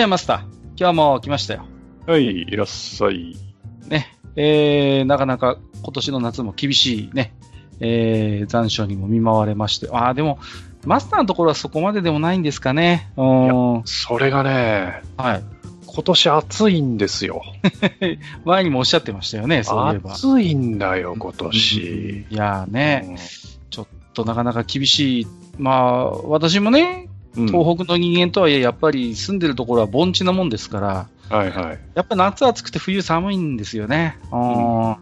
やマスター。今日も来ましたよ。はい、いらっしゃい。ね。えー、なかなか今年の夏も厳しいね、えー、残暑にも見舞われまして。ああ、でも、マスターのところはそこまででもないんですかね。うん。それがね、はい。今年暑いんですよ。前にもおっしゃってましたよね、そういえば。暑いんだよ、今年。いやーね、ちょっとなかなか厳しい。まあ、私もね、うん東北の人間とはいえ、やっぱり住んでるところは盆地なもんですから、はいはい。やっぱ夏暑くて冬寒いんですよね。うん。今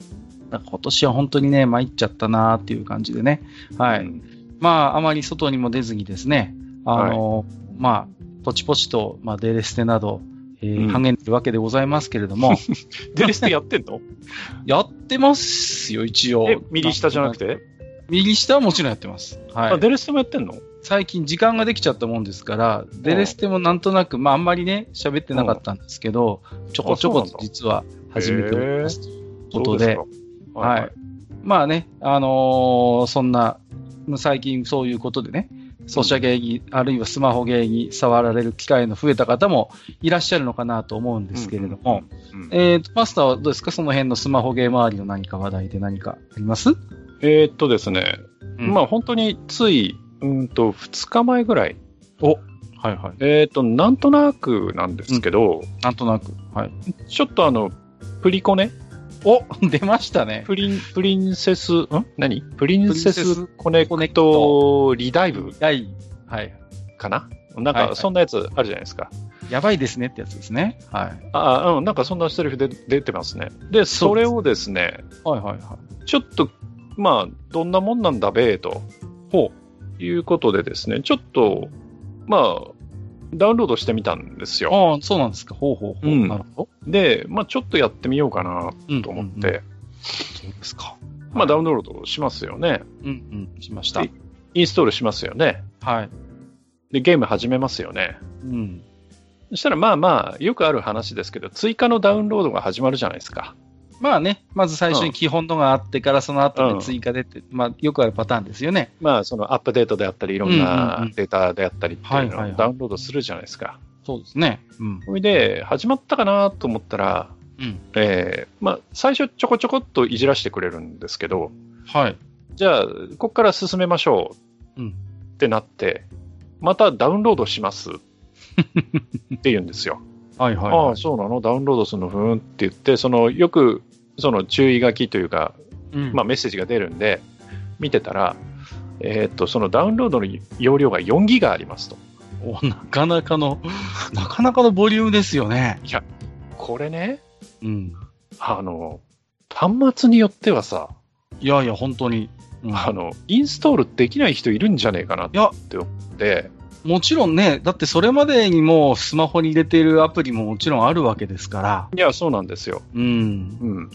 年は本当にね、参っちゃったなーっていう感じでね。はい。うんまあ、あまり外にも出ずにですね、あの、まあ、ポチポチと、まあ、デレステなど、えーうんでるわけでございますけれども、デレステやってんの？やってますよ、一応。え、右下じゃなくて、右下はもちろんやってます。はい。あデレステもやってんの？最近時間ができちゃったもんですから、デレステもなんとなく、まああんまりね、喋ってなかったんですけど、ちょこちょこあそうなんだ。実は始めておりますということで、そうすか。はい。まあね、あのーそんな、最近そういうことでね、ソシャゲに、あるいはスマホゲーに触られる機会の増えた方もいらっしゃるのかなと思うんですけれども、うん。えーと、マスターはどうですか？その辺のスマホゲー周りの何か話題で何かあります？えーっとですね、うん。まあ本当につい、うんと、2日前ぐらい、おはいはい。えーっと、なんとなくなんですけど、なんとなく。はい。ちょっとあの、プリコネ？お 出ましたね。プリン、プリンセス、ん？何？プリンセススコネクトリダイブ？はい。はい。かな？なんか、はいはいそんなやつあるじゃないですか。やばいですねってやつですね。はい。ああ、うん、なんかそんなセリフで出てますね。で、それをですね、はいはいはい。ちょっと、まあ、どんなもんなんだべえと。ほいうことでですね、ちょっと、まあ、ダウンロードしてみたんですよ。ああ、そうなんですか。ほうほうほう。うんなるほで、まあ、ちょっとやってみようかなど。と思って、うんうんうんそうですか。まあ、ダウンロードしますよね。うんうん。しましたで。インストールしますよね。はい。で、ゲーム始めますよね。うん。そしたら、まあまあ、よくある話ですけど、追加のダウンロードが始まるじゃないですか。まあね、まず最初に基本のがあってから、その後うんで追加でって、まあよくあるパターンですよね。まあ、そのアップデートであったり、いろんうんうんうなんデータであったりっていうのをダウンロードするじゃないですか。そうですね。うん。それで、始まったかなと思ったら、うん。えーまあ、最初ちょこちょこっといじらしてくれるんですけど、はい。じゃあ、ここから進めましょううん。ってなって、またダウンロードしますって言うんですよ。はいはい、ああ、はい。そうなの？ダウンロードするのふーんって言って、その、よく、その注意書きというか、うんまあメッセージが出るんで、見てたら、えーっと、そのダウンロードの容量が4ギガありますと。おなかなかの、なかなかのボリュームですよね。これね、うん。あの、端末によってはさ、いやいや、本当に。うんあの、インストールできない人いるんじゃねえかなっいや、て思って、もちろんね、だってそれまでにもうスマホに入れているアプリももちろんあるわけですから、いや、そうなんですよ。うん。うん。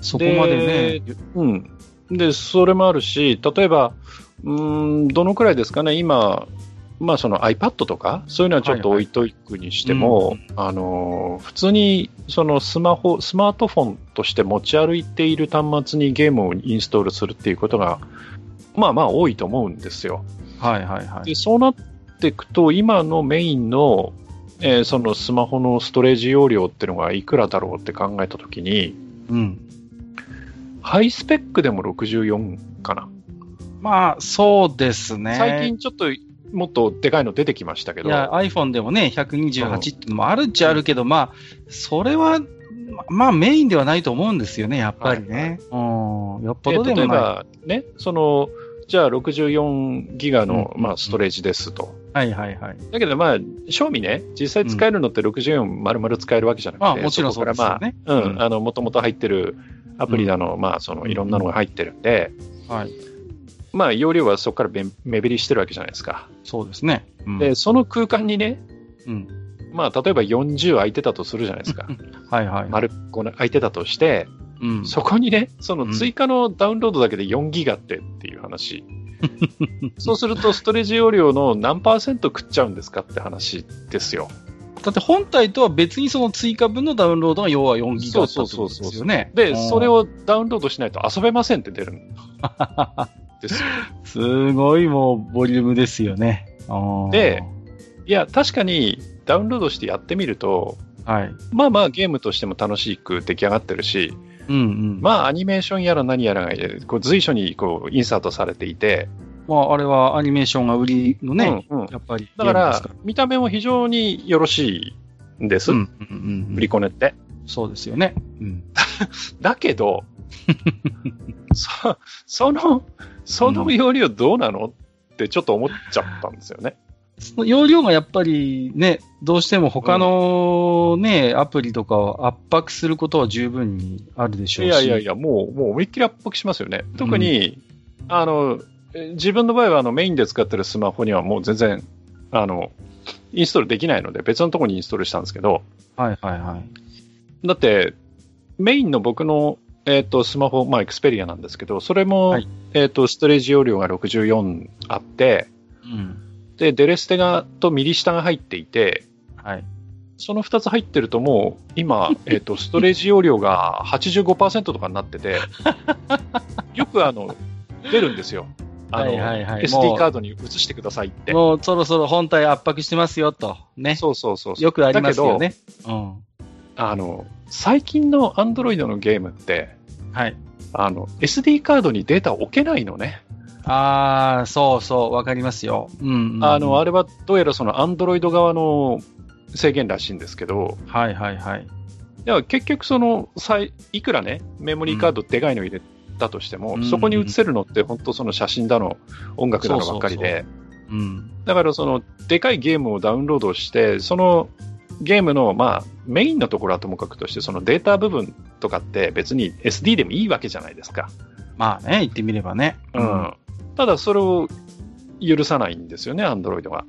そこまでね、うん。で、それもあるし、例えば、うーん、どのくらいですかね、今、まあその iPad とか、そういうのはちょっと置いとくにしても、あのー、普通にそのスマホ、スマートフォンとして持ち歩いている端末にゲームをインストールするっていうことが、まあまあ多いと思うんですよ。はいはいはい。で、そうなっていくと、今のメインの、えーそのスマホのストレージ容量っていうのがいくらだろうって考えたときに、うん。ハイスペックでも64かな。まあ、そうですね。最近ちょっともっとでかいの出てきましたけど、いや、iPhone でもね、128っていうのもあるっちゃあるけど、まあ、それは、ままあメインではないと思うんですよね、やっぱりね。うん。よっぽでどでもない。例えばね、その、じゃあ64ギガの、うんまあ、ストレージですと。はいはいはい。だけどまあ、正味ね、実際使えるのって64丸々使えるわけじゃなくて、まあもちろんそうですよね。まあ、うん、うんあの、もともと入ってる、アプリだの、まあ、そのいろんなのが入ってるんで、はい。まあ、容量はそこから目減りしてるわけじゃないですか。そうですね。うんで、その空間にね、うん。まあ、例えば40空いてたとするじゃないですか。はいはい。丸っこな空いてたとして、うん。そこにね、その追加のダウンロードだけで4ギガってっていう話。そうすると、ストレージ容量の何パーセント食っちゃうんですかって話ですよ。だって本体とは別にその追加分のダウンロードが要は4ギガだったってことですよね。で、うんそれ、をダウンロードしないと遊べませんって出るん ですよ。すごいもうボリュームですよね。で、いや、確かにダウンロードしてやってみると、はい。まあまあゲームとしても楽しく出来上がってるし、うんうん。まあアニメーションやら何やらがこう随所にこうインサートされていて、まあ、あれはアニメーションが売りのね、うんうんやっぱり。だから見た目も非常によろしいんです、うんうんうんうん売りコネって。そうですよね。うん。だけど、そその、その容量どうなのってちょっと思っちゃったんですよね。容量がやっぱりね、どうしても他のね、アプリとかを圧迫することは十分にあるでしょうし。いやいやいや、もう、もう思いっきり圧迫しますよね。特に、あの、え自分の場合はあのメインで使ってるスマホにはもう全然、あの、インストールできないので別のところにインストールしたんですけど、はいはいはい。だって、メインの僕の、えっ、と、スマホ、まあ、エクスペリアなんですけど、それも、はいえっ、と、ストレージ容量が64あって、うん。で、デレステが、とミリ下が入っていて、はい。その2つ入ってるともう、今、えっ、と、ストレージ容量が85%とかになってて、よくあの、出るんですよ。あの、はいはいはい SD カードに移してくださいって。もうそろそろ本体圧迫してますよと。ね。そうそうそう。よくありますよだね。うん。あの、最近の Android のゲームって、はい。あの、SD カードにデータを置けないのね。ああ、そうそう、わかりますよ。うん、うん。あの、あれれはどうやらその Android 側の制限らしいんですけど、はいはいはい。いや結局その、さいいくらね、メモリーカードでかいの入れたとしても、うんそこに映せるのって本当その写真だの、音楽だのばっかりで、うん。だからその、でかいゲームをダウンロードして、そのゲームの、まあ、メインのところはともかくとして、そのデータ部分とかって別に SD でもいいわけじゃないですか。まあね、言ってみればね。うん。ただそれを許さないんですよね、アンドロイドが。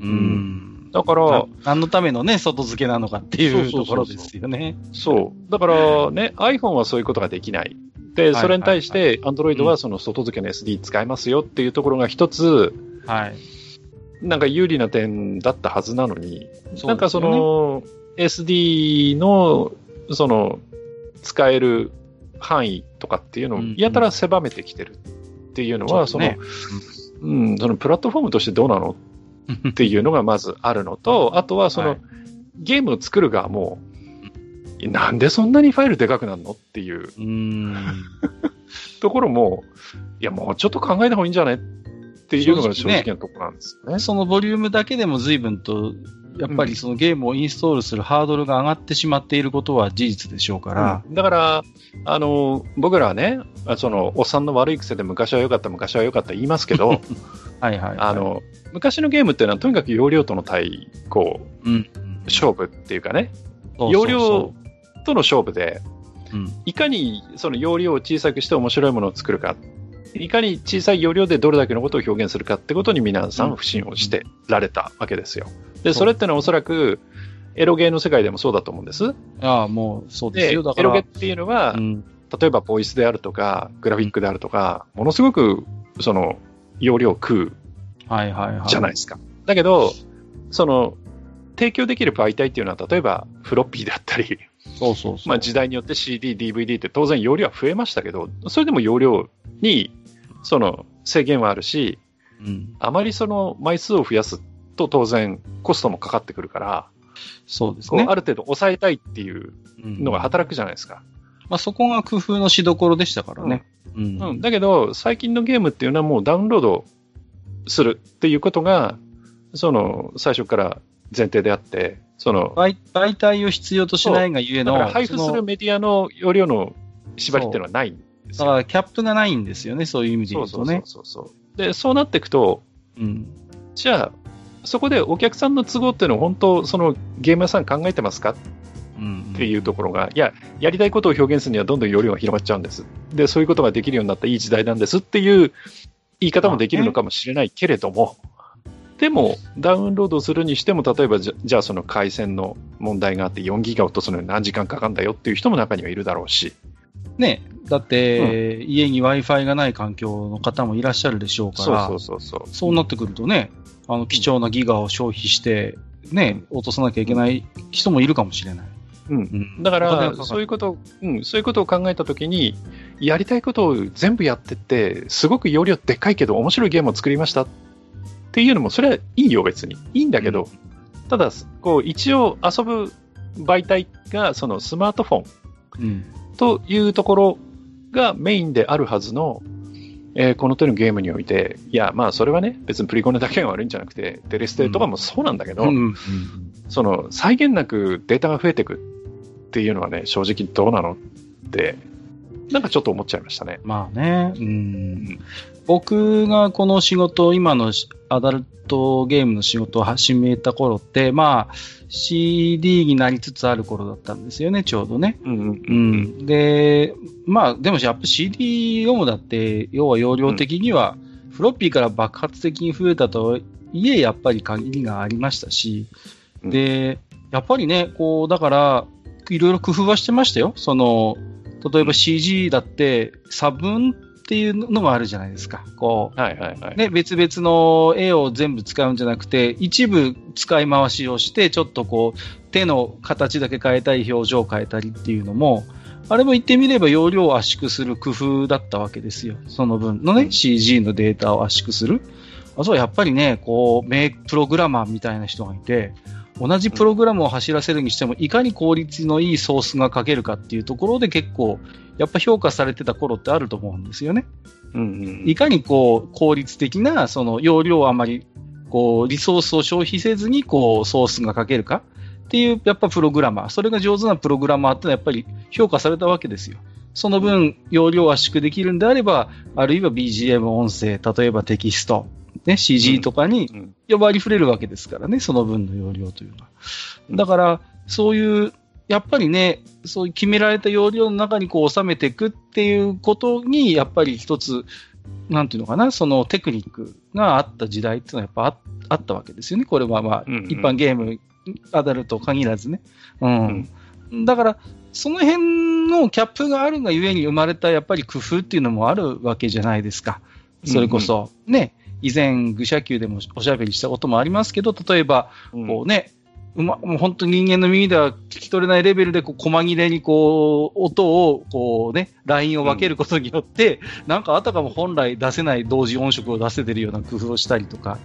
うん。だからな、何のためのね、外付けなのかっていそうところですよね。そう。だからね、iPhone はそういうことができない。で、それに対して、Android はその外付けの SD 使えますよっていうところが一つ、はい。なんか有利な点だったはずなのに、そうなんかその、SD の、その、使える範囲とかっていうのをうんやたら狭めてきてるっていうのは、そのそうん、そのプラットフォームとしてどうなの？っていうのがまずあるのと、あとはその、はい。ゲームを作る側も、なんでそんなにファイルでかくなるの？っていう。うん。ところも、いや、もうちょっと考えた方がいいんじゃないっていうのが正正直なところなんですよね。そのボリュームだけでも随分と、やっぱりそのゲームをインストールするハードルが上がってしまっていることは事実でしょうから。うんだから、あの、僕らはね、あその、おっさんの悪い癖で昔は良かった、昔は良かった言いますけど、はいはい、はい。あ、の、昔のゲームっていうのはとにかく容量との対抗、うん。勝負っていうかね、容量との勝負で、うん。いかにその容量を小さくして面白いものを作るか、いかに小さい容量でどれだけのことを表現するかってことに皆さうんん不信をしてられたわけですよ。で、それってのはおそらく、エロゲーの世界でもそうだと思うんです。ああ、もうそうですで、よ。だから。エロゲっていうのは、うん。例えばボイスであるとか、グラフィックであるとか、ものすごく、その、容量を食うはいはいはい。じゃないですか。だけど、その、提供できる媒体っていうのは、例えばフロッピーだったり、そうそう。まあ時代によって CD、DVD って当然容量は増えましたけど、それでも容量に、その、制限はあるし、うん。あまりその枚数を増やすと当然コストもかかってくるから、そうですね。ある程度抑えたいっていううんのが働くじゃないですか。まあそこが工夫のしどころでしたからね。うん。うん、だけど、最近のゲームっていうのはもうダウンロードするっていうことが、その、最初から前提であって、その、媒媒体を必要としないがゆえの、配布するメディアの容量の縛りっていうのはないんですよ。だからキャップがないんですよね、そういう意味でそうそうそう言うとね。そうそう。で、そうなっていくと、うん。じゃあ、そこでお客さんの都合っていうのを本当、そのゲーム屋さん考えてますか？っていうところが、いや、やりたいことを表現するにはどんどん容量が広がっちゃうんです。で、そういうことができるようになったいい時代なんですっていう言い方もできるのかもしれないけれども、でも、ダウンロードするにしても、例えばじゃ、じゃあその回線の問題があって4ギガ落とすのに何時間かかるんだよっていう人も中にはいるだろうし、ね、だって、家に Wi-Fi がない環境の方もいらっしゃるでしょうから、そうそうそうそう。そうなってくるとね、あの貴重なギガを消費して、ね、落とさなきゃいけない人もいるかもしれない。うん。うん。だから、そういうことを、うん、そういうことを考えたときに、やりたいことを全部やってって、すごく容量でっかいけど、面白いゲームを作りましたっていうのも、それはいいよ、別に。いいんだけど、ただ、こう、一応遊ぶ媒体が、そのスマートフォンうん。というところがメインであるはずの、えーこの手のゲームにおいて、いや、まあ、それはね、別にプリコネだけが悪いんじゃなくて、テレステとかもそうなんだけど、うん。うん。その際限なくデータが増えていくっていうのはね、正直どうなのって、なんかちょっと思っちゃいましたね。まあね、うん。僕がこの仕事、今のしアダルトゲームの仕事を始めた頃って、まあ、CD になりつつある頃だったんですよね、ちょうどね。うん。で、まあ、でもやっぱ CD ロムだって、要は容量的には、フロッピーから爆発的に増えたとはいえ、やっぱり限りがありましたし、うんで、やっぱりね、こう、だから、いろいろ工夫はしてましたよ。その、例えば CG だって、差分っていうのがあるじゃないですか。こう、はいはいはい。ね、別々の絵を全部使うんじゃなくて、一部使い回しをして、ちょっとこう、手の形だけ変えたり、表情を変えたりっていうのも、あれも言ってみれば容量を圧縮する工夫だったわけですよ。その分のね、CG のデータを圧縮する。あとはやっぱりね、こう、名プログラマーみたいな人がいて、同じプログラムを走らせるにしても、いかに効率のいいソースが書けるかっていうところで結構、やっぱ評価されてた頃ってあると思うんですよね。うんうんいかにこう、効率的な、その容量をあまり、こう、リソースを消費せずに、こう、ソースが書けるかっていう、やっぱプログラマー。それが上手なプログラマーってのはやっぱり評価されたわけですよ。その分、容量を圧縮できるんであれば、あるいは BGM 音声、例えばテキスト、ね、CG とかにうん呼ばれ触れるわけですからね、その分の容量というのは。だから、そういう、やっぱりね、そういう決められた容量の中にこう収めていくっていうことに、やっぱり一つ、なんていうのかな、そのテクニックがあった時代っていうのはやっぱああったわけですよね。これはまあ、うんうん一般ゲーム、アダルト限らずね。うん。だから、その辺のキャップがあるがゆえに生まれたやっぱり工夫っていうのもあるわけじゃないですか。それこそ、ね、以前、愚者級でもおしゃべりしたこともありますけど、例えば、うん。こうね、うま、もう本当に人間の耳では聞き取れないレベルで、こう、細切れにこう、音を、こうね、ラインを分けることによって、なんかあたかも本来出せない同時音色を出せてるような工夫をしたりとか、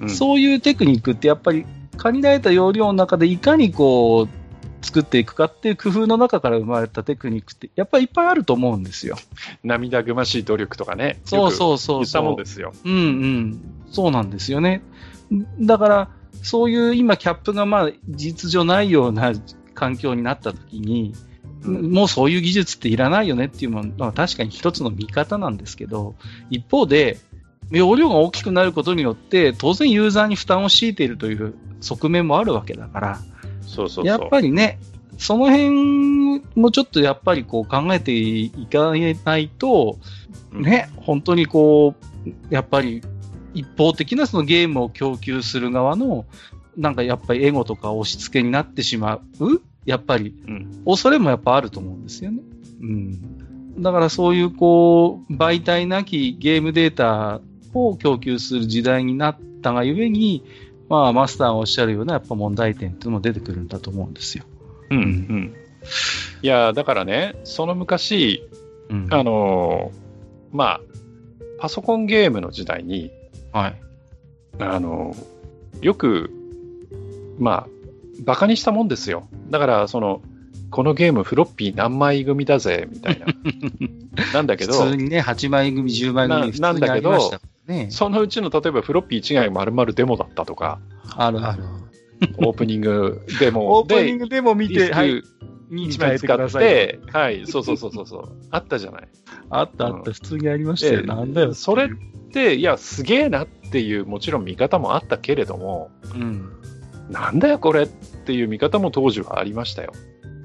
うん。そういうテクニックってやっぱり限られた容量の中でいかにこう、作っていくかっていう工夫の中から生まれたテクニックって、やっぱりいっぱいあると思うんですよ。涙ぐましい努力とかね。そうそうそう言ったもんですよ。うんうん。そうなんですよね。だから、そういう今キャップがまあ実情ないような環境になった時に、うんもうそういう技術っていらないよねっていうのは確かに一つの見方なんですけど、一方で、容量が大きくなることによって、当然ユーザーに負担を強いているという側面もあるわけだから、そうそう。やっぱりね、その辺もちょっとやっぱりこう考えていかないと、ね、本当にこう、やっぱり一方的なそのゲームを供給する側の、なんかやっぱりエゴとか押し付けになってしまう、やっぱりうん。恐れもやっぱあると思うんですよね。うん。だからそういうこう、媒体なきゲームデータを供給する時代になったがゆえに、まあマスターがおっしゃるようなやっぱ問題点っていうのも出てくるんだと思うんですよ。うん。うん。いや、だからね、その昔、うん。あのーまあ、パソコンゲームの時代に、はい。あのーよく、まあ、バカにしたもんですよ。だから、その、このゲームフロッピー何枚組だぜ、みたいな。なんだけ普ど、通にね、8枚組、10枚組、な普通にありましたからね。そのうちの例えばフロッピー1枚丸々デモだったとか、あるある。オープニングデモで、グでも見ディスクはい。1枚使って、はい、そうそうそうそうそう、あったじゃない。あったあった、普通にありましたよ。でなんだよ。それで、いや、すげえなっていう、もちろん見方もあったけれども、うん。なんだよこれっていう見方も当時はありましたよ。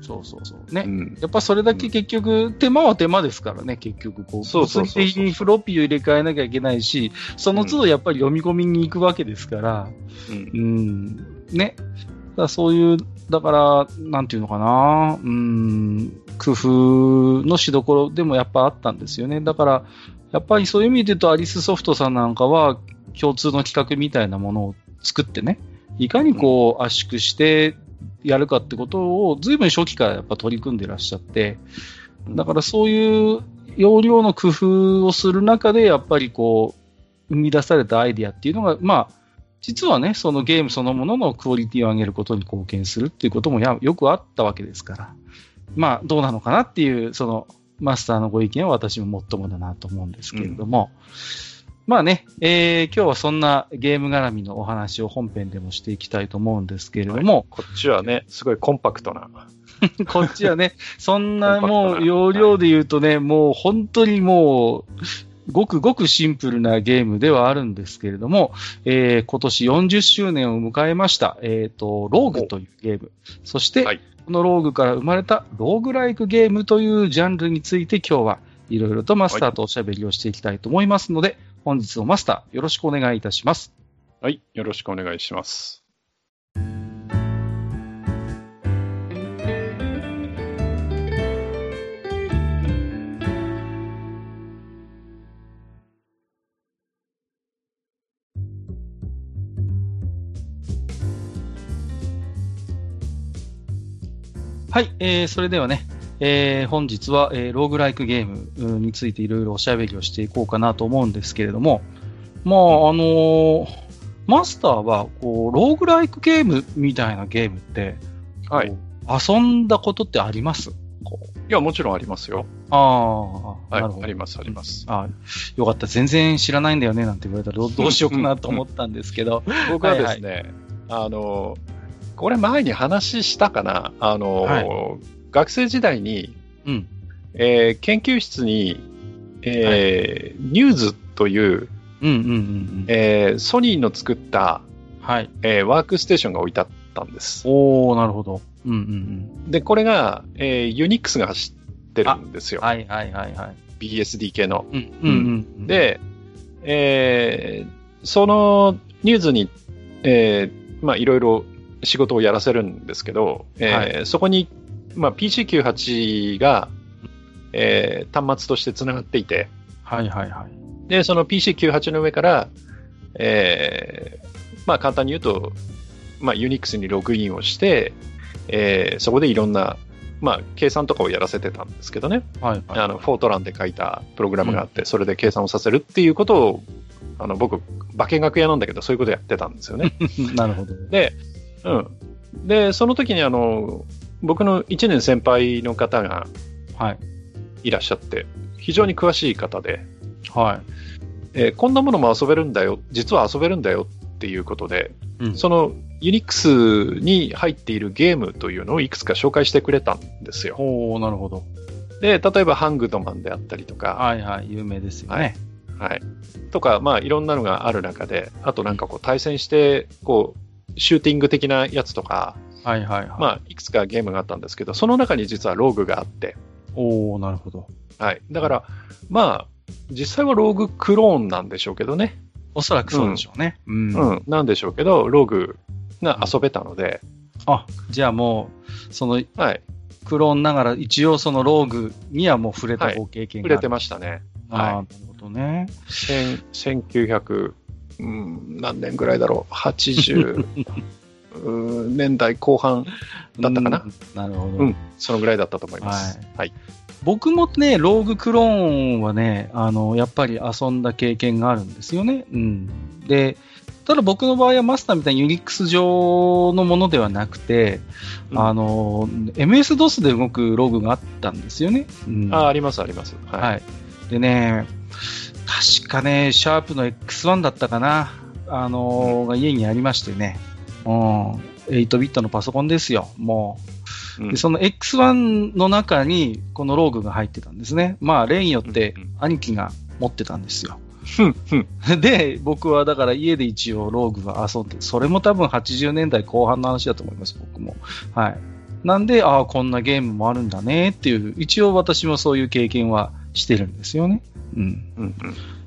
そうそうそう。ね。うんやっぱそれだけ結局、手間は手間ですからね、結局こう。そうそうそうそうフロッピーを入れ替えなきゃいけないし、その都度やっぱり読み込みに行くわけですから、うんうん、ね。だそういう、だから、なんていうのかな、うん、工夫のしどころでもやっぱあったんですよね。だから、やっぱりそういう意味で言うと、アリスソフトさんなんかは、共通の企画みたいなものを作ってね、いかにこう圧縮してやるかってことを、ずいぶん初期からやっぱ取り組んでらっしゃって、だからそういう容量の工夫をする中で、やっぱりこう、生み出されたアイディアっていうのが、まあ、実はね、そのゲームそのもののクオリティを上げることに貢献するっていうこともやよくあったわけですから、まあ、どうなのかなっていう、その、マスターのご意見は私ももっともだなと思うんですけれども、まあね、えー今日はそんなゲーム絡みのお話を本編でもしていきたいと思うんですけれども、こっちはね、すごいコンパクトな。こっちはね、そんなもなう容量で言うとね、もう本当にもう、ごくごくシンプルなゲームではあるんですけれども、えー今年40周年を迎えました、えっ、と、ローグというゲーム。そして、はい。このローグから生まれたローグライクゲームというジャンルについて今日はいろいろとマスターとおしゃべりをしていきたいと思いますので、本日もマスターよろしくお願いいたします。はい、よろしくお願いします。はい、えー、それではね、えー、本日は、えー、ローグライクゲームうんについていろいろおしゃべりをしていこうかなと思うんですけれども、まあ、あのーマスターは、こう、ローグライクゲームみたいなゲームって、はい。遊んだことってあります？いや、もちろんありますよ。ああ、はい。あります、あります。あよかった。全然知らないんだよね、なんて言われたらどう しようかなと思ったんですけど。僕はですね、あの、これ前に話したかな？あの、は学生時代に、うん。えー研究室に、えーニューズという、うんうんうんうん。えーソニーの作った、はい。えーワークステーションが置いてあったんです。おー、なるほど。うんうんで、これが、えーユニックスが走ってるんですよ。うん。はいはいはいはい。BSD 系の。うんうんうん。、で、えーそのニューズに、えーまあ、いろいろ仕事をやらせるんですけど、えーそこに、まあ、PC98 が、えー端末としてつながっていて、はいはいはい。で、その PC98 の上から、えーまあ、簡単に言うと、まあ、Unix にログインをして、えーそこでいろんな、まあ、計算とかをやらせてたんですけどね。はいはい。あの、フォートランで書いたプログラムがあって、それで計算をさせるっていうことを、あの、僕、化学屋なんだけど、そういうことやってたんですよね。なるほど。で、うん。で、その時にあの、僕の1年先輩の方がはい。いらっしゃって、非常に詳しい方で、はい。えーこんなものも遊べるんだよ、実は遊べるんだよっていうことで、うんその Unix に入っているゲームというのをいくつか紹介してくれたんですよ。おー、なるほど。で、例えばハングドマンであったりとか、はいはい。有名ですよね。はい。とか、まあ、いろんなのがある中で、あとなんかこう、対戦して、こう、シューティング的なやつとか、はいはいはい。まあ、いくつかゲームがあったんですけど、その中に実はローグがあって、おー、なるほど。はい。だから、まあ、実際はローグクローンなんでしょうけどね。おそらくそうでしょうね。うん。うん、なんでしょうけど、ローグが遊べたので、あ、じゃあもう、その、はい。クローンながら、一応そのローグにはもう触れたご経験がある。触れてましたね。ああ、なはるほどね。い。千1900、うん、何年ぐらいだろう。80うん年代後半だったかな？うんなるほど。うん、そのぐらいだったと思います。はい。僕もね、ローグクローンはね、あの、やっぱり遊んだ経験があるんですよね。うん。で、ただ僕の場合はマスターみたいに Unix 上のものではなくて、うんあの、MS-DOS で動くログがあったんですよね。うん、あ、あります、あります。はい。はい。でね、確かね、シャープの X1 だったかな、あのーが家にありましてね、うん、8ビットのパソコンですよ、もう。うんで、その X1 の中にこのローグが入ってたんですね。まあ、例によって兄貴が持ってたんですよ。で、僕はだから家で一応ローグが遊んで、それも多分80年代後半の話だと思います、僕も。はい。なんで、ああ、こんなゲームもあるんだねっていう、一応私もそういう経験はしてるんですよね。うん。うんうん。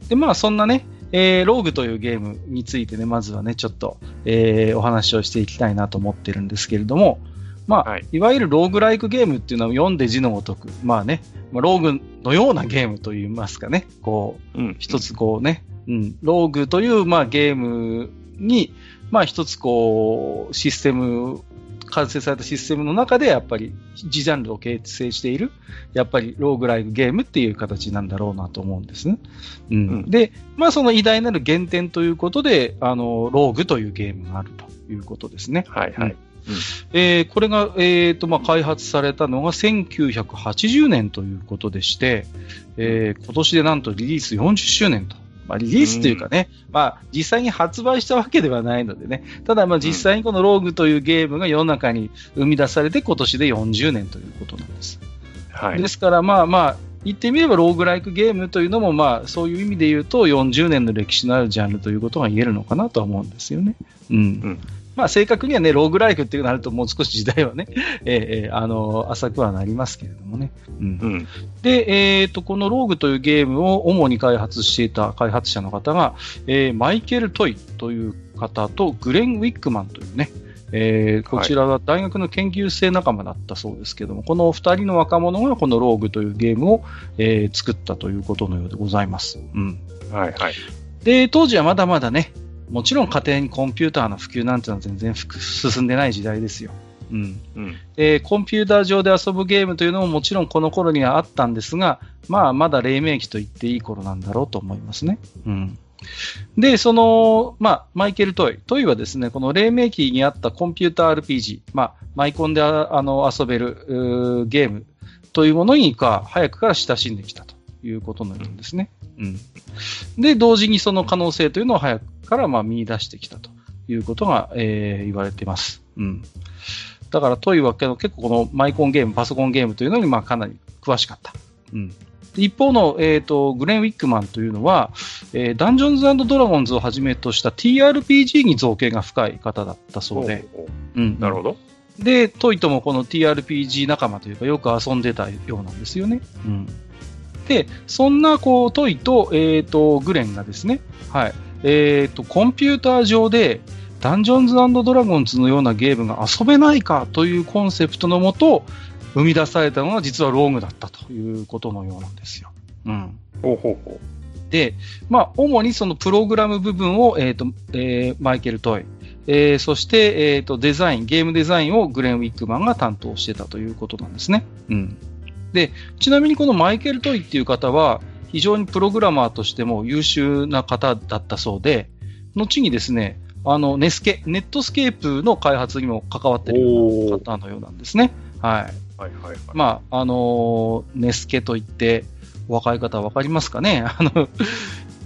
で、まあそんなね、えー、ローグというゲームについてね、まずはね、ちょっと、えー、お話をしていきたいなと思ってるんですけれども、まあ、はいい、わゆるローグライクゲームっていうのは読んで字のごとく、まあね、まあ、ローグのようなゲームといいますかね、こう、うん。一つこうね、うん、ローグという、まあ、ゲームに、まあ、一つこう、システム、完成されたシステムの中で、やっぱり、自ジャンルを形成している、やっぱり、ローグライクゲームっていう形なんだろうなと思うんですね。うん。うんで、まあ、その偉大なる原点ということで、あの、ローグというゲームがあるということですね。はいはい。えーこれが、えーとまあ、開発されたのが1980年ということでして、えー今年でなんとリリース40周年と。まあ、リリースというかね、まあ、実際に発売したわけではないのでね、ただまあ実際にこのローグというゲームが世の中に生み出されて今年で40年ということなんです。はい。ですからまあまあ、言ってみればローグライクゲームというのもまあそういう意味で言うと40年の歴史のあるジャンルということが言えるのかなとは思うんですよね。うん。うんまあ正確にはね、ローグライクっていうなるともう少し時代はね、えーえーあの、浅くはなりますけれどもね。うんうん。で、えっ、と、このローグというゲームを主に開発していた開発者の方が、えーマイケル・トイという方とグレン・ウィックマンというね、えーこちらは大学の研究生仲間だったそうですけども、この二人の若者がこのローグというゲームを、えー作ったということのようでございます。うん。はいはい。で、当時はまだまだね、もちろん家庭にコンピューターの普及なんてのは全然進んでない時代ですよ。うん。うん。で、コンピューター上で遊ぶゲームというのももちろんこの頃にはあったんですが、まあ、まだ黎明期と言っていい頃なんだろうと思いますね。うん。で、その、まあ、マイケル・トイ。トイはですね、この黎明期にあったコンピューター RPG、まあ、マイコンでああの遊べるゲームというものにか、早くから親しんできたということのようですね。うん。で、同時にその可能性というのを早くからまあ見出してきたということが、えー言われています。うん。だから、トイはけど結構このマイコンゲーム、パソコンゲームというのにまあかなり詳しかった。うん。で一方の、えっ、と、グレン・ウィックマンというのは、えーダンジョンズドラゴンズをはじめとした TRPG に造詣が深い方だったそうで。うん。なるほど。で、トイともこの TRPG 仲間というか、よく遊んでたようなんですよね。うん。で、そんな、こう、トイと、えっ、と、グレンがですね、はい。えっ、と、コンピューター上で、ダンジョンズドラゴンズのようなゲームが遊べないかというコンセプトのもと、生み出されたのが実はローグだったということのようなんですよ。うん。ほうほうほで、まあ、主にそのプログラム部分を、えっ、と、えーマイケル・トイ、えーそして、えっ、と、デザイン、ゲームデザインをグレン・ウィックマンが担当してたということなんですね。うん。で、ちなみにこのマイケル・トイっていう方は、非常にプログラマーとしても優秀な方だったそうで、後にですね、あの、ネスケ、ネットスケープの開発にも関わっている方のようなんですね。はい。う。はいはいはい。まあ、あのーネスケといって、お若い方はわかりますかね？あの、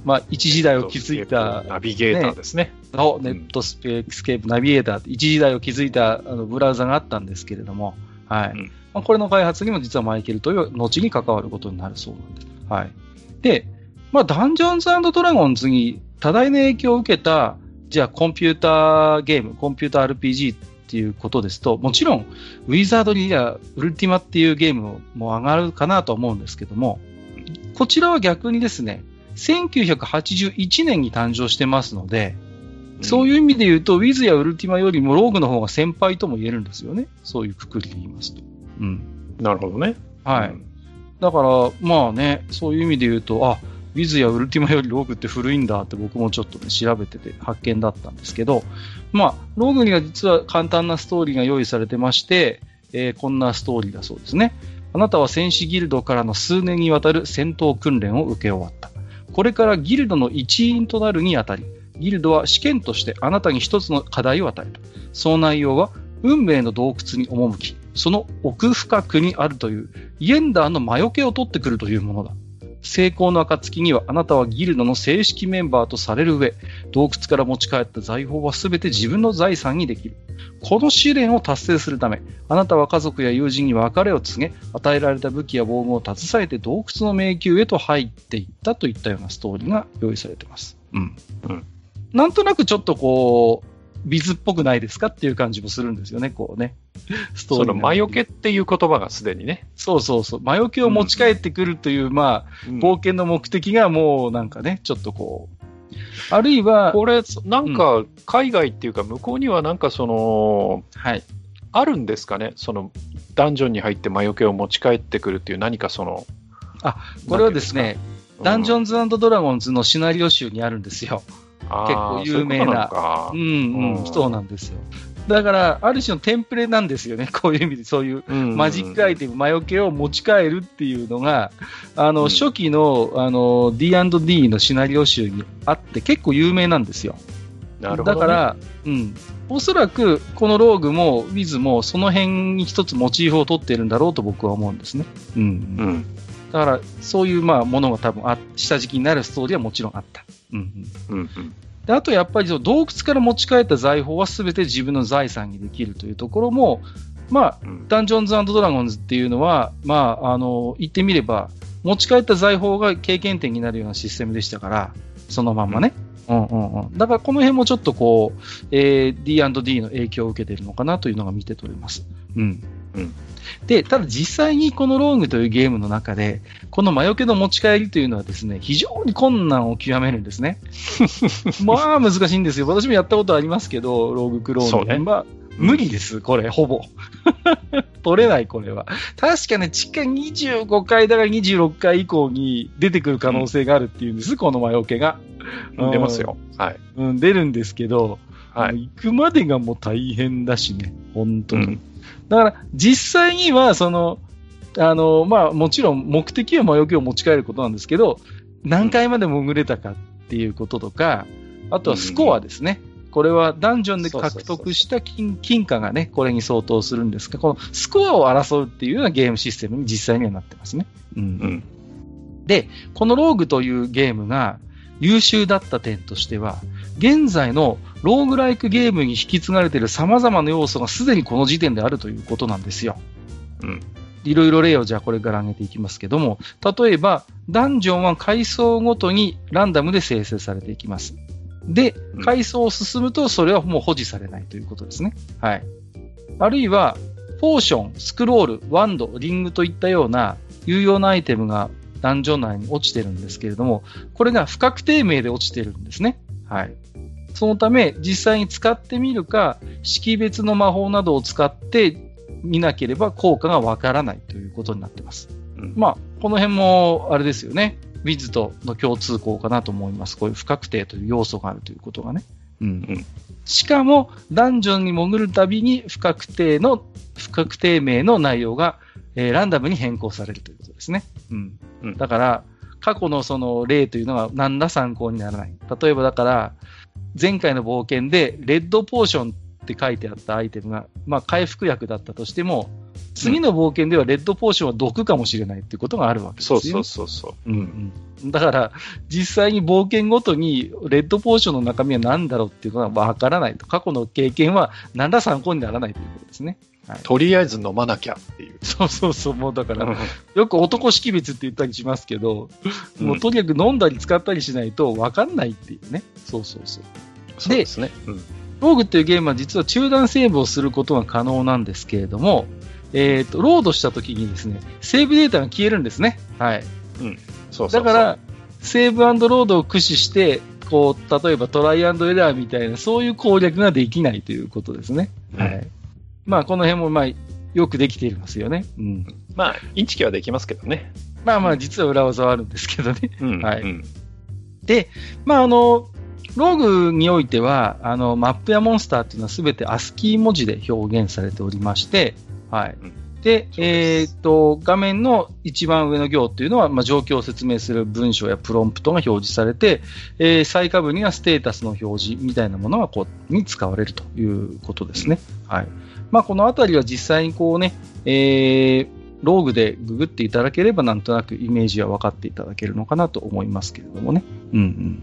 まあ、一時代を築いた、ナビゲーターですね。のネットスケープナビゲーター一時代を築いたあのブラウザがあったんですけれども、はい。うんまあ、これの開発にも実はマイケルという後に関わることになるそうなんです。はい。で、まあ、ダンジョンズドラゴンズに多大な影響を受けた、じゃあコンピューターゲーム、コンピューター RPG っていうことですと、もちろん、ウィザードリア、ウルティマっていうゲームも上がるかなと思うんですけども、こちらは逆にですね、1981年に誕生してますので、そういいう意味で言うと、ウィズやウルティマよりもローグの方が先輩とも言えるんですよね。そういうくくりで言いますと。うん。うん。なるほどね。はい。うんだから、まあね、そういう意味で言うと、あ、ウィズやウルティマよりローグって古いんだって僕もちょっとね、調べてて発見だったんですけど、まあ、ローグには実は簡単なストーリーが用意されてまして、えーこんなストーリーだそうですね。あなたは戦士ギルドからの数年にわたる戦闘訓練を受け終わった。これからギルドの一員となるにあたり、ギルドは試験としてあなたに一つの課題を与える。その内容は、運命の洞窟に赴き、その奥深くにあるという、イエンダーの魔除けを取ってくるというものだ。成功の暁にはあなたはギルドの正式メンバーとされる上、洞窟から持ち帰った財宝は全て自分の財産にできる。この試練を達成するため、あなたは家族や友人に別れを告げ、与えられた武器や防具を携えて洞窟の迷宮へと入っていったといったようなストーリーが用意されています。うん。うんなんとなくちょっとこう、ビズっぽくないですかっていう感じもするんですよね、こうね。ストーリー。その魔除けっていう言葉がすでにね。そうそうそう。魔除けを持ち帰ってくるという、うん、まあ、冒険の目的がもうなんかね、ちょっとこう、あるいは、これ、なんか、海外っていうか、向こうにはなんかその、はい。あるんですかね？その、ダンジョンに入って魔除けを持ち帰ってくるっていう何かその、あ、これはですね、ダンジョンズドラゴンズのシナリオ集にあるんですよ。結構有名な。ううん、うん、そうなんですよ。だから、ある種のテンプレなんですよね、こういう意味で、そういうマジックアイテム、魔除けを持ち帰るっていうのが、あの、初期のあの D&D のシナリオ集にあって、結構有名なんですよ。なるほど、ね、だから、うん。おそらく、このローグも、ウィズも、その辺に一つモチーフを取ってるんだろうと僕は思うんですね。うん。うん。だから、そういう、まあ、ものが多分あ、下敷きになるストーリーはもちろんあった。うん。うん。うんであとやっぱり洞窟から持ち帰った財宝は全て自分の財産にできるというところも、まあ、うん、ダンジョンズドラゴンズっていうのは、まあ、あの、言ってみれば、持ち帰った財宝が経験点になるようなシステムでしたから、そのまんまね。うん、うん、うんうんだからこの辺もちょっとこう、えー、D&D の影響を受けているのかなというのが見て取れます。うん。うん。で、ただ実際にこのローグというゲームの中で、この魔除けの持ち帰りというのはですね、非常に困難を極めるんですね。まあ難しいんですよ。私もやったことありますけど、ローグクローンね、まあ、無理です、これ、ほぼ。取れない、これは。確かね、地下25階だから26階以降に出てくる可能性があるっていうんです、うん、この魔除けが。出ますよ。はい。うん、出るんですけど、はい。行くまでがもう大変だしね、本当に。うんだから、実際には、その、あの、まあ、もちろん目的は魔除けを持ち帰ることなんですけど、何回まで潜れたかっていうこととか、あとはスコアですね。これはダンジョンで獲得した金金貨がね、これに相当するんですが、このスコアを争うっていうようなゲームシステムに実際にはなってますね。うん。うん、で、このローグというゲームが優秀だった点としては、現在のローグライクゲームに引き継がれている様々な要素がすでにこの時点であるということなんですよ。うん。いろいろ例をじゃあこれから挙げていきますけども、例えば、ダンジョンは階層ごとにランダムで生成されていきます。で、階層を進むとそれはもう保持されないということですね。はい。あるいは、ポーション、スクロール、ワンド、リングといったような有用なアイテムがダンジョン内に落ちてるんですけれども、これが不確定名で落ちてるんですね。はい。そのため、実際に使ってみるか、識別の魔法などを使って見なければ効果がわからないということになってます。うん、まあ、この辺も、あれですよね。ウィズとの共通項かなと思います。こういう不確定という要素があるということがね。うん。うん、しかも、ダンジョンに潜るたびに不確定の、不確定名の内容が、えー、ランダムに変更されるということですね。うん。うん、だから、過去のその例というのは何ら参考にならない。例えばだから、前回の冒険で、レッドポーションって書いてあったアイテムが、まあ、回復薬だったとしても、次の冒険ではレッドポーションは毒かもしれないっていうことがあるわけですよ、ね。そうそうそうそう。うんうん。だから、実際に冒険ごとに、レッドポーションの中身は何だろうっていうのはわからないと。過去の経験は何ら参考にならないということですね。はい、とりあえず飲まなきゃっていう。そうそうそう、もうだから、よく男識別って言ったりしますけど、もうとにかく飲んだり使ったりしないと分かんないっていうね。そうそうそう。そうですね。うん、ローグっていうゲームは実は中断セーブをすることが可能なんですけれども、えっ、ー、と、ロードした時にですね、セーブデータが消えるんですね。はい。うん。そうだから、セーブロードを駆使して、こう、例えばトライアンドエラーみたいな、そういう攻略ができないということですね。うん、はい。まあ、この辺も、まあ、よくできていますよね。うん。まあ、インチキはできますけどね。まあまあ、実は裏技はあるんですけどね。うん、はい。うん、で、まあ、あの、ローグにおいては、あの、マップやモンスターっていうのはすべてアスキー文字で表現されておりまして、はい。で、えっ、と、画面の一番上の行っていうのは、まあ、状況を説明する文章やプロンプトが表示されて、えー、最下部にはステータスの表示みたいなものがこう、に使われるということですね。はい。まあ、このあたりは実際にこうね、えー、ローグでググっていただければなんとなくイメージは分かっていただけるのかなと思いますけれどもね。うんうん。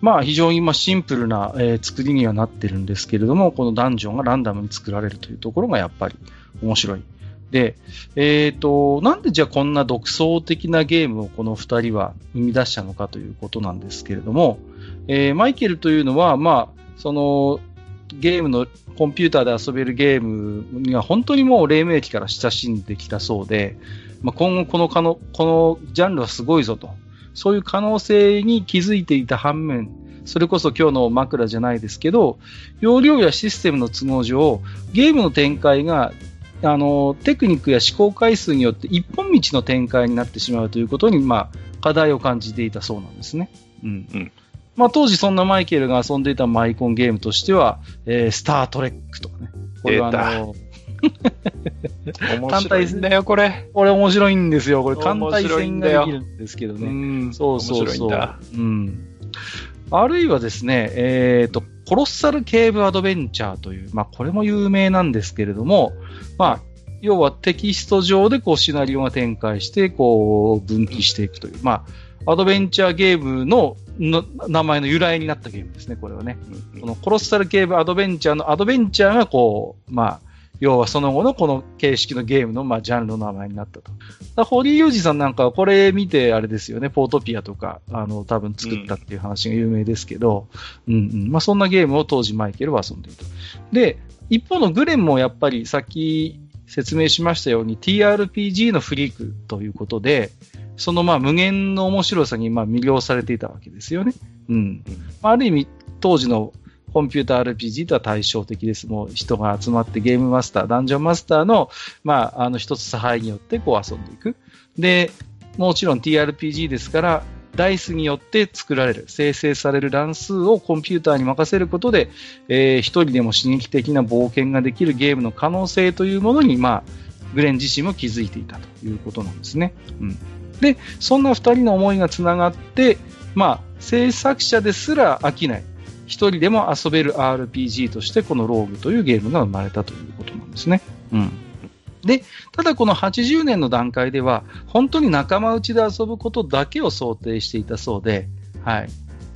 まあ非常にまシンプルな、え、作りにはなってるんですけれども、このダンジョンがランダムに作られるというところがやっぱり面白い。で、えっ、ー、と、なんでじゃあこんな独創的なゲームをこの二人は生み出したのかということなんですけれども、えー、マイケルというのは、まあ、その、ゲームの、コンピューターで遊べるゲームには本当にもう黎明期から親しんできたそうで、まあ、今後この可能、このジャンルはすごいぞと。そういう可能性に気づいていた反面、それこそ今日の枕じゃないですけど、容量やシステムの都合上、ゲームの展開があのテクニックや思考回数によって一本道の展開になってしまうということに、まあ、課題を感じていたそうなんですね。うん。うんまあ、当時そんなマイケルが遊んでいたマイコンゲームとしては、えー、スタートレックとかね。これはあの、面白いんだよ、これ。これ面白いんですよ。これ単体戦ができるんですけどね。うん、そうそうそう。うん。あるいはですね、えっ、ー、と、コロッサルケーブアドベンチャーという、まあ、これも有名なんですけれども、まあ、要はテキスト上でこうシナリオが展開して、こう分岐していくという、まあ、アドベンチャーゲームの名前の由来になったゲームですね、これはね。このコロッサルケーブアドベンチャーのアドベンチャーがこう、まあ、要はその後のこの形式のゲームの、まあ、ジャンルの名前になったと。だ堀井裕二さんなんかはこれ見てあれですよね、ポートピアとか、あの、多分作ったっていう話が有名ですけど、うん、うん、まあ、そんなゲームを当時マイケルは遊んでいた。で、一方のグレンもやっぱりさっき説明しましたように TRPG のフリークということで、そのまあ無限の面白さにまあ魅了されていたわけですよね。うん。ある意味、当時のコンピューター RPG とは対照的です。もう人が集まってゲームマスター、ダンジョンマスターの、まあ、あの一つ差配によってこう遊んでいく。で、もちろん TRPG ですから、ダイスによって作られる、生成される乱数をコンピューターに任せることで、えー、一人でも刺激的な冒険ができるゲームの可能性というものに、まあ、グレン自身も気づいていたということなんですね。うん、で、そんな二人の思いがつながって、まあ、制作者ですら飽きない、一人でも遊べる RPG としてこのローグというゲームが生まれたということなんですね。うん。で、ただこの80年の段階では、本当に仲間内で遊ぶことだけを想定していたそうで、はい。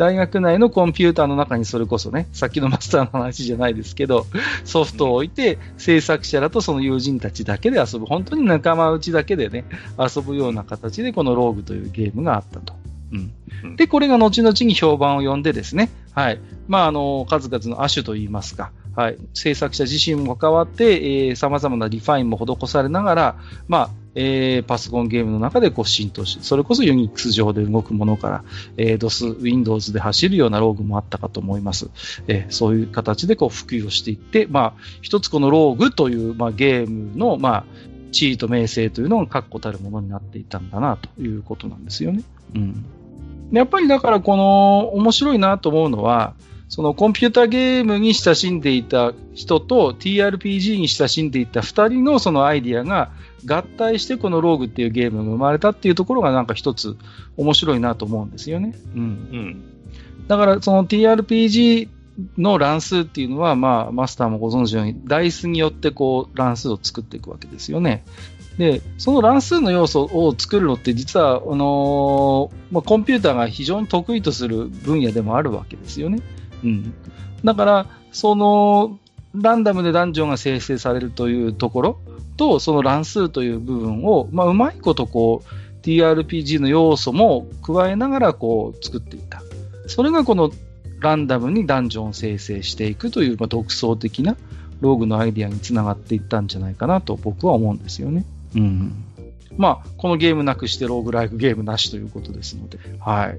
大学内のコンピューターの中にそれこそね、さっきのマスターの話じゃないですけど、ソフトを置いて、制作者らとその友人たちだけで遊ぶ、本当に仲間内だけでね、遊ぶような形でこのローグというゲームがあったと。うん。で、これが後々に評判を呼んでですね、はい。まあ、あの、数々の亜種といいますか、はい。制作者自身も関わって、えー、様々なリファインも施されながら、まあ、えー、パソコンゲームの中でこう浸透し、それこそユニックス上で動くものから、えー、DOS、Windows で走るようなローグもあったかと思います。えー、そういう形でこう普及をしていって、まあ、一つこのローグという、まあ、ゲームの、まあ、地位と名声というのが確固たるものになっていたんだなということなんですよね。うん。やっぱりだからこの面白いなと思うのは、そのコンピューターゲームに親しんでいた人と TRPG に親しんでいた2人のそのアイディアが合体してこのローグっていうゲームが生まれたっていうところがなんか一つ面白いなと思うんですよね。うん。うん、だからその TRPG の乱数っていうのは、まあ、マスターもご存知のように、ダイスによってこう乱数を作っていくわけですよね。で、その乱数の要素を作るのって実は、あのー、まあ、コンピューターが非常に得意とする分野でもあるわけですよね。うん。だから、その、ランダムでダンジョンが生成されるというところと、その乱数という部分を、まあ、うまいことこう、TRPG の要素も加えながらこう作っていった。それがこのランダムにダンジョンを生成していくという、まあ、独創的なローグのアイディアにつながっていったんじゃないかなと僕は思うんですよね。うん。まあ、このゲームなくしてローグライクゲームなしということですので。はい。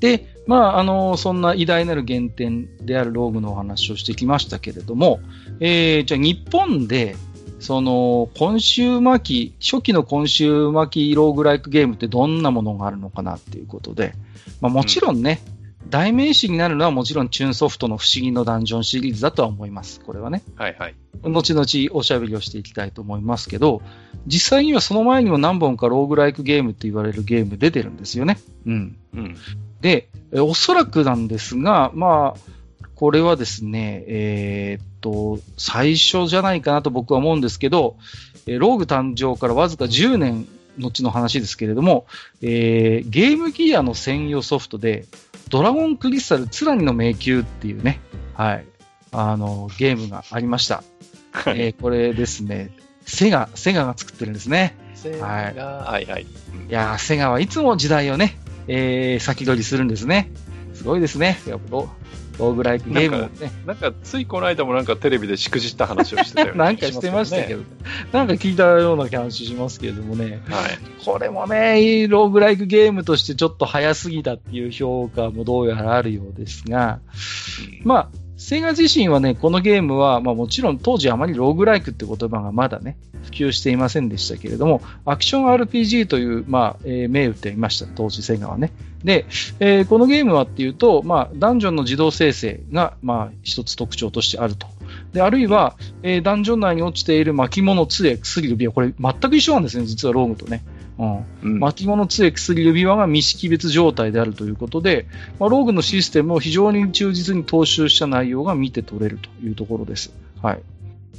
で、まあ、あの、そんな偉大なる原点であるローグのお話をしてきましたけれども、えー、じゃあ日本で、その、今週末期、初期の今週末期ローグライクゲームってどんなものがあるのかなっていうことで、まあもちろんね、代名詞になるのはもちろんチューンソフトの不思議のダンジョンシリーズだとは思います。これはね。はいはい。後々おしゃべりをしていきたいと思いますけど、実際にはその前にも何本かローグライクゲームって言われるゲーム出てるんですよね。うん。うん。で、おそらくなんですが、まあ、これはですね、えー、っと、最初じゃないかなと僕は思うんですけど、ローグ誕生からわずか10年後の話ですけれども、えー、ゲームギアの専用ソフトで、ドラゴンクリスタルツラニの迷宮っていうね、はい、あの、ゲームがありました。はい、えー、これですね、セガ、セガが作ってるんですね。セガ、はい、はいはい。いやセガはいつも時代をね、えー、先取りするんですね。すごいですね。やっぱロローグライクゲームもね。なんか、ついこの間もなんかテレビでしくじった話をしてたよね。なんかしてましたけど、なんか聞いたような話しますけれどもね。はい。これもね、ローグライクゲームとしてちょっと早すぎたっていう評価もどうやらあるようですが、まあ、セガ自身はね、このゲームは、まあもちろん当時あまりローグライクって言葉がまだね、普及していませんでしたけれども、アクション RPG という、まあ、えー、銘打っていました、当時セガはね。で、えー、このゲームはっていうと、まあ、ダンジョンの自動生成が、まあ、一つ特徴としてあると。で、あるいは、えー、ダンジョン内に落ちている巻物、杖、薬、指輪、これ全く一緒なんですね、実はローグとね。うん、巻物、杖、薬、指輪が未識別状態であるということで、まあ、ローグのシステムを非常に忠実に踏襲した内容が見て取れるというところです。はい。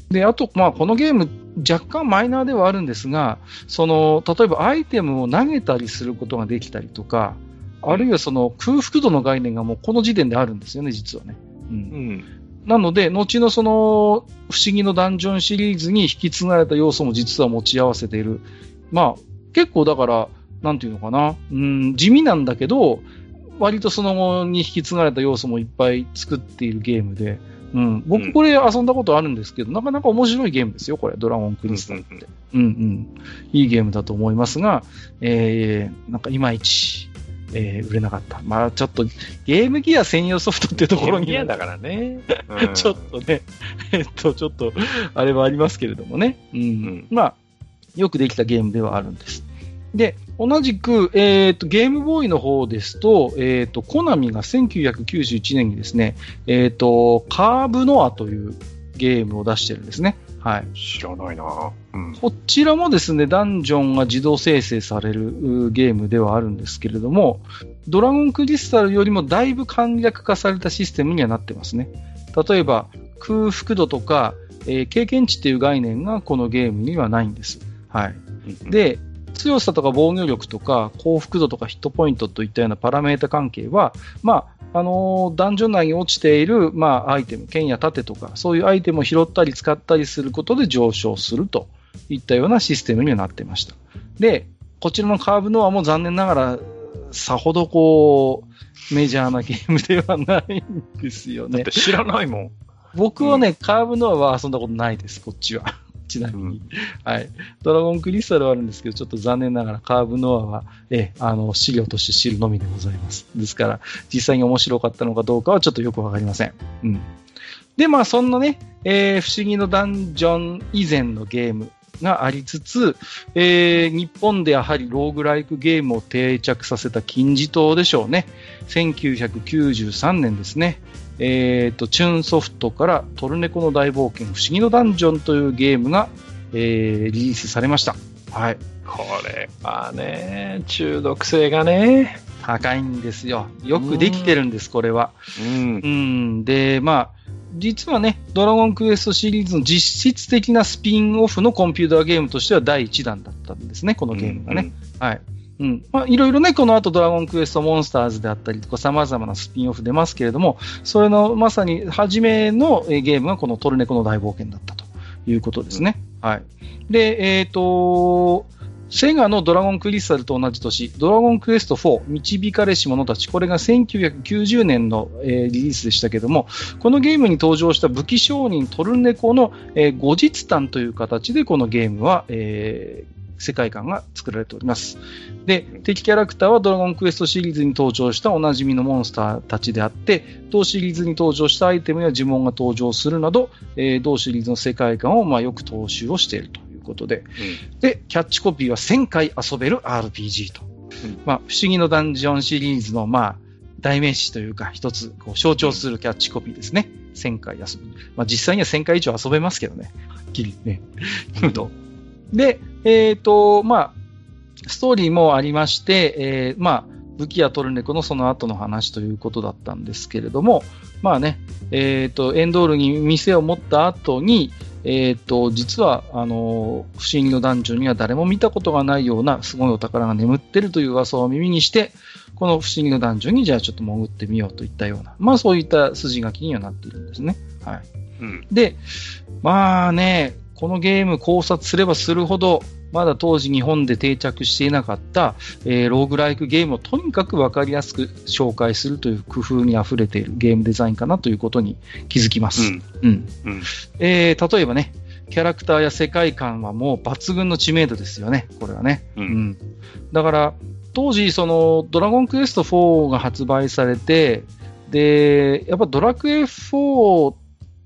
で、あと、まあ、このゲーム、若干マイナーではあるんですが、その、例えばアイテムを投げたりすることができたりとか、あるいはその空腹度の概念がもうこの時点であるんですよね、実はね。うん。うんなので、後のその、不思議のダンジョンシリーズに引き継がれた要素も実は持ち合わせている。まあ、結構だから、なんていうのかな、うん、地味なんだけど、割とその後に引き継がれた要素もいっぱい作っているゲームで、うん、僕これ遊んだことあるんですけど、うん、なかなか面白いゲームですよ、これ、ドラゴンクリスタルって。うんうん。いいゲームだと思いますが、えー、なんかいまいち、えー、売れなかった。まあちょっと、ゲームギア専用ソフトっていうところに。ゲームギアだからね。うん、ちょっとね、えっと、ちょっと、あれはありますけれどもね。うん。うん、まあ、よくできたゲームではあるんです。で、同じく、えっ、ー、と、ゲームボーイの方ですと、えっ、ー、と、コナミが1991年にですね、えっ、ー、と、カーブノアというゲームを出してるんですね。はい。知らないな、うん、こちらもですね、ダンジョンが自動生成されるゲームではあるんですけれども、ドラゴンクリスタルよりもだいぶ簡略化されたシステムにはなってますね。例えば、空腹度とか、えー、経験値っていう概念がこのゲームにはないんです。はい。で、強さとか防御力とか幸福度とかヒットポイントといったようなパラメータ関係は、まあ、あのー、ダンジョン内に落ちている、まあ、アイテム、剣や盾とか、そういうアイテムを拾ったり使ったりすることで上昇するといったようなシステムにはなっていました。で、こちらのカーブノアも残念ながら、さほどこう、メジャーなゲームではないんですよね。だって知らないもん。僕はね、うん、カーブノアは遊んだことないです、こっちは。ちなみに、うん、はい。ドラゴンクリスタルはあるんですけど、ちょっと残念ながらカーブノアは、え、あの、資料として知るのみでございます。ですから、実際に面白かったのかどうかはちょっとよくわかりません。うん。で、まあ、そんなね、えー、不思議のダンジョン以前のゲームがありつつ、えー、日本でやはりローグライクゲームを定着させた金字塔でしょうね。1993年ですね。えっ、ー、と、チューンソフトからトルネコの大冒険不思議のダンジョンというゲームが、えー、リリースされました。はい。これはね、中毒性がね、高いんですよ。よくできてるんです、これは。うん。うん。で、まあ、実はね、ドラゴンクエストシリーズの実質的なスピンオフのコンピューターゲームとしては第1弾だったんですね、このゲームがね。うん、はい。うん。まあ、いろいろね、この後ドラゴンクエストモンスターズであったりとか様々なスピンオフ出ますけれども、それのまさに初めのゲームがこのトルネコの大冒険だったということですね。うん、はい。で、えっ、ー、と、セガのドラゴンクリスタルと同じ年、ドラゴンクエスト4、導かれし者たち、これが1990年の、えー、リリースでしたけども、このゲームに登場した武器商人トルネコの、えー、後日談という形でこのゲームは、えー、世界観が作られております。で、敵キャラクターはドラゴンクエストシリーズに登場したおなじみのモンスターたちであって、同シリーズに登場したアイテムや呪文が登場するなど、えー、同シリーズの世界観をまあよく踏襲をしているということで、うん、で、キャッチコピーは1000回遊べる RPG と。うん、まあ、不思議のダンジョンシリーズのまあ、代名詞というか、一つこう象徴するキャッチコピーですね。1000回遊ぶ。まあ、実際には1000回以上遊べますけどね。はっきりね。で、えっ、ー、と、まあ、ストーリーもありまして、えー、まあ、武器やトルネコのその後の話ということだったんですけれども、まあね、えっ、ー、と、エンドールに店を持った後に、えっ、ー、と、実は、あの、不思議のダンジョンには誰も見たことがないようなすごいお宝が眠ってるという噂を耳にして、この不思議のダンジョンにじゃあちょっと潜ってみようといったような、まあそういった筋書きにはなっているんですね。はい。うん、で、まあね、このゲーム考察すればするほど、まだ当時日本で定着していなかった、えー、ローグライクゲームをとにかくわかりやすく紹介するという工夫に溢れているゲームデザインかなということに気づきます。うん。うん、えー、例えばね、キャラクターや世界観はもう抜群の知名度ですよね、これはね。うん。うん、だから、当時、その、ドラゴンクエスト4が発売されて、で、やっぱドラクエ4っ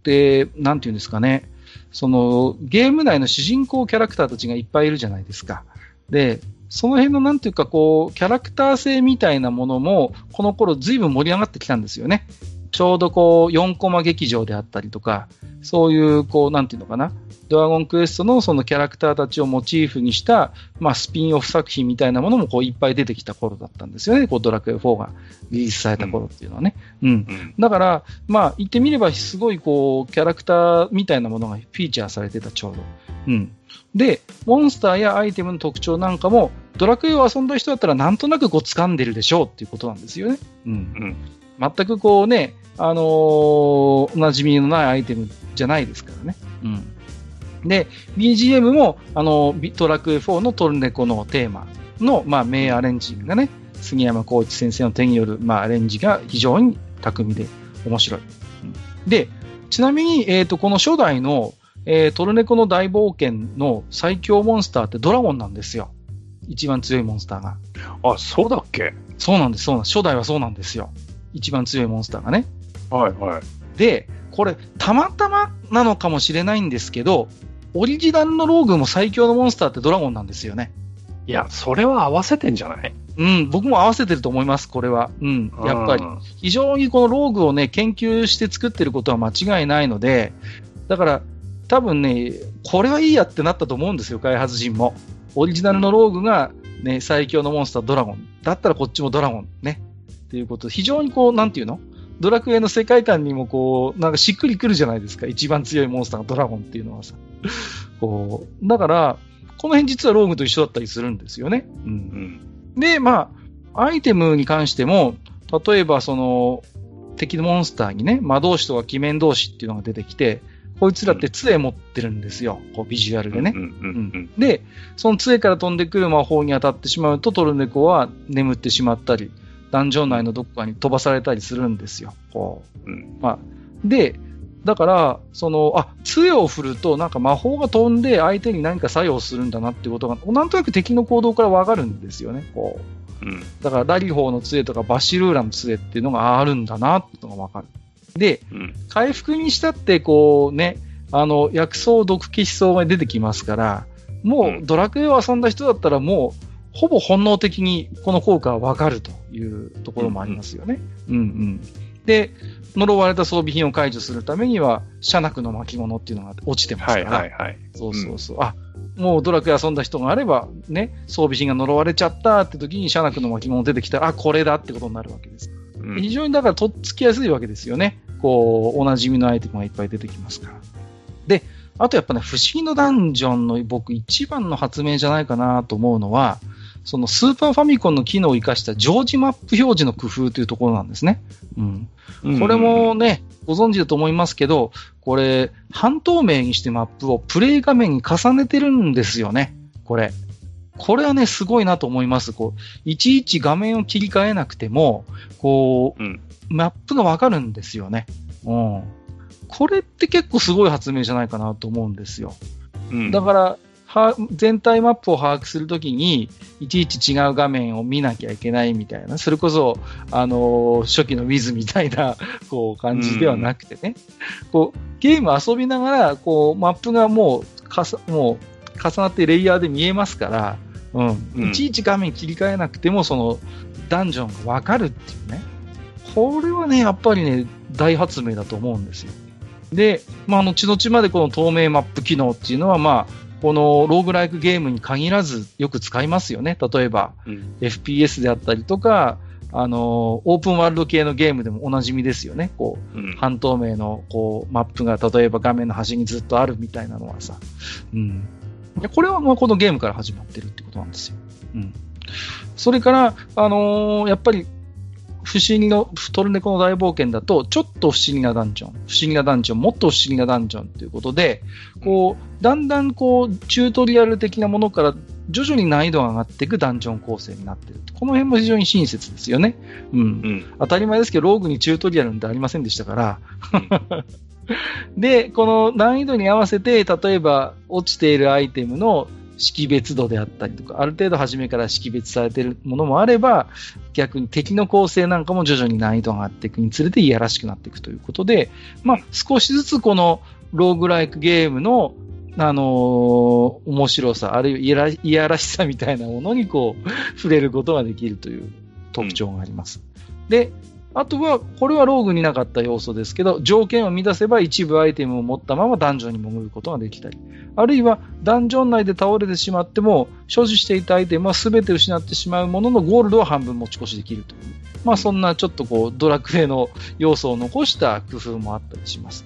て、なんていうんですかね、その、ゲーム内の主人公キャラクターたちがいっぱいいるじゃないですか。で、その辺のなんていうかこう、キャラクター性みたいなものも、この頃ずいぶん盛り上がってきたんですよね。ちょうどこう、4コマ劇場であったりとか、そういう、こう、なんていうのかな、ドラゴンクエストのそのキャラクターたちをモチーフにした、まあ、スピンオフ作品みたいなものもこういっぱい出てきた頃だったんですよね、こうドラクエ4がリリースされた頃っていうのはね。うん。うん、だから、まあ、言ってみればすごいこう、キャラクターみたいなものがフィーチャーされてた、ちょうど。うん。で、モンスターやアイテムの特徴なんかも、ドラクエを遊んだ人だったらなんとなくこう掴んでるでしょうっていうことなんですよね。うん。うん、全くこうね、あのー、おなじみのないアイテムじゃないですからね。うん。で、BGM も、あの、トラック4のトルネコのテーマの、まあ、名アレンジがね、杉山浩一先生の手による、まあ、アレンジが非常に巧みで面白い。で、ちなみに、えっ、ー、と、この初代の、えー、トルネコの大冒険の最強モンスターってドラゴンなんですよ。一番強いモンスターが。あ、そうだっけ？そうなんです、そうなんです。初代はそうなんですよ。一番強いモンスターがね。はいはい。で、これ、たまたまなのかもしれないんですけど、オリジナルのローグも最強のモンスターってドラゴンなんですよね。いや、それは合わせてんじゃない？うん、僕も合わせてると思います、これは。うん、やっぱり。非常にこのローグをね、研究して作ってることは間違いないので、だから、多分ね、これはいいやってなったと思うんですよ、開発陣も。オリジナルのローグが、ね、最強のモンスタードラゴン。だったらこっちもドラゴンね。っていうことで、非常にこう、なんていうの？ドラクエの世界観にもこう、なんかしっくりくるじゃないですか。一番強いモンスターがドラゴンっていうのはさ。こう、だから、この辺実はローグと一緒だったりするんですよね。うん。うん、で、まあ、アイテムに関しても、例えばその、敵のモンスターにね、魔導士とか鬼面同士っていうのが出てきて、こいつらって杖持ってるんですよ。こうビジュアルでね。で、その杖から飛んでくる魔法に当たってしまうとトルネコは眠ってしまったり、ダンジョン内のどこかに飛ばされたりするんですよ。こう。うん、まあ、で、だから、その、あ、杖を振ると、なんか魔法が飛んで相手に何か作用するんだなってことが、なんとなく敵の行動からわかるんですよね、こう。うん、だから、ラリホーの杖とかバシルーラの杖っていうのがあるんだなってのがわかる。で、うん、回復にしたって、こうね、あの、薬草毒気思想が出てきますから、もうドラクエを遊んだ人だったらもう、ほぼ本能的にこの効果はわかるというところもありますよね。うん、うん、うん。で、呪われた装備品を解除するためには、社クの巻物っていうのが落ちてますから。はいはいはい。そうそうそう。うん、あ、もうドラクエ遊んだ人があれば、ね、装備品が呪われちゃったって時に社クの巻物出てきたら、あ、これだってことになるわけです。うん、非常にだからとっつきやすいわけですよね。こう、おなじみのアイテムがいっぱい出てきますから。で、あとやっぱね、不思議のダンジョンの僕一番の発明じゃないかなと思うのは、そのスーパーファミコンの機能を生かした常時マップ表示の工夫というところなんですね。うん。これもね、ご存知だと思いますけど、これ、半透明にしてマップをプレイ画面に重ねてるんですよね。これ。これはね、すごいなと思います。こう、いちいち画面を切り替えなくても、こう、うん、マップがわかるんですよね。うん。これって結構すごい発明じゃないかなと思うんですよ。うん、だから、は全体マップを把握するときに、いちいち違う画面を見なきゃいけないみたいな、それこそ、あのー、初期の Wiz みたいな、こう、感じではなくてね、こう、ゲーム遊びながら、こう、マップがもう、かさ、もう、重なってレイヤーで見えますから、うん、いちいち画面切り替えなくても、その、ダンジョンがわかるっていうね。これはね、やっぱりね、大発明だと思うんですよ。で、まあ、後々までこの透明マップ機能っていうのは、まあ、このローグライクゲームに限らずよく使いますよね。例えば、うん、FPS であったりとか、あの、オープンワールド系のゲームでもおなじみですよね。こう、うん、半透明の、こう、マップが例えば画面の端にずっとあるみたいなのはさ。うん。これはまあこのゲームから始まってるってことなんですよ。うん。それから、あのー、やっぱり、不思議の、トルネコの大冒険だと、ちょっと不思議なダンジョン、不思議なダンジョン、もっと不思議なダンジョンということで、こう、だんだんこう、チュートリアル的なものから徐々に難易度が上がっていくダンジョン構成になっている。この辺も非常に親切ですよね。うん。うん、当たり前ですけど、ローグにチュートリアルなんてありませんでしたから。で、この難易度に合わせて、例えば落ちているアイテムの識別度であったりとか、ある程度初めから識別されているものもあれば、逆に敵の構成なんかも徐々に難易度が上がっていくにつれていやらしくなっていくということで、まあ、少しずつこのローグライクゲームのあのー、面白さ、あるいはいやらしさみたいなものにこう、触れることができるという特徴があります。うん、で、あとは、これはローグになかった要素ですけど、条件を満たせば一部アイテムを持ったままダンジョンに潜ることができたり、あるいはダンジョン内で倒れてしまっても、所持していたアイテムは全て失ってしまうもののゴールドは半分持ち越しできるという、まあそんなちょっとこう、ドラクエの要素を残した工夫もあったりします。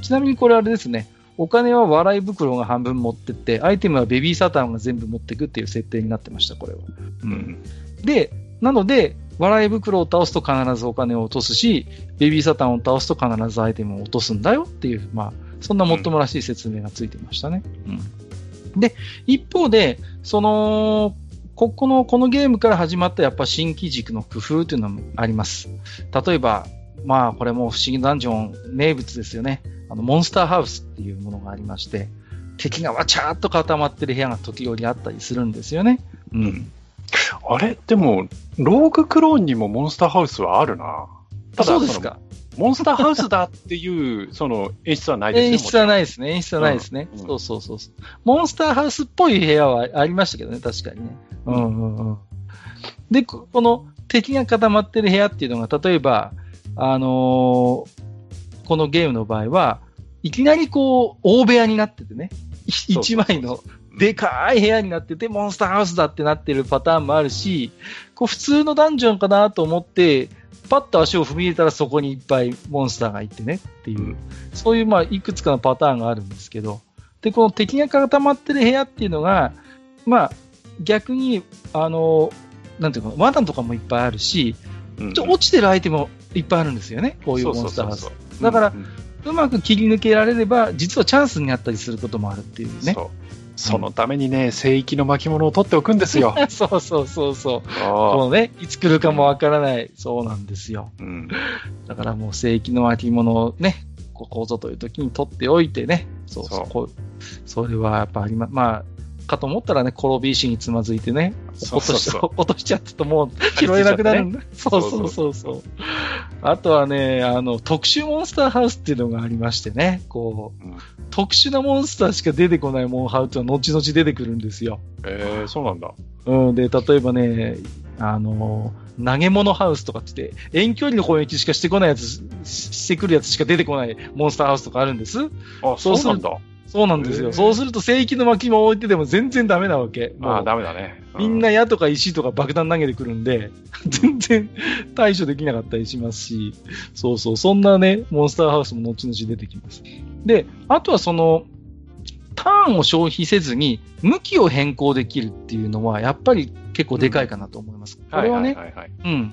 ちなみにこれあれですね、お金は笑い袋が半分持ってって、アイテムはベビーサタンが全部持っていくっていう設定になってました、これは。うん。で、なので、笑い袋を倒すと必ずお金を落とすし、ベビーサタンを倒すと必ずアイテムを落とすんだよっていう、まあ、そんなもっともらしい説明がついてましたね。うん。で、一方で、その、ここの、このゲームから始まったやっぱ新機軸の工夫というのもあります。例えば、まあ、これも不思議ダンジョン名物ですよね。あの、モンスターハウスっていうものがありまして、敵がわちゃーっと固まってる部屋が時折あったりするんですよね。うん。あれ？でも、ローグクローンにもモンスターハウスはあるな。ただそうですか。モンスターハウスだっていう、その演出はないですね。演出はないですね。演出はないですね。うん、そうそうそう。モンスターハウスっぽい部屋はありましたけどね、確かにね。うんうんうん。で、この敵が固まってる部屋っていうのが、例えば、あのー、このゲームの場合は、いきなりこう、大部屋になっててね、一枚のでかい部屋になってて、モンスターハウスだってなってるパターンもあるし、こう普通のダンジョンかなと思って、パッと足を踏み入れたらそこにいっぱいモンスターがいてねっていう、そういうまあいくつかのパターンがあるんですけど、で、この敵が固まってる部屋っていうのが、まあ逆に、あの、なんていうか、罠とかもいっぱいあるし、うん、落ちてるアイテムもいっぱいあるんですよね、こういうモンスターハウス。だから、うまく切り抜けられれば、実はチャンスになったりすることもあるっていうね。そのためにね、聖域の巻物を取っておくんですよ。そうそうそうそう。このね、いつ来るかもわからない。そうなんですよ。うん、だからもう聖域の巻物をね、ここぞという時に取っておいてね。そうそう。そうそれはやっぱありま、まあ、かと思ったらね、転び石につまずいてね、落とし 落としちゃったともう拾えなくなるんだ。そうそうそうそう。あとはね、あの、特殊モンスターハウスっていうのがありましてね、こう、うん、特殊なモンスターしか出てこないモンハウっていうのは後々出てくるんですよ。ええー、そうなんだ。うん、で、例えばね、あの、投げ物ハウスとかって言って、遠距離の攻撃しかしてこないやつ、してくるやつしか出てこないモンスターハウスとかあるんです。あ、そうなんだ。そうなんですよ。そうすると聖域の巻物置いてても全然ダメなわけ。まあダメだね。みんな矢とか石とか爆弾投げてくるんで、全然対処できなかったりしますし、そうそう、そんなね、モンスターハウスも後々出てきます。で、あとはその、ターンを消費せずに、向きを変更できるっていうのは、やっぱり結構でかいかなと思います。これはね、うん。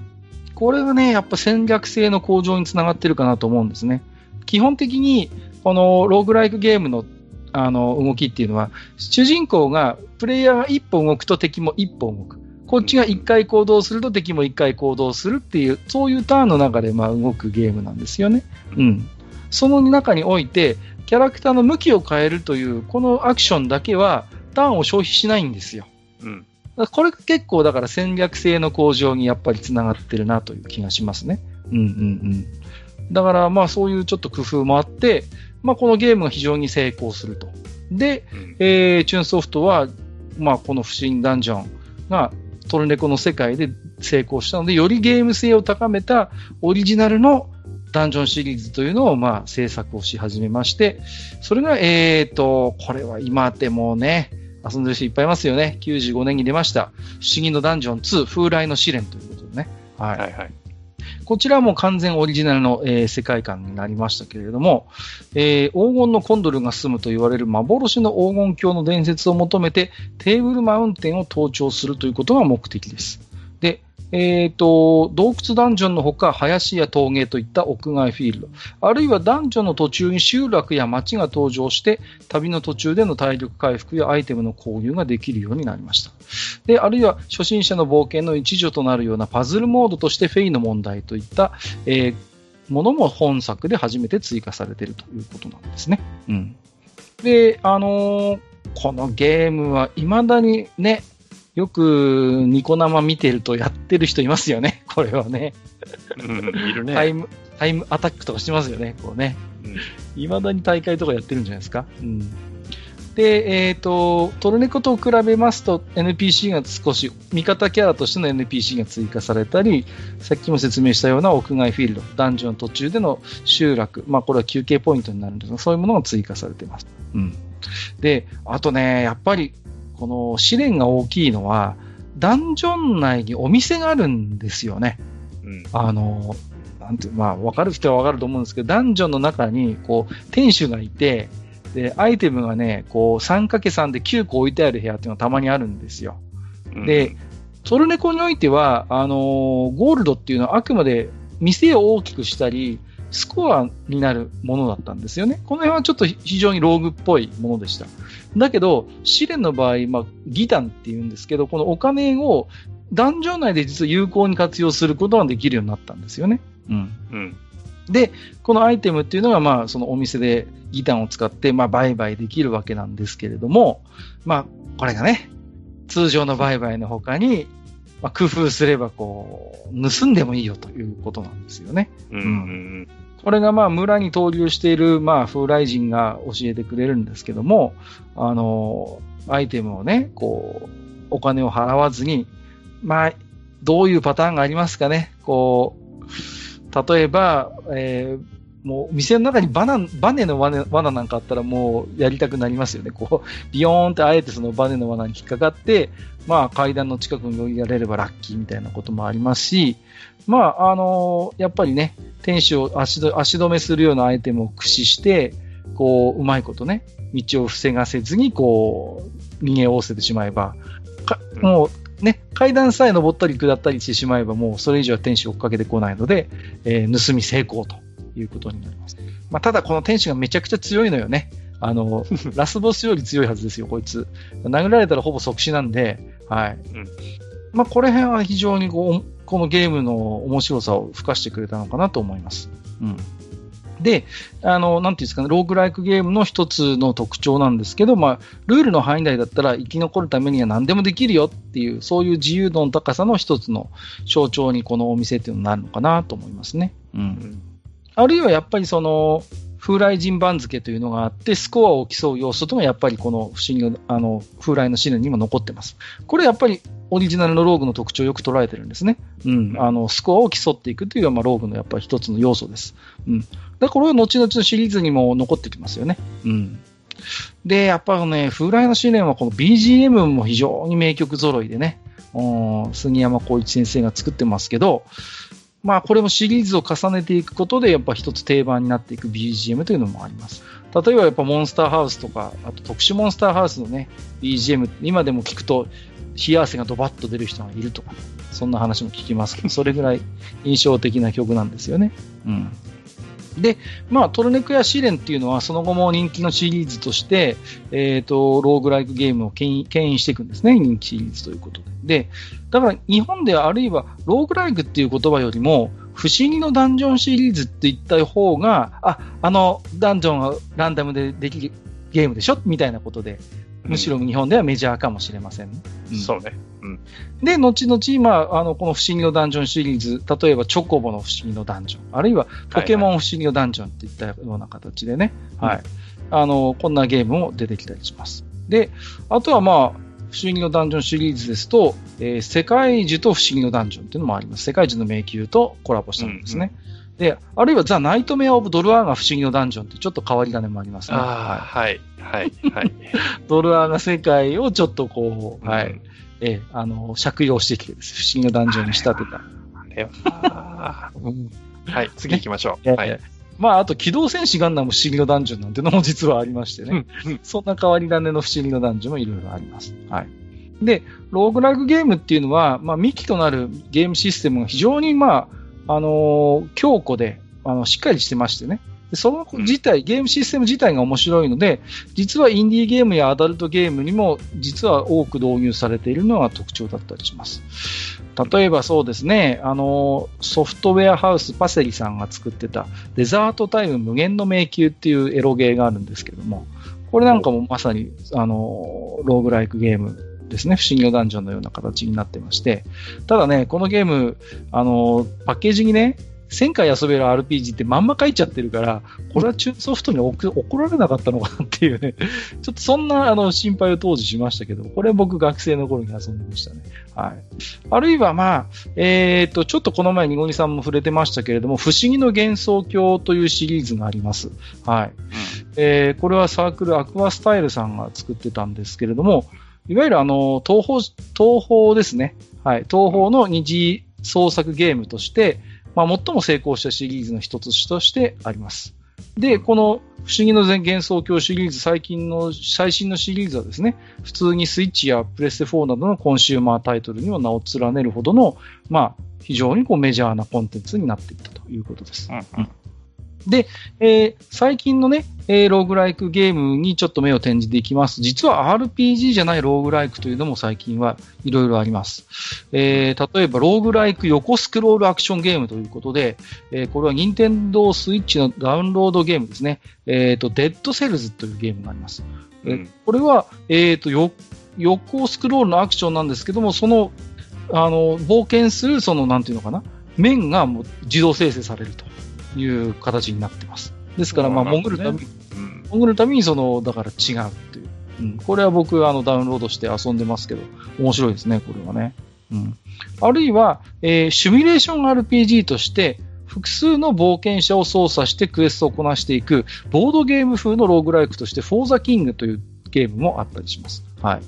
これがね、やっぱ戦略性の向上につながってるかなと思うんですね。基本的に、このローグライクゲームのあの、動きっていうのは、主人公が、プレイヤーが一歩動くと敵も一歩動く。こっちが一回行動すると敵も一回行動するっていう、そういうターンの中でまあ動くゲームなんですよね。うん。その中において、キャラクターの向きを変えるという、このアクションだけは、ターンを消費しないんですよ。うん。これが結構だから戦略性の向上にやっぱりつながってるなという気がしますね。うんうんうん。だからまあそういうちょっと工夫もあって、まあ、このゲームが非常に成功すると。で、うん、えー、チューンソフトは、まあ、この不思議ダンジョンがトルネコの世界で成功したので、よりゲーム性を高めたオリジナルのダンジョンシリーズというのを、まあ、制作をし始めまして、それが、えっ、ー、と、これは今でもね、遊んでる人いっぱいいますよね。95年に出ました。不思議のダンジョン2、風来の試練ということでね。はい。はいはいこちらも完全オリジナルの、えー、世界観になりましたけれども、えー、黄金のコンドルが住むと言われる幻の黄金鏡の伝説を求めてテーブルマウンテンを登頂するということが目的です。えっ、と、洞窟ダンジョンのほか、林や峠といった屋外フィールド、あるいはダンジョンの途中に集落や町が登場して、旅の途中での体力回復やアイテムの購入ができるようになりました。で、あるいは初心者の冒険の一助となるようなパズルモードとしてフェイの問題といった、えー、ものも本作で初めて追加されているということなんですね。うん。で、あのー、このゲームは未だにね、よくニコ生見てるとやってる人いますよね、これはね。うん、いるね。タイム、タイムアタックとかしてますよね、こうね。い、う、ま、ん、だに大会とかやってるんじゃないですか？うん。で、えっ、ー、と、トルネコと比べますと NPC が少し味方キャラとしての NPC が追加されたり、さっきも説明したような屋外フィールド、ダンジョン途中での集落、まあこれは休憩ポイントになるんですが、そういうものが追加されています。うん。で、あとね、やっぱりこの試練が大きいのは、ダンジョン内にお店があるんですよね。うん、あの、なんてまあ、わかる人はわかると思うんですけど、ダンジョンの中に、こう、店主がいて、で、アイテムがね、こう、3×3 で9個置いてある部屋っていうのがたまにあるんですよ。で、トルネコにおいては、あのー、ゴールドっていうのはあくまで店を大きくしたり、スコアになるものだったんですよね。この辺はちょっと非常にローグっぽいものでした。だけど、試練の場合、まあ、ギタンって言うんですけど、このお金をダンジョン内で実は有効に活用することができるようになったんですよね。うん。うん。で、このアイテムっていうのが、まあ、そのお店でギタンを使って、まあ、売買できるわけなんですけれども、まあ、これがね、通常の売買の他に、まあ、工夫すれば、こう、盗んでもいいよということなんですよね。うん、うん、これが、まあ、村に投留している、まあ、風来人が教えてくれるんですけども、あの、アイテムをね、こう、お金を払わずに、まあ、どういうパターンがありますかね。こう、例えば、えー、もう店の中にバナバネの罠なんかあったらもうやりたくなりますよね。こう、ビヨーンってあえてそのバネの罠に引っかかって、まあ階段の近くに追いやれればラッキーみたいなこともありますし、まああのー、やっぱりね、天使を足足止めするようなアイテムを駆使して、こう、うまいことね、道を防がせずに、こう、逃げおおせてしまえば、もうね、階段さえ登ったり下ったりしてしまえば、もうそれ以上は天使を追っかけてこないので、えー、盗み成功ということになります。まあ、ただこの天使がめちゃくちゃ強いのよね。あの、ラスボスより強いはずですよ、こいつ。殴られたらほぼ即死なんで、はい。うん、まあ、これ辺は非常にこう、このゲームの面白さを付加してくれたのかなと思います。うん。で、あの、なんていうんですかね、ローグライクゲームの一つの特徴なんですけど、まあ、ルールの範囲内だったら生き残るためには何でもできるよっていう、そういう自由度の高さの一つの象徴にこのお店っていうのになるのかなと思いますね。うん。うん、あるいはやっぱりその、風来人番付というのがあって、スコアを競う要素ともやっぱりこの不思議な、あの、風来の試練にも残ってます。これやっぱりオリジナルのローグの特徴をよく捉えてるんですね。うん。あの、スコアを競っていくというのは、まあ、ローグのやっぱり一つの要素です。うん。だこれは後々のシリーズにも残ってきますよね。うん。で、やっぱね、風来の試練はこの BGM も非常に名曲揃いでね、杉山浩一先生が作ってますけど、まあこれもシリーズを重ねていくことでやっぱ一つ定番になっていく BGM というのもあります。例えばやっぱモンスターハウスとか、あと特殊モンスターハウスのね、BGM、今でも聞くと冷や汗がドバッと出る人がいるとか、そんな話も聞きますけど、それぐらい印象的な曲なんですよね。うん。で、まあ、トルネクや試練っていうのは、その後も人気のシリーズとして、えっ、ー、と、ローグライクゲームを牽引していくんですね。人気シリーズということで。で、だから日本ではあるいは、ローグライクっていう言葉よりも、不思議のダンジョンシリーズって言った方が、あ、あの、ダンジョンがランダムでできるゲームでしょ？みたいなことで、むしろ日本ではメジャーかもしれません、ねうん、そうね。うん、で、後々、まあ、あの、この不思議のダンジョンシリーズ、例えばチョコボの不思議のダンジョン、あるいはポケモン不思議のダンジョンっていったような形でね、はい、はい、あの、こんなゲームも出てきたりします。で、あとはまあ、不思議のダンジョンシリーズですと、えー、世界樹と不思議のダンジョンっていうのもあります。世界樹の迷宮とコラボしたものですね。うんうんで、あるいはザ・ナイトメア・オブ・ドルアーガ不思議のダンジョンってちょっと変わり種もありますね。あはい、はい、はい。ドルアーガ世界をちょっとこう、はい、えあの、借用してきてです。不思議なダンジョンに仕立てた。あれは、はい、次行きましょう。はい。まあ、あと、機動戦士ガンダム不思議のダンジョンなんてのも実はありましてね。そんな変わり種の不思議のダンジョンもいろいろあります。はい。で、ローグライクゲームっていうのは、まあ、幹となるゲームシステムが非常に、まあ、あのー強固で、あの、しっかりしてましてね。その自体、ゲームシステム自体が面白いので、実はインディーゲームやアダルトゲームにも、実は多く導入されているのが特徴だったりします。例えばそうですね、あの、ソフトウェアハウスパセリさんが作ってた、デザートタイム無限の迷宮っていうエロゲーがあるんですけども、これなんかもまさに、あの、ローグライクゲームですね、不思議のダンジョンのような形になってまして、ただね、このゲーム、あの、パッケージにね、1000回遊べる RPG ってまんま書いちゃってるから、これは中ソフトに 怒怒られなかったのかなっていうね、ちょっとそんなあの心配を当時しましたけど、これ僕学生の頃に遊んでましたね。はい。あるいはまあ、えっ、と、ちょっとこの前にごにさんも触れてましたけれども、不思議の幻想郷というシリーズがあります。はい。えーこれはサークルアクアスタイルさんが作ってたんですけれども、いわゆるあの、東宝、東宝ですね。はい。東宝の二次創作ゲームとして、まあ、最も成功したシリーズの一つとしてあります。で、この不思議の幻想郷シリーズ、最近の、最新のシリーズはですね、普通にスイッチやプレステ4などのコンシューマータイトルにも名を連ねるほどの、まあ、非常にこうメジャーなコンテンツになっていったということです。で、えー最近のね、えーローグライクゲームにちょっと目を転じていきます。実は RPG じゃないローグライクというのも最近はいろいろあります。えー例えばローグライク横スクロールアクションゲームということで、えーこれは任天堂スイッチのダウンロードゲームですね。えっ、と、デッドセルズというゲームがあります。えうんこれは、えっ、と、よ横スクロールのアクションなんですけども、その、あの、冒険する、その、なんていうのかな、面がもう自動生成されるという形になってます。ですから、まあ、潜るために、うん潜るために、その、だから違うっていう。うん。これは僕、あの、ダウンロードして遊んでますけど、面白いですね、これはね。うん。あるいは、えーシミュレーション RPG として、複数の冒険者を操作してクエストをこなしていく、ボードゲーム風のローグライクとして、フォーザキングというゲームもあったりします。はい。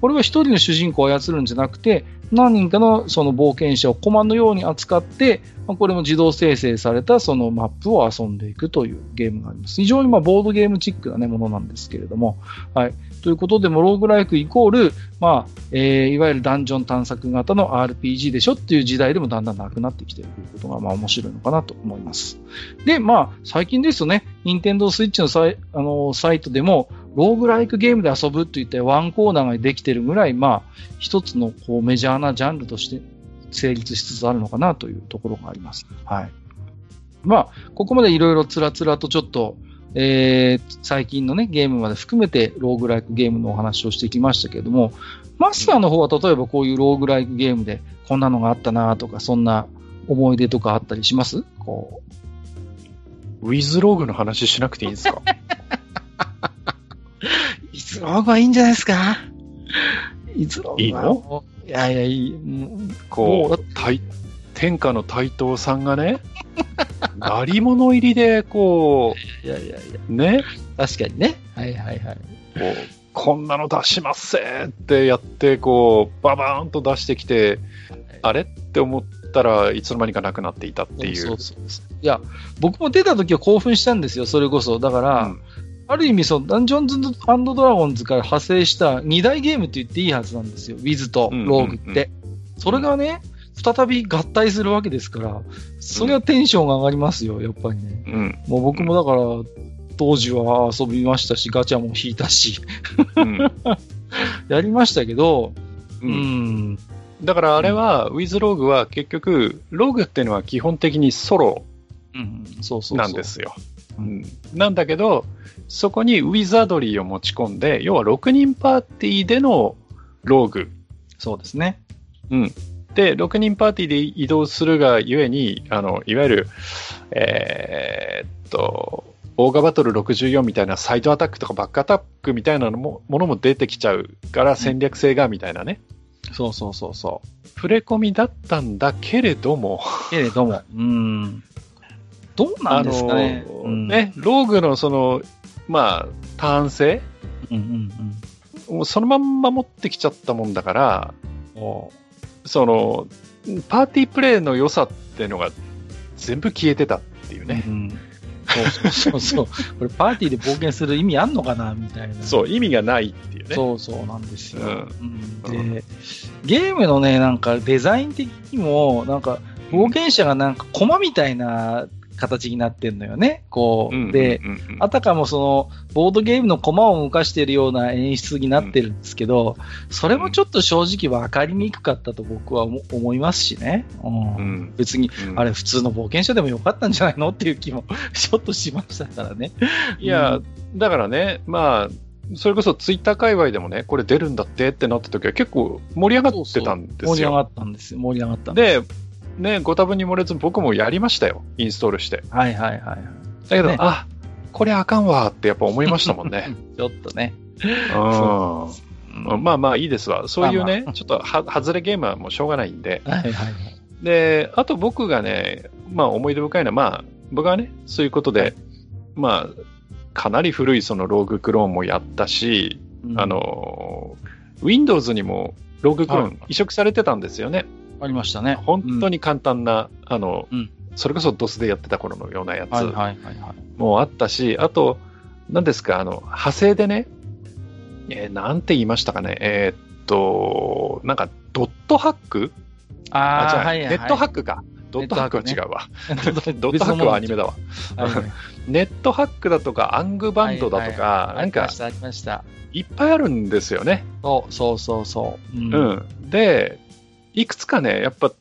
これは一人の主人公を操るんじゃなくて、何人かのその冒険者をコマのように扱って、まあこれも自動生成されたそのマップを遊んでいくというゲームがあります。非常にまボードゲームチックな、ね、ものなんですけれども、はい。ということで、もローグライクイコール、まあ、えーいわゆるダンジョン探索型の RPG でしょっていう時代でもだんだんなくなってきているということが、まあ面白いのかなと思います。で、まあ、最近ですとね、任天堂スイッチのサイあのサイトでも、ローグライクゲームで遊ぶといったワンコーナーができてるぐらい、まあ、一つのこうメジャーなジャンルとして成立しつつあるのかなというところがあります。はい。まあ、ここまでいろいろつらつらとちょっと、えー最近のね、ゲームまで含めてローグライクゲームのお話をしてきましたけれども、マスターの方は例えばこういうローグライクゲームでこんなのがあったなとか、そんな思い出とかあったりします？こうウィズローグの話しなくていいですか？いつローグはいいんじゃないですか？いつローグはいいのいやいや、いい。こう対天下の台頭さんがね、鳴り物入りで、こいやいやいや、う、ね、確かにね。はいはいはい。こう、こんなの出しますせーってやって、こう、ババーンと出してきて、あれ？って思ったらいつの間にかなくなっていたっていう。そうそうそういや、僕も出た時は興奮したんですよ、それこそ。だから、うんある意味その、ダンジョンズドラゴンズから派生した二大ゲームって言っていいはずなんですよ、ウィズとローグって。うんうんうそれがね、再び合体するわけですから、それはテンションが上がりますよ、やっぱりね。うん。もう僕もだから、当時は遊びましたし、ガチャも引いたし、うん。やりましたけど、ううんん、だからあれは、ウィズローグは結局、ローグっていうのは基本的にソロうん、そうそうそう。なんですよ。ううんんなんだけど、そこにウィザードリーを持ち込んで、要は6人パーティーでのローグ。そうですね。うん。で、6人パーティーで移動するがゆえに、あの、いわゆる、えーっと、オーガバトル64みたいなサイドアタックとかバックアタックみたいなのもものも出てきちゃうから戦略性がみたいなね、そうそうそうそ触れ込みだったんだけれども、う。けれども、うん。どうなんですかね。ね、ローグのその、まあ、ターン性うんうんもうそのまんま持ってきちゃったもんだから、うん。その、パーティープレイの良さっていうのが全部消えてたっていうね。うんそうそうそう。これパーティーで冒険する意味あんのかなみたいな。そう、意味がないっていうね。そうそうなんですよ。うんうんで、ゲームのね、なんかデザイン的にも、なんか冒険者がなんか駒みたいな形になってんのよね。こう。うんで、あたかもその、ボードゲームの駒を動かしているような演出になってるんですけど、それもちょっと正直分かりにくかったと僕は思思いますしね。うんうん別に、うんあれ普通の冒険者でもよかったんじゃないのっていう気も ちょっとしましたからね。いや、うんだからね、まあ、それこそツイッター界隈でもね、これ出るんだってってなった時は結構盛り上がってたんですよ。盛り上がったんですよ。盛り上がった。で、ね、ご多分に漏れず僕もやりましたよ。インストールして。はいはいはいはい。だけど、ねあ、これあかんわってやっぱ思いましたもんね。ちょっとね。うんうんまあまあいいですわ。そういうね、まあまちょっとは、外れゲームはもうしょうがないんで。はいはいはい。で、あと僕がね、まあ思い出深いのは、まあ、僕はね、そういうことで、まあ、かなり古いそのローグクローンもやったし、うんあ、の、Windows にもローグクローはいン移植されてたんですよね。ありましたね。本当に簡単な、あの、うんそれこそ DOS でやってた頃のようなやつはいはいはいはい。もあったし、あと、何ですか、あの、派生でね、えーなんて言いましたかね、えーっと、なんか、ドットハック？あ、じゃあ、はいはいはい。ネットハックか。ドットハックは違うわ。ドットハックはアニメだわ。ネットハックだとか、アングバンドだとか、はいなんかありまし、た、ありました。いっぱいあるんですよね。そうそうそうそう。うんうん。で、いくつかね、やっぱ、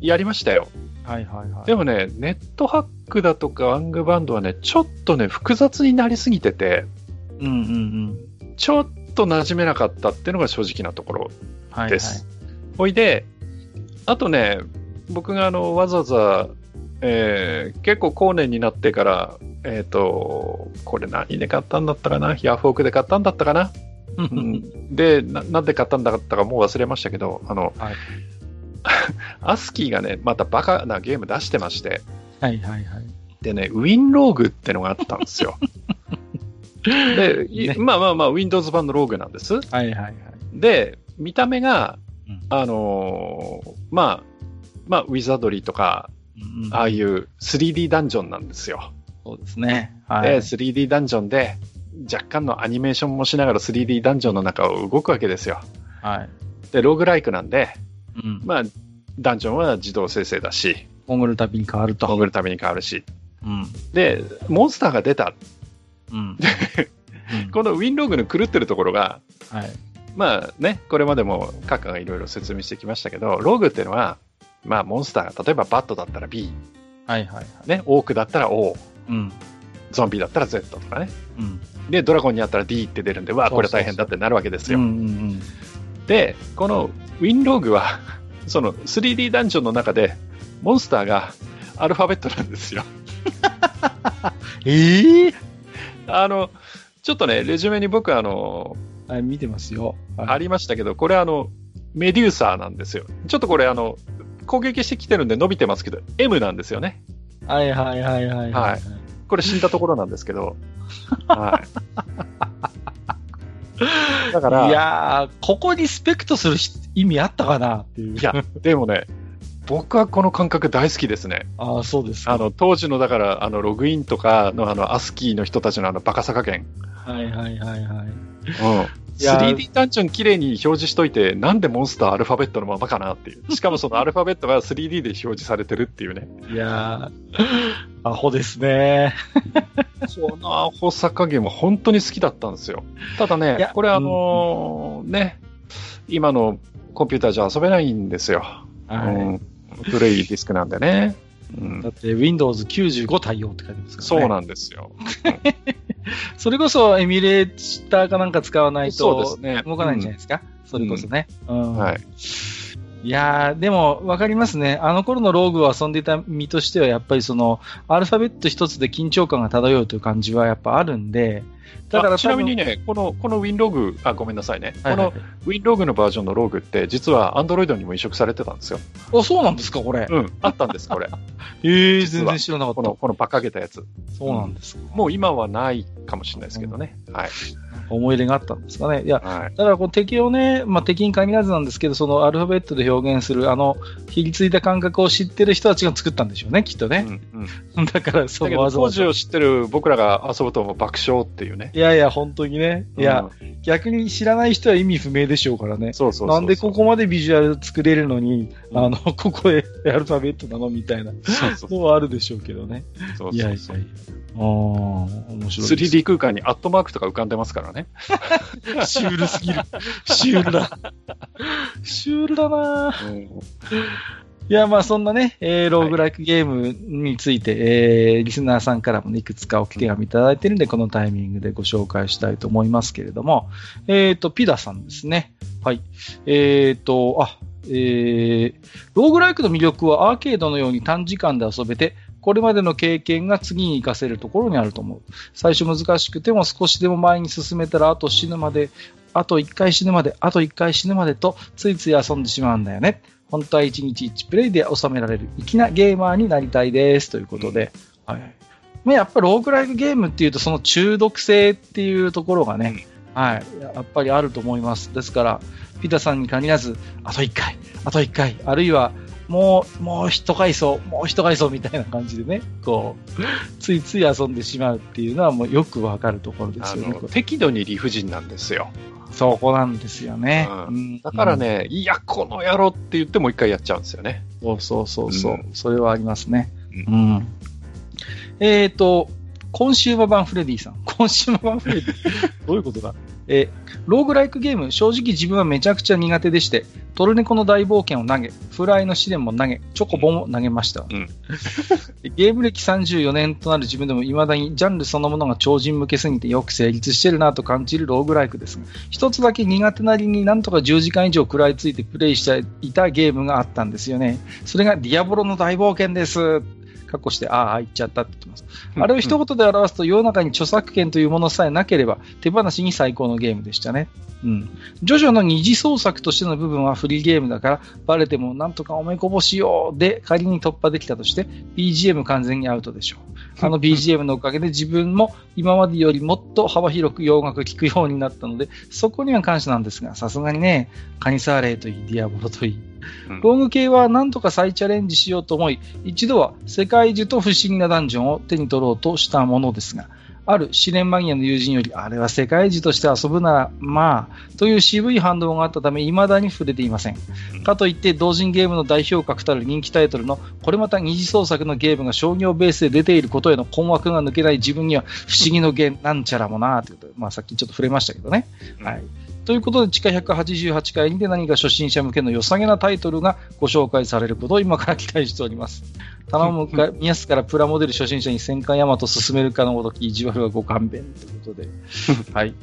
やりましたよ。はいはいはい。でもね、ネットハックだとか、アングバンドはね、ちょっとね、複雑になりすぎてて、うんうんうん。ちょっと馴染めなかったっていうのが正直なところはいはい。です。ほいで、あとね、僕があのわざわざ、えー結構後年になってから、えっ、と、これ何で買ったんだったかな？ヤフオクで買ったんだったかな、ううんん、でな、なんで買ったんだったかもう忘れましたけど、あの、はい アスキーがね、またバカなゲーム出してまして、はいはいはい。でね、ウィンローグってのがあったんですよ。で、いねまあまあまあ、Windows 版のローグなんです。はいはいはい。で、見た目が、うんあのーまあ、まあ、ウィザードリーとか、うんうんああいう 3D ダンジョンなんですよ。そうですね。はで、い。3D ダンジョンで、若干のアニメーションもしながら 3D ダンジョンの中を動くわけですよ。はい。で、ローグライクなんで、うん。まあ、ダンジョンは自動生成だし、潜るたびに変わると。潜るために変わるし。うん。で、モンスターが出た。うん。うんこのウィンローグの狂ってるところが、はい。まあね、これまでもカカがいろいろ説明してきましたけど、ローグっていうのは、まあモンスターが、例えばバットだったら B、はいはいはい。ね、オークだったら O、うん。ゾンビだったら Z とかね。うん。で、ドラゴンにあったら D って出るんで、わあ、これ大変だってなるわけですよ。うんうんで、このウィンローグは、その 3D ダンジョンの中で、モンスターがアルファベットなんですよ。ええあの、ちょっとね、レジュメに僕、あの、はい、見てますよ。はいありましたけど、これあの、メデューサーなんですよ。ちょっとこれあの、攻撃してきてるんで伸びてますけど、M なんですよね。はいはいはいはい。はいこれ死んだところなんですけど。はい。だから、いやー、ここにスペクトするし意味あったかなっていう。いや、でもね、僕はこの感覚大好きですね。ああ、そうですか。あの、当時の、だから、あの、ログインとかの、あの、アスキーの人たちのあの、バカさ加減。はいはいはいはい。うん。いや 3D ダンジョン綺麗に表示しといて、なんでモンスターアルファベットのままかなっていう。しかもそのアルファベットが 3D で表示されてるっていうね。いやー、アホですね。このアホさ加減は本当に好きだったんですよ。ただいねや、これあのーね、今のコンピューターじゃ遊べないんですよ。はいうん、古いディスクなんでね。うんだって Windows 95対応って書いてますからね。そうなんですよ。それこそエミュレーターかなんか使わないと。動かないんじゃないですか、それこそね。うんはい。いやー、でも分かりますね。あの頃のローグを遊んでいた身としては、やっぱりその、アルファベット一つで緊張感が漂うという感じはやっぱあるんで、だからあちなみにね、ね、この、この WinLog、あ、ごめんなさいね。はいはいこの WinLog のバージョンのログって、実は Android にも移植されてたんですよ。あ、そうなんですか、これ。うん、あったんです、これ。ええ実は全然知らなかった。この、この馬鹿げたやつ。そうなんですか。もう今はないかもしれないですけどね。はい。思い入れがあったんですかね。いや、はい。だからこう敵をね、まあ、敵に限らずなんですけど、そのアルファベットで表現する、あの、ひりついた感覚を知ってる人たちが作ったんでしょうね、きっとね。うんうん、だから、そのわざわざ。当時を知ってる僕らが遊ぶと爆笑っていうね。いやいや、本当にね。いや、うん逆に知らない人は意味不明でしょうからね。そうそうそうそうなんでここまでビジュアル作れるのに、うんあの、ここへアルファベットなのみたいなそうそうのはあるでしょうけどね。そういやいやいや。ああ、面白いです。3D 空間にアットマークとか浮かんでますからね。シュールすぎる。シュールだ。シュールだなぁいや、まあそんなね、えー、ローグライクゲームについて、えー、リスナーさんからもね、いくつかお手紙いただいてるんで、このタイミングでご紹介したいと思いますけれども、えっ、と、ピダさんですね。はい。えっ、と、あ、えー、ローグライクの魅力はアーケードのように短時間で遊べて、これまでの経験が次に活かせるところにあると思う。最初難しくても少しでも前に進めたら、あと死ぬまで、あと1回死ぬまで、あと1回死ぬまでと、ついつい遊んでしまうんだよね。本当は1日1プレイで収められる粋なゲーマーになりたいです。ということで。はい。まあ、やっぱりローグライクゲームっていうと、その中毒性っていうところがね、はい。やっぱりあると思います。ですから、ピタさんに限らず、あと1回、あと1回、あるいは、もう、もう一回層、もう一回層みたいな感じでね、こう、ついつい遊んでしまうっていうのはもうよくわかるところですあよね。の適度に理不尽なんですよ。そこなんですよね。うんうんだから、ね、いや、この野郎って言ってもう一回やっちゃうんですよね。そうそうそうそう、うんそれはありますね。ううん。えっ、と、コンシューマー版フレディさん。コンシューマー版フレディ どういうことだ？えーローグライクゲーム、正直自分はめちゃくちゃ苦手でして、トルネコの大冒険を投げ、風来のシレンも投げ、チョコボも投げました。うん ゲーム歴34年となる自分でも未だにジャンルそのものが超人向けすぎてよく成立してるなと感じるローグライクですが、一つだけ苦手なりになんとか10時間以上食らいついてプレイしていたゲームがあったんですよね。それがディアボロの大冒険です。かっこして、ああ、言っちゃったって言ってます。あれを一言で表すと、世の中に著作権というものさえなければ、手放しに最高のゲームでしたね。うん。ジョジョの二次創作としての部分はフリーゲームだから、バレてもなんとかおめこぼしようで仮に突破できたとして、BGM 完全にアウトでしょう。あの BGM のおかげで自分も今までよりもっと幅広く洋楽聴くようになったので、そこには感謝なんですが、さすがにね、カニサーレイといい、ディアボロといい、うんロング系は何とか再チャレンジしようと思い、一度は世界中と不思議なダンジョンを手に取ろうとしたものですが、ある試練マニアの友人より、あれは世界中として遊ぶなら、まあ、という渋い反応があったため、未だに触れていません。かといって、同人ゲームの代表格たる人気タイトルの、これまた二次創作のゲームが商業ベースで出ていることへの困惑が抜けない自分には、不思議のゲームなんちゃらもなということで、まあさっきちょっと触れましたけどね。うんはい。ということで、地下188回にて何か初心者向けの良さげなタイトルがご紹介されることを今から期待しております。頼むか、宮スからプラモデル初心者に戦艦ヤマト進めるかのごとき意地悪はご勘弁ということで。はい。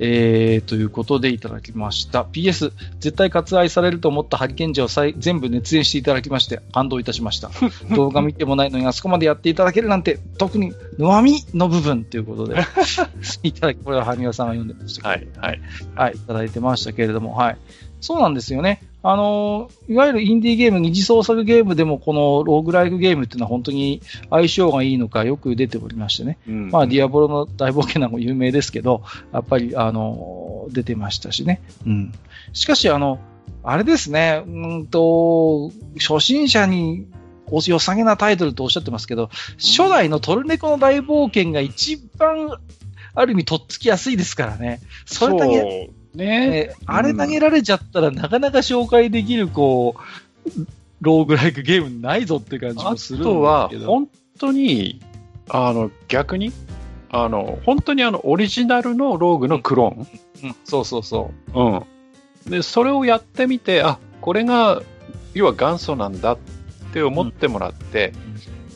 えー、ということでいただきました。PS、絶対割愛されると思ったハリケンジャーを再全部熱演していただきまして、感動いたしました。動画見てもないのにあそこまでやっていただけるなんて、特に、ぬわみの部分ということで、いただき、これは羽生さんが読んでましたけどはい、はい。はい、いただいてましたけれども、はい。そうなんですよね。あのーいわゆるインディーゲーム、二次創作ゲームでも、このローグライクゲームっていうのは本当に相性がいいのかよく出ておりましてね。うんまあ、ディアボロの大冒険なんかも有名ですけど、やっぱり、あのー出てましたしね。うん。しかし、あの、あれですね、うーんと、初心者にお良さげなタイトルとおっしゃってますけど、初代のトルネコの大冒険が一番、ある意味、とっつきやすいですからね。それだけ、ね。ね、あれ投げられちゃったら、なかなか紹介できる、こう、ローグライクゲームないぞって感じあもするんとはですけ、ど。本当に、あの、逆に、あの、本当にあの、オリジナルのローグのクロうん、そうそうそーン。うん。で、それをやってみて、あ、これが、要は元祖なんだって思ってもらって、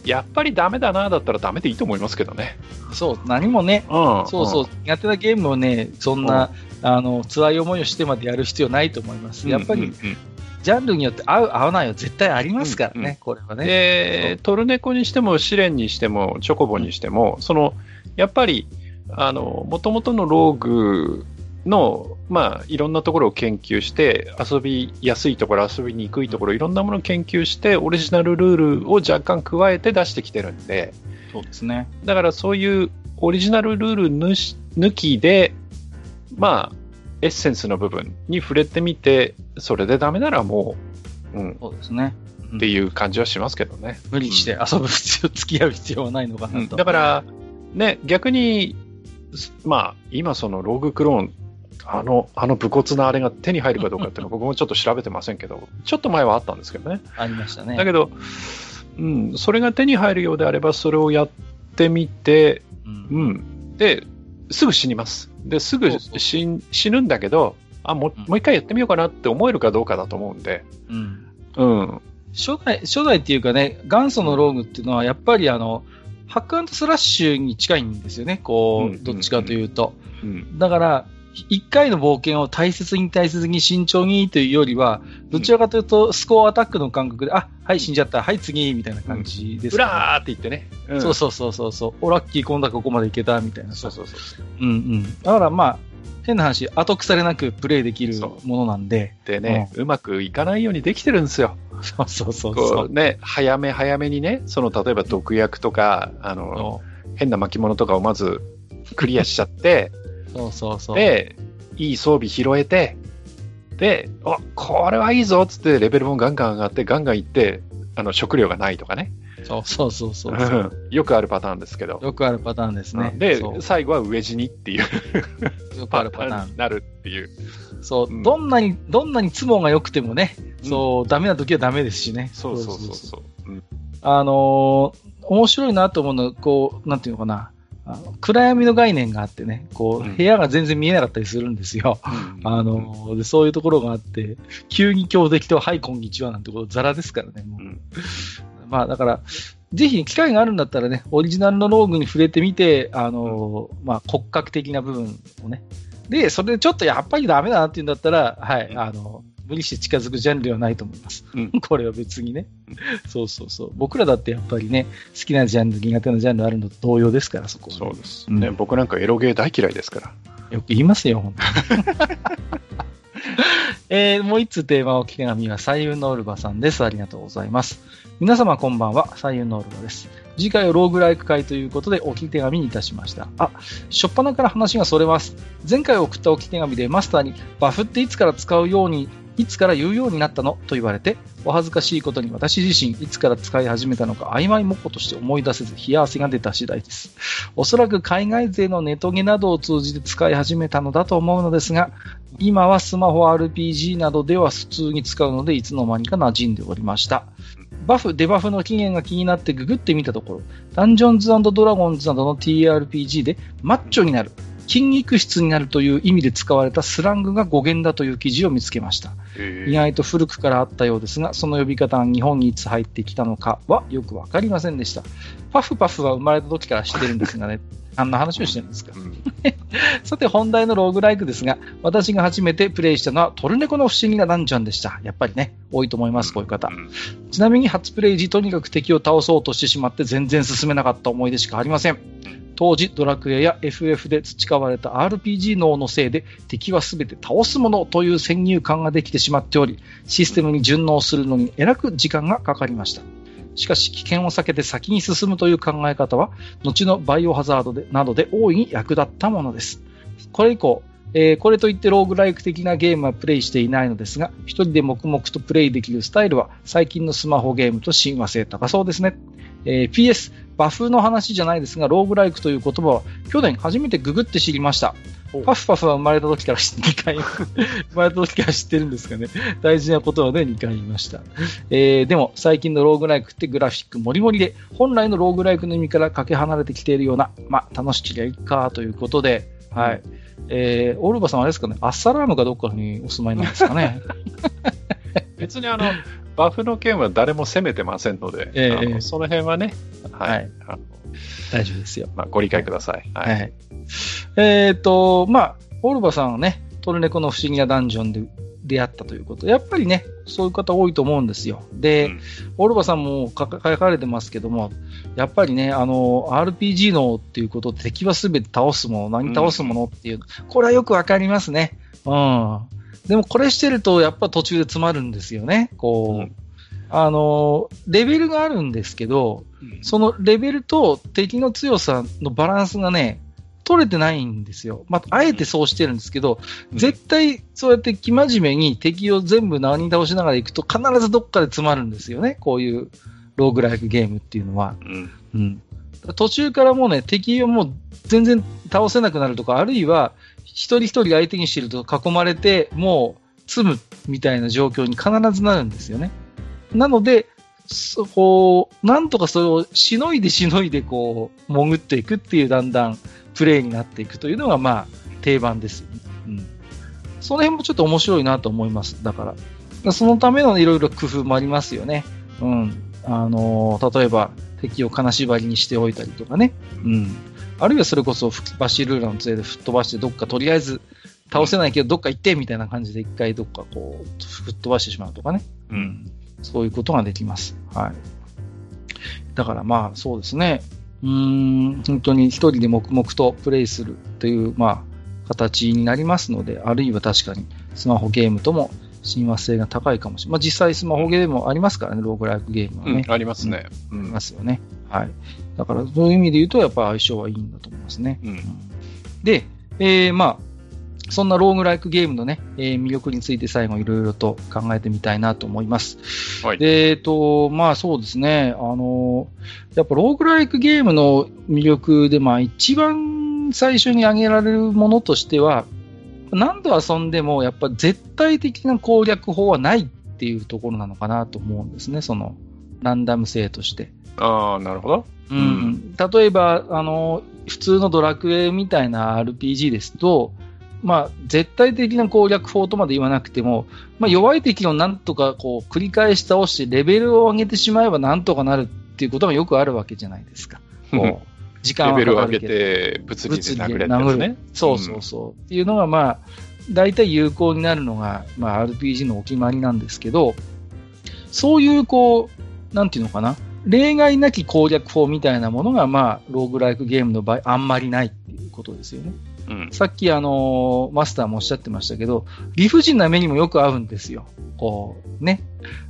やっぱりダメだな、だったらダメでいいと思いますけどね。う。そう、何もね、うん。そうそう、苦手なゲームをね、そんな、あの、辛い思いをしてまでやる必要ないと思います。うん。やっぱり、うんうんジャンルによって合う、合わないは絶対ありますからね、うんうんこれはね。で、トルネコにしても、試練にしても、チョコボにしても、その、やっぱり、あの、元々のローグの、まあ、いろんなところを研究して、遊びやすいところ、遊びにくいところ、いろんなものを研究して、オリジナルルールを若干加えて出してきてるんで、そうですね。だからそういうオリジナルルール抜きで、まあ、エッセンスの部分に触れてみて、それでダメならもう、うん、そうですね。うんっていう感じはしますけどね。無理して遊ぶ必要、付き合う必要はないのかうなんと。だから、ね、逆に、すまあ、今そのローグクローン、あの、あの武骨なあれが手に入るかどうかっていうのは 僕もちょっと調べてませんけど、ちょっと前はあったんですけどね。ありましたね。だけど、うん、それが手に入るようであれば、それをやってみて、うんうん。で、すぐ死にます。で、すぐ死ぬんだけど、あ、もううんもう一回やってみようかなって思えるかどうかだと思うんで、うんうん。初代、初代っていうかね、元祖のローグっていうのは、やっぱりあの、ハックスラッシュに近いんですよね、こうんう、どっちかというと。うん。だから、一回の冒険を大切に大切に慎重にというよりは、どちらかというと、スコアアタックの感覚で、あ、はい、死んじゃった、はい、次、みたいな感じですうかららーって言ってね。うんそうそうそうそうそう。お、ラッキー、今度はここまでいけた、みたいな。そうそうそうそう。うんうん。だからまあ、変な話、後腐れなくプレイできるそものなんで。でね、うまくいかないようにできてるんですよ。そうそうそうこそううね、早め早めにね、その例えば毒薬とか、あの、変な巻物とかをまずクリアしちゃって、そうそうそう。で、いい装備拾えて、で、あ、これはいいぞっつってレベルもガンガン上がって、ガンガンいって、あの、食料がないとかね。そうそうそうそうそう。よくあるパターンですけど。よくあるパターンですね。でそ、最後は飢え死にっていううよくあパるパターンに。なるっていう。そうう、んどんなに、どんなに都合が良くてもね、うんそう、ダメな時はダメですしね。そうそうそうそう。うんあのー面白いなと思うのは、こう、なんていうのかな。あの暗闇の概念があってね、こう、うん部屋が全然見えなかったりするんですよ。あのーで、そういうところがあって、急に強敵と、はい、こんにちはなんてこと、ザラですからね、もう。うんまあ、だから、ぜひ機会があるんだったらね、オリジナルのローグに触れてみて、あのーまあ、骨格的な部分をね。で、それでちょっとやっぱりダメだなっていうんだったら、はい、うんあの、無理して近づくジャンルではないと思います。うん これは別にねうん。そうそうそう。僕らだってやっぱりね、好きなジャンル、苦手なジャンルあるのと同様ですから、そこはね、そうです、うんね。僕なんかエロゲー大嫌いですから。よく言いますよ、本当に。えーもう一通テーマを聞き手紙は、左右のオルバさんです。ありがとうございます。皆様こんばんは、左右のオルバです。次回はローグライク会ということで、お聞き手紙にいたしました。あ、しょっぱなから話がそれます。前回送ったお聞き手紙で、マスターに、バフっていつから使うように、いつから言うようになったのと言われて、お恥ずかしいことに私自身いつから使い始めたのか曖昧模倣として思い出せず冷や汗が出た次第です。おそらく海外勢のネトゲなどを通じて使い始めたのだと思うのですが、今はスマホ RPG などでは普通に使うのでいつの間にか馴染んでおりました。バフ、デバフの期限が気になってググってみたところ、ダンジョンズドラゴンズなどの TRPG でマッチョになる、筋肉質になるという意味で使われたスラングが語源だという記事を見つけました。意外と古くからあったようですが、その呼び方が日本にいつ入ってきたのかはよくわかりませんでした。パフパフは生まれた時から知ってるんですがね、あんな話をしてるんですか。うん さて本題のローグライクですが、私が初めてプレイしたのはトルネコの不思議なダンジョンでした。やっぱりね、多いと思います、こういう方。んちなみに初プレイ時、とにかく敵を倒そうとしてしまって全然進めなかった思い出しかありません。当時、ドラクエや FF で培われた RPG 脳のせいで敵は全て倒すものという先入観ができてしまっており、システムに順応するのにえらく時間がかかりました。しかし、危険を避けて先に進むという考え方は、後のバイオハザードでなどで大いに役立ったものです。これ以降、えーこれといってローグライク的なゲームはプレイしていないのですが、一人で黙々とプレイできるスタイルは最近のスマホゲームと親和性高そうですね。えー PS、バフの話じゃないですが、ローグライクという言葉は去年初めてググって知りました。パフパフは生まれた時から知って2回、生まれた時から知ってるんですかね。大事なことはね、2回言いました。えーでも、最近のローグライクってグラフィックもりもりで、本来のローグライクの意味からかけ離れてきているような、まあ、楽しきりゃいいかということで、はい。えー、オルバさんはあれですかね、アッサラームかどっかにお住まいなんですかね。別にあの、バフの件は誰も責めてませんので、ええあのその辺はね、はい。はい大丈夫ですよ。まあ、ご理解ください。はい。はい。えっ、と、まあ、オルバさんはね、トルネコの不思議なダンジョンで出会ったということ。やっぱりね、そういう方多いと思うんですよ。で、うんオルバさんも書かれてますけども、やっぱりね、あの、RPG のっていうことで敵はすべて倒すもの、何倒すものっていう、これはよくわかりますね。うん。でもこれしてると、やっぱ途中で詰まるんですよね。こう、うんあの、レベルがあるんですけど、そのレベルと敵の強さのバランスがね、取れてないんですよ。まあ、あえてそうしてるんですけど、うん絶対そうやって生真面目に敵を全部何倒しながら行くと必ずどっかで詰まるんですよね。こういうローグライクゲームっていうのは。うん。うん。途中からもうね、敵をもう全然倒せなくなるとか、あるいは一人一人相手にしてると囲まれて、もう積むみたいな状況に必ずなるんですよね。なので、そこう、なんとかそれをしのいでしのいでこう、潜っていくっていうだんだんプレイになっていくというのがまあ定番ですね。うん。その辺もちょっと面白いなと思います。だから。そのためのいろいろ工夫もありますよね。うん。あのー例えば敵を金縛りにしておいたりとかね。うん。あるいはそれこそ吹き走ルーラーの杖で吹っ飛ばしてどっかとりあえず倒せないけどどっか行ってみたいな感じで一回どっかこう吹っ飛ばしてしまうとかね。うん。そういうことができます。はい。だからまあそうですね。うーん、本当に一人で黙々とプレイするという、まあ、形になりますので、あるいは確かにスマホゲームとも親和性が高いかもしれない。まあ実際スマホゲームもありますからね、ローグライクゲームはね。うんありますね。うありんま。すよね。はい。だからそういう意味で言うと、やっぱ相性はいいんだと思いますね。うん。で、えー、まあ、そんなローグライクゲームのね、えー魅力について最後いろいろと考えてみたいなと思います。はい。で、えっと、まあそうですね、あの、やっぱローグライクゲームの魅力で、まあ一番最初に挙げられるものとしては、何度遊んでもやっぱ絶対的な攻略法はないっていうところなのかなと思うんですね、そのランダム性として。ああ、なるほど。うんん例えば、あの、普通のドラクエみたいな RPG ですと、まあ、絶対的な攻略法とまで言わなくても、まあ、弱い敵をなんとかこう繰り返し倒してレベルを上げてしまえばなんとかなるっていうことがよくあるわけじゃないですか。こう時間はレベルを上げて、物理で殴れってやつ物理でね。そうそうそう。っていうのが、まあ、大体有効になるのが、まあ、RPG のお決まりなんですけど、そういう、こう、なんていうのかな、例外なき攻略法みたいなものが、まあ、ローグライクゲームの場合、あんまりないっていうことですよね。うん。さっき、あのーマスターもおっしゃってましたけど、理不尽な目にもよく合うんですよ。こう、ね。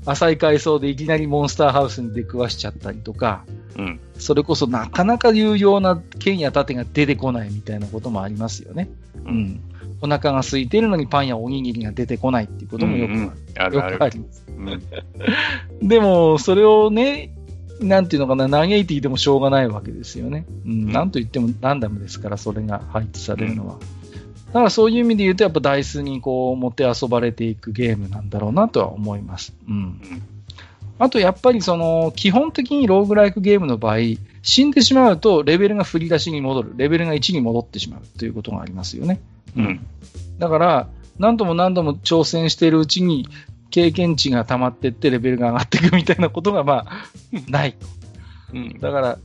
浅い階層でいきなりモンスターハウスに出くわしちゃったりとか、うん。それこそなかなか有用な剣や盾が出てこないみたいなこともありますよね。ううんん。お腹が空いてるのにパンやおにぎりが出てこないっていうこともよくある。うんうんあるあるよくあ。ります。うんでも、それをね、なんていうのかな、嘆いていてもしょうがないわけですよね。うん。んなんと言ってもランダムですから、それが配置されるのは。だからそういう意味で言うと、やっぱダイスにこう、持って遊ばれていくゲームなんだろうなとは思います。うん。あとやっぱりその、基本的にローグライクゲームの場合、死んでしまうとレベルが振り出しに戻る。レベルが1に戻ってしまうということがありますよね。うん。だから、何度も何度も挑戦しているうちに、経験値が溜まっていってレベルが上がっていくみたいなことが、まあ、ない。うん。だから、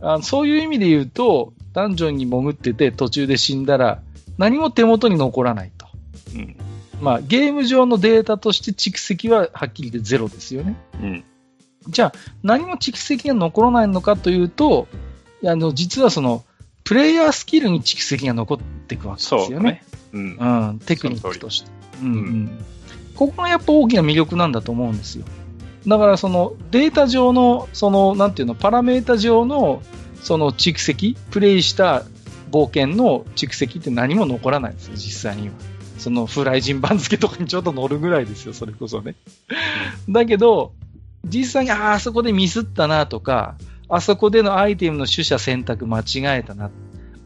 あそういう意味で言うと、ダンジョンに潜ってて途中で死んだら、何も手元に残らないと。うん。まあ、ゲーム上のデータとして蓄積ははっきり言ってゼロですよね。うん。じゃあ、何も蓄積が残らないのかというと、あの、実はその、プレイヤースキルに蓄積が残っていくわけですよね。そうね。うん。うん、テクニックとして。うんうんここがやっぱ大きな魅力なんだと思うんですよ。だからそのデータ上の、その、なんていうの、パラメータ上の、その蓄積、プレイした冒険の蓄積って何も残らないんですよ、実際には。そのフライ人番付とかにちょっと乗るぐらいですよ、それこそね。だけど、実際に、ああ、あそこでミスったなとか、あそこでのアイテムの取捨選択間違えたな。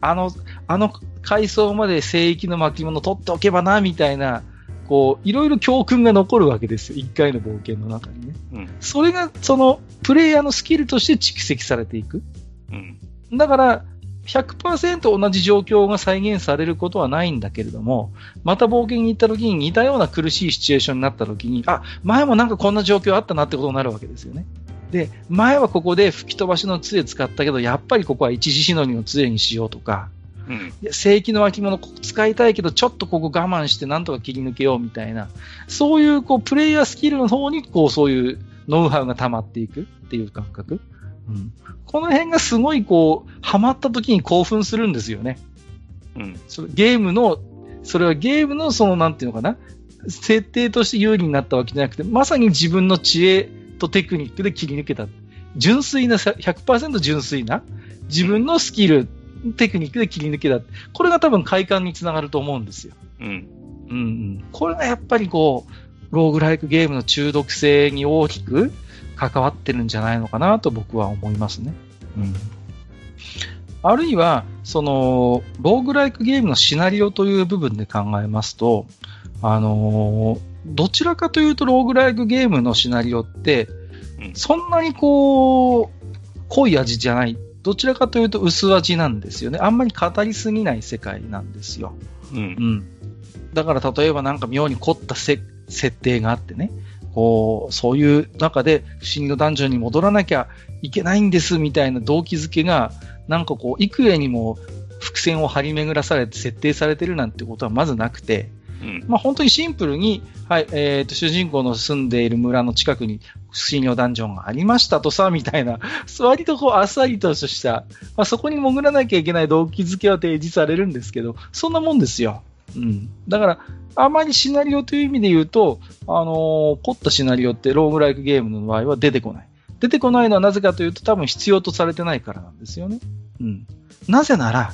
あの、あの階層まで聖域の巻物取っておけばな、みたいな、こう、いろいろ教訓が残るわけですよ。一回の冒険の中にね。うん。それが、その、プレイヤーのスキルとして蓄積されていく。うん。だから、100%同じ状況が再現されることはないんだけれども、また冒険に行った時に似たような苦しいシチュエーションになった時に、あ、前もなんかこんな状況あったなってことになるわけですよね。で、前はここで吹き飛ばしの杖使ったけど、やっぱりここは一時しのぎの杖にしようとか、うん。正規の脇物ここ使いたいけど、ちょっとここ我慢してなんとか切り抜けようみたいな、そういうこうプレイヤースキルの方にこうそういうノウハウが溜まっていくっていう感覚。うん、この辺がすごいこう、ハマった時に興奮するんですよね。うん。それゲームの、それはゲームのそのなんていうのかな、設定として有利になったわけじゃなくて、まさに自分の知恵とテクニックで切り抜けた。純粋な、100%純粋な、自分のスキル、テクニックで切り抜けた。これが多分快感につながると思うんですよ。うん。うんうん。これがやっぱりこう、ローグライクゲームの中毒性に大きく関わってるんじゃないのかなと僕は思いますね。うん。あるいは、その、ローグライクゲームのシナリオという部分で考えますと、あのーどちらかというとローグライクゲームのシナリオって、うんそんなにこう、濃い味じゃない。どちらかというと薄味なんですよね。あんまり語りすぎない世界なんですよ。うんう。ん。だから例えばなんか妙に凝ったせ設定があってね、こう、そういう中で不思議のダンジョンに戻らなきゃいけないんですみたいな動機づけが、なんかこう、幾重にも伏線を張り巡らされて設定されてるなんてことはまずなくて、うん。まあ本当にシンプルに、はい、えっ、と、主人公の住んでいる村の近くに不思議のダンジョンがありましたとさ、みたいな、割とこう、あっさりとした、まあそこに潜らなきゃいけない動機づけは提示されるんですけど、そんなもんですよ。うん。だから、あまりシナリオという意味で言うと、あのー凝ったシナリオってローグライクゲームの場合は出てこない。出てこないのはなぜかというと多分必要とされてないからなんですよね。うん。なぜなら、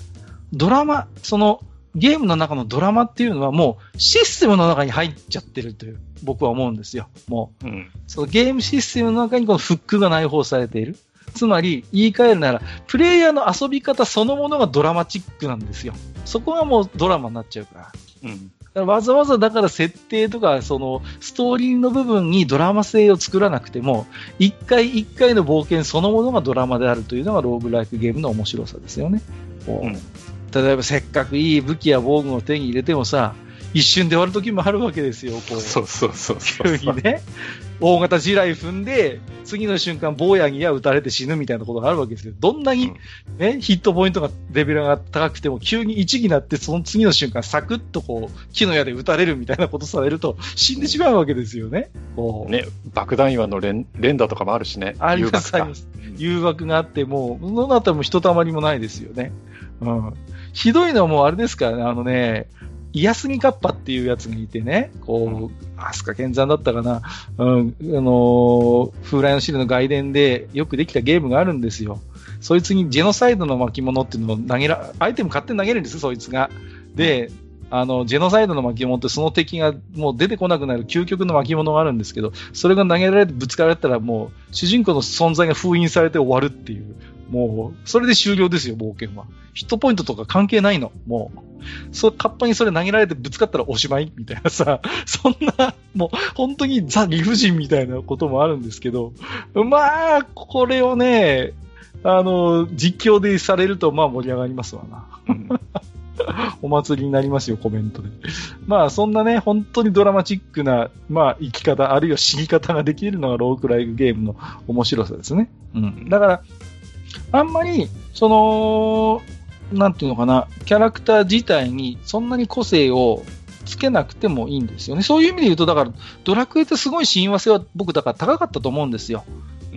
ドラマ、そのゲームの中のドラマっていうのはもうシステムの中に入っちゃってるという、僕は思うんですよ。もう、うん。そのゲームシステムの中にこのフックが内包されている。つまり、言い換えるなら、プレイヤーの遊び方そのものがドラマチックなんですよ。そこがもうドラマになっちゃうから。うん。だからわざわざだから設定とか、そのストーリーの部分にドラマ性を作らなくても、一回一回の冒険そのものがドラマであるというのがローグライクゲームの面白さですよね。うん例えばせっかくいい武器や防具を手に入れてもさ、一瞬で終わる時もあるわけですよ。こうそうそうそうそう。急にね、大型地雷踏んで、次の瞬間、坊やにや撃たれて死ぬみたいなことがあるわけですよ。どんなに、ね、ヒットポイントがレベルが高くても、急に1になって、その次の瞬間、サクッとこう、木の矢で撃たれるみたいなことされると、死んでしまうわけですよね。こうね、爆弾岩の連連打とかもあるしね。あります、あ誘惑かります。誘惑があって、もう、そのあたりもひとたまりもないですよね。うん。ひどいのはもうあれですからね、あのね、イヤスギカッパっていうやつがいてね、こう、アスカ剣山だったかな、うん、あのー風来の汁の外伝でよくできたゲームがあるんですよ。そいつにジェノサイドの巻物っていうのを投げら、アイテム勝手に投げるんですよ、そいつが。で、あの、ジェノサイドの巻物ってその敵がもう出てこなくなる究極の巻物があるんですけど、それが投げられてぶつかられたらもう、主人公の存在が封印されて終わるっていう。もう、それで終了ですよ、冒険は。ヒットポイントとか関係ないの。もう。そう、カッパにそれ投げられてぶつかったらおしまいみたいなさ、そんな、もう、本当にザ・理不尽みたいなこともあるんですけど、まあ、これをね、あの、実況でされると、まあ盛り上がりますわな。お祭りになりますよ、コメントで。まあ、そんなね、本当にドラマチックな、まあ、生き方、あるいは死に方ができるのがロークライクゲームの面白さですね。うん。だから、あんまり、その、なんていうのかな、キャラクター自体にそんなに個性をつけなくてもいいんですよね。そういう意味で言うと、だから、ドラクエってすごい親和性は僕、だから高かったと思うんですよ。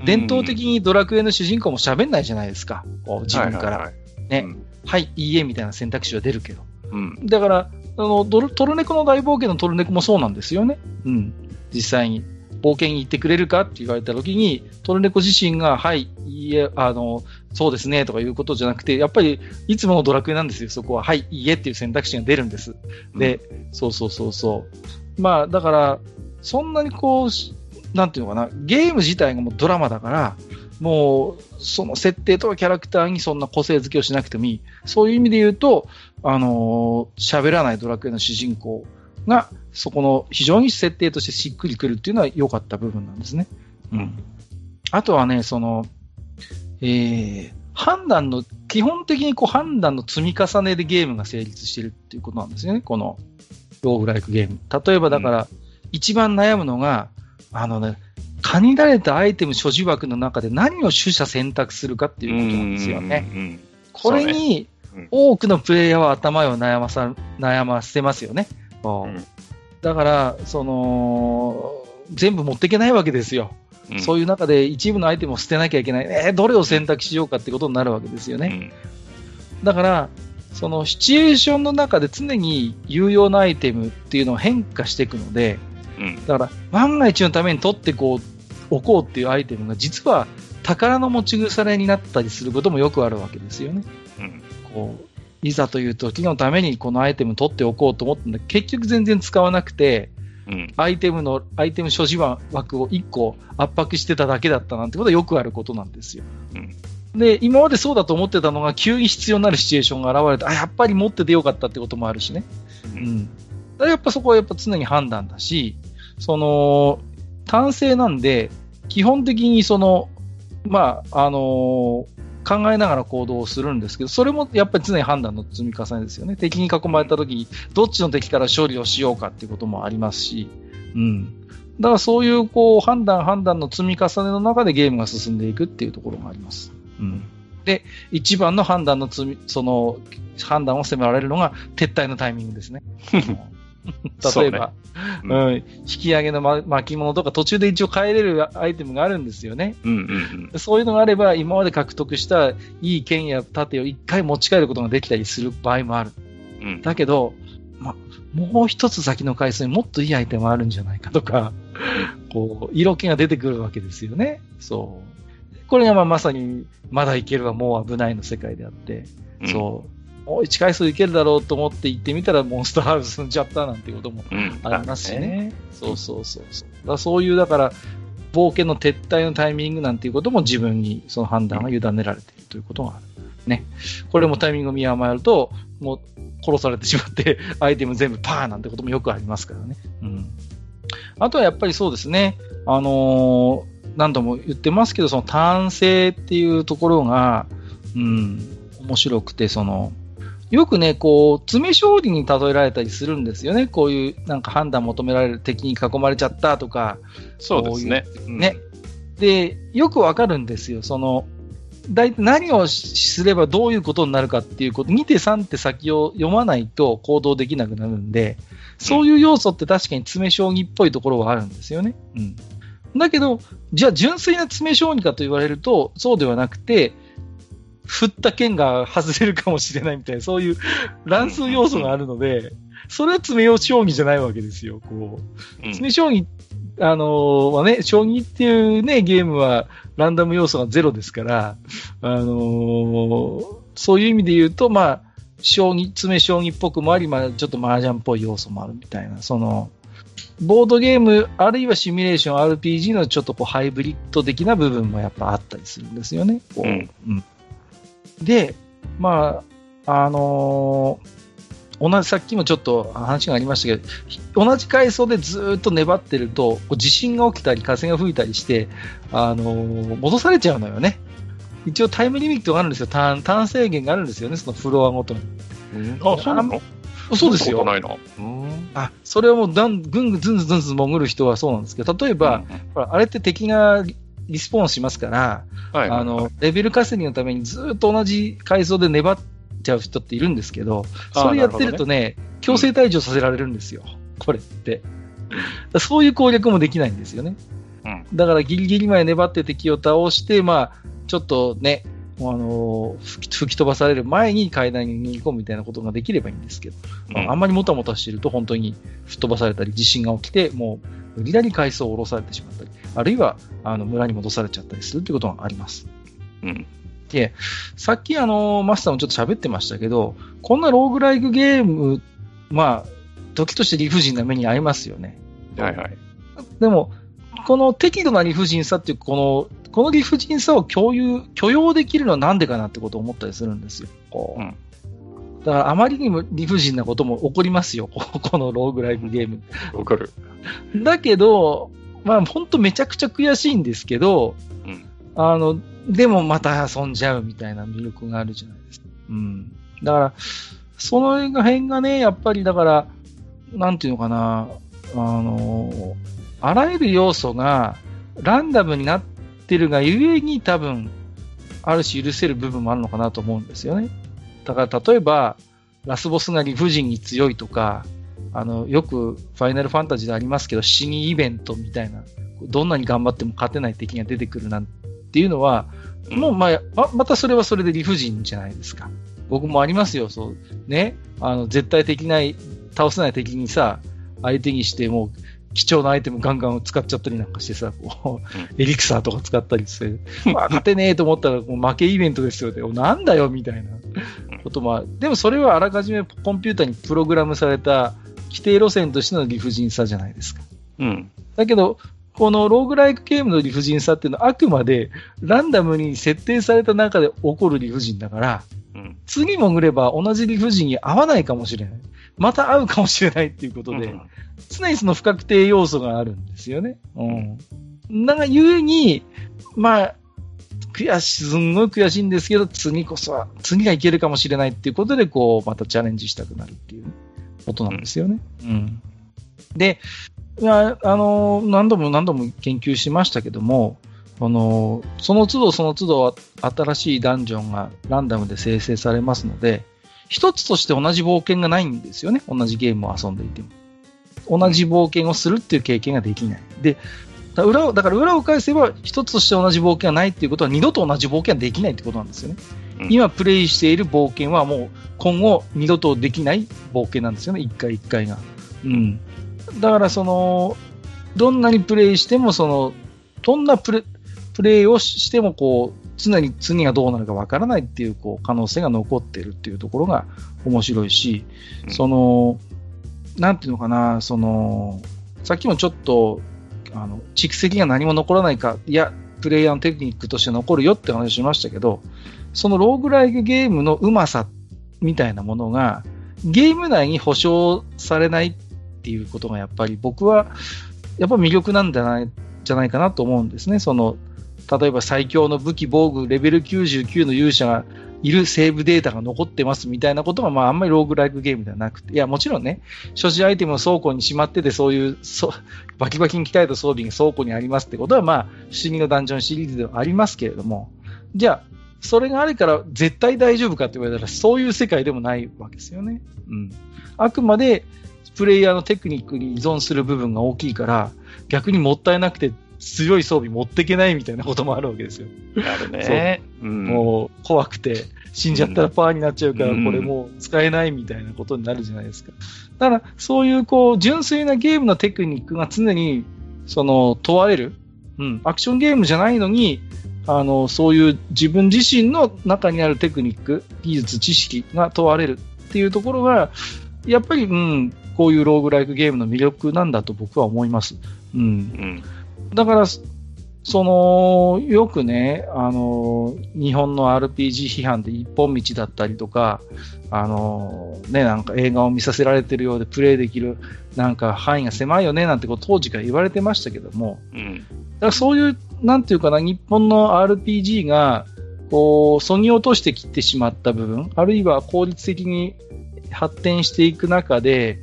伝統的にドラクエの主人公も喋んないじゃないですか。こう自分から。はいはいはいねはい、いいえみたいな選択肢は出るけど。うん。だから、あの、ドルトルネコの大冒険のトルネコもそうなんですよね。うん。実際に。冒険に行ってくれるかって言われた時に、トルネコ自身が、はい、いいえ、あの、そうですね、とかいうことじゃなくて、やっぱり、いつものドラクエなんですよ、そこは。はい、いいえっていう選択肢が出るんです。で、そうそうそうそう。まあ、だから、そんなにこうし、なんていうのかな、ゲーム自体がもうドラマだから、もう、その設定とかキャラクターにそんな個性付けをしなくてもいい。そういう意味で言うと、あのー喋らないドラクエの主人公が、そこの非常に設定としてしっくりくるっていうのは良かった部分なんですね。うん。あとはね、その、えー、判断の、基本的にこう判断の積み重ねでゲームが成立してるっていうことなんですよね、この、ローグライクゲーム。例えばだから、一番悩むのが、あのね、限られたアイテム所持枠の中で何を取捨選択するかっていうことなんですよね。うん。これに、多くのプレイヤーは頭を悩まさ、悩ませますよね。うん、だから、その、全部持っていけないわけですよ。うん、そういう中で一部のアイテムを捨てなきゃいけない。えー、どれを選択しようかってことになるわけですよね。だから、そのシチュエーションの中で常に有用なアイテムっていうのは変化していくので、うん、だから万が一のために取ってこうおこうっていうアイテムが実は宝の持ち腐れになったりすることもよくあるわけですよね。うん、こういざという時のためにこのアイテム取っておこうと思ったんだ結局全然使わなくて、うん、アイテムの、アイテム所持枠を1個圧迫してただけだったなんてことはよくあることなんですよ。うんで、今までそうだと思ってたのが、急に必要になるシチュエーションが現れて、あ、やっぱり持っててよかったってこともあるしね。うん。やっぱそこはやっぱ常に判断だし、その、単性なんで、基本的にその、まあ、あのー、考えながら行動をするんですけど、それもやっぱり常に判断の積み重ねですよね。敵に囲まれた時に、どっちの敵から勝利をしようかっていうこともありますし、うん。だからそういうこう判断判断の積み重ねの中でゲームが進んでいくっていうところがあります。うん。で、一番の判断の積み、その判断を迫られるのが撤退のタイミングですね。例えば、うね、うん、引き上げの、ま、巻物とか途中で一応変えれるアイテムがあるんですよね。うんうんうん、そういうのがあれば、今まで獲得したいい剣や盾を一回持ち帰ることができたりする場合もある。うん、だけど、ま、もう一つ先の回数にもっといいアイテムあるんじゃないかとか、こう、色気が出てくるわけですよね。そう。これがまあまさに、まだいけるはもう危ないの世界であって、うん、そう。もう1回数いけるだろうと思って行ってみたらモンスターハウス済んじゃったなんていうこともありますしね。うん、そうそうそうそう。だそういう、だから、冒険の撤退のタイミングなんていうことも自分にその判断が委ねられているということがある。ね。これもタイミングを見誤ると、もう殺されてしまって、アイテム全部パーなんてこともよくありますからね。うん。あとはやっぱりそうですね。あのー、何度も言ってますけど、その単性っていうところが、うん、面白くて、その、よくね、こう、詰将棋に例えられたりするんですよね。こういう、なんか判断求められる敵に囲まれちゃったとか。そうですね。ううね。で、よくわかるんですよ。その、大体何をすればどういうことになるかっていうこと、2手3手先を読まないと行動できなくなるんで、そういう要素って確かに詰将棋っぽいところはあるんですよね。うん。だけど、じゃあ純粋な詰将棋かと言われると、そうではなくて、振った剣が外れるかもしれないみたいな、そういう乱数要素があるので、それは詰めよう将棋じゃないわけですよ、こう。詰将棋、あのー、まあね、将棋っていうね、ゲームはランダム要素がゼロですから、あのー、そういう意味で言うと、まあ、将棋、詰将棋っぽくもあり、まあ、ちょっと麻雀っぽい要素もあるみたいな、その、ボードゲーム、あるいはシミュレーション、RPG のちょっとこうハイブリッド的な部分もやっぱあったりするんですよね。うん、うんで、まあ、あのー、同じ、さっきもちょっと話がありましたけど、同じ階層でずっと粘ってると、地震が起きたり、風が吹いたりして、あのー、戻されちゃうのよね。一応タイムリミットがあるんですよ。ターン、ターン制限があるんですよね、そのフロアごとに。あ、そうなの？そうですよ。あ、それはもうだん、ぐんぐんずんずんずん潜る人はそうなんですけど、例えば、うん、あれって敵がリスポーンしますから、はいあの、レベル稼ぎのためにずっと同じ階層で粘っちゃう人っているんですけど、それやってるとね、ね。強制退場させられるんですよ、うん、これって。そういう攻略もできないんですよね。うん、だからギリギリまで粘って敵を倒して、まあ、ちょっとね、あの吹き飛ばされる前に階段に逃げ込むみたいなことができればいいんですけど、うん、あんまりもたもたしてると本当に吹っ飛ばされたり地震が起きて、もう無理やり階層を下ろされてしまったり、あるいはあの村に戻されちゃったりするということがあります。うん。で、さっきあの、マスターもちょっと喋ってましたけど、こんなローグライクゲーム、まあ、時として理不尽な目に遭いますよね。はいはい。でも、この適度な理不尽さっていう、この、この理不尽さを共有、許容できるのはなんでかなってことを思ったりするんですよ。こう。うんだからあまりにも理不尽なことも起こりますよ、このローグライクゲーム。わかる。だけど、まあ本当めちゃくちゃ悔しいんですけど、うん、あの、でもまた遊んじゃうみたいな魅力があるじゃないですか。うん。だから、その辺がね、やっぱりだから、なんていうのかな、あの、あらゆる要素がランダムになってるがゆえに多分、ある種許せる部分もあるのかなと思うんですよね。だから例えば、ラスボスが理不尽に強いとか、あの、よくファイナルファンタジーでありますけど、死にイベントみたいな、どんなに頑張っても勝てない敵が出てくるなんていうのは、もうまあ、ま、またそれはそれで理不尽じゃないですか。僕もありますよ、そう。ね。あの、絶対的ない、倒せない敵にさ、相手にしてもう、貴重なアイテムガンガン使っちゃったりなんかしてさ、こう、エリクサーとか使ったりして、まあ、勝てねえと思ったらもう負けイベントですよね。なんだよ、みたいなこともでもそれはあらかじめコンピューターにプログラムされた規定路線としての理不尽さじゃないですか。うん。だけど、このローグライクゲームの理不尽さっていうのはあくまでランダムに設定された中で起こる理不尽だから、うん、次潜れば同じ理不尽に合わないかもしれない。また会うかもしれないっていうことで、うん、常にその不確定要素があるんですよね。うん。だが、ゆえに、まあ、悔しい、すんごい悔しいんですけど、次こそは、次がいけるかもしれないっていうことで、こう、またチャレンジしたくなるっていうことなんですよね。うん。で、いや、あの、何度も何度も研究しましたけども、あの、その都度その都度新しいダンジョンがランダムで生成されますので、一つとして同じ冒険がないんですよね。同じゲームを遊んでいても。同じ冒険をするっていう経験ができない。で、だ裏をだから裏を返せば、一つとして同じ冒険がないっていうことは、二度と同じ冒険はできないってことなんですよね。うん、今プレイしている冒険はもう今後二度とできない冒険なんですよね。一回一回が。うん。だからその、どんなにプレイしても、その、どんなプレプレイをしても、こう、常に次がどうなるかわからないっていう、こう、可能性が残ってるっていうところが面白いし、うん、その、なんていうのかな、その、さっきもちょっと、あの、蓄積が何も残らないか、いや、プレイヤーのテクニックとして残るよって話しましたけど、そのローグライクゲームのうまさみたいなものが、ゲーム内に保証されないっていうことがやっぱり僕は、やっぱ魅力なんじゃないじゃないかなと思うんですね。その、例えば最強の武器防具レベル99の勇者がいるセーブデータが残ってますみたいなことが、まあ、あんまりローグライクゲームではなくて、いや、もちろんね、所持アイテムを倉庫にしまってて、そういう、そバキバキに鍛えた装備が倉庫にありますってことは、まあ、不思議のダンジョンシリーズではありますけれども、じゃあ、それがあるから絶対大丈夫かって言われたら、そういう世界でもないわけですよね。うん。あくまで、プレイヤーのテクニックに依存する部分が大きいから、逆にもったいなくて強い装備持っていけないみたいなこともあるわけですよ。あるね。うん、もう怖くて、死んじゃったらパーになっちゃうから、これもう使えないみたいなことになるじゃないですか。だから、そういうこう、純粋なゲームのテクニックが常に、その、問われる。うん。アクションゲームじゃないのに、あの、そういう自分自身の中にあるテクニック、技術、知識が問われるっていうところが、やっぱり、うん、こういうローグライクゲームの魅力なんだと僕は思います。うん。うんだから、その、よくね、あの、日本の RPG 批判で一本道だったりとか、あの、ね、なんか映画を見させられてるようでプレイできる、なんか範囲が狭いよね、なんてこと当時から言われてましたけども、うん、だからそういう、なんていうかな、日本の RPG が、こう、そぎ落としてきてしまった部分、あるいは効率的に発展していく中で、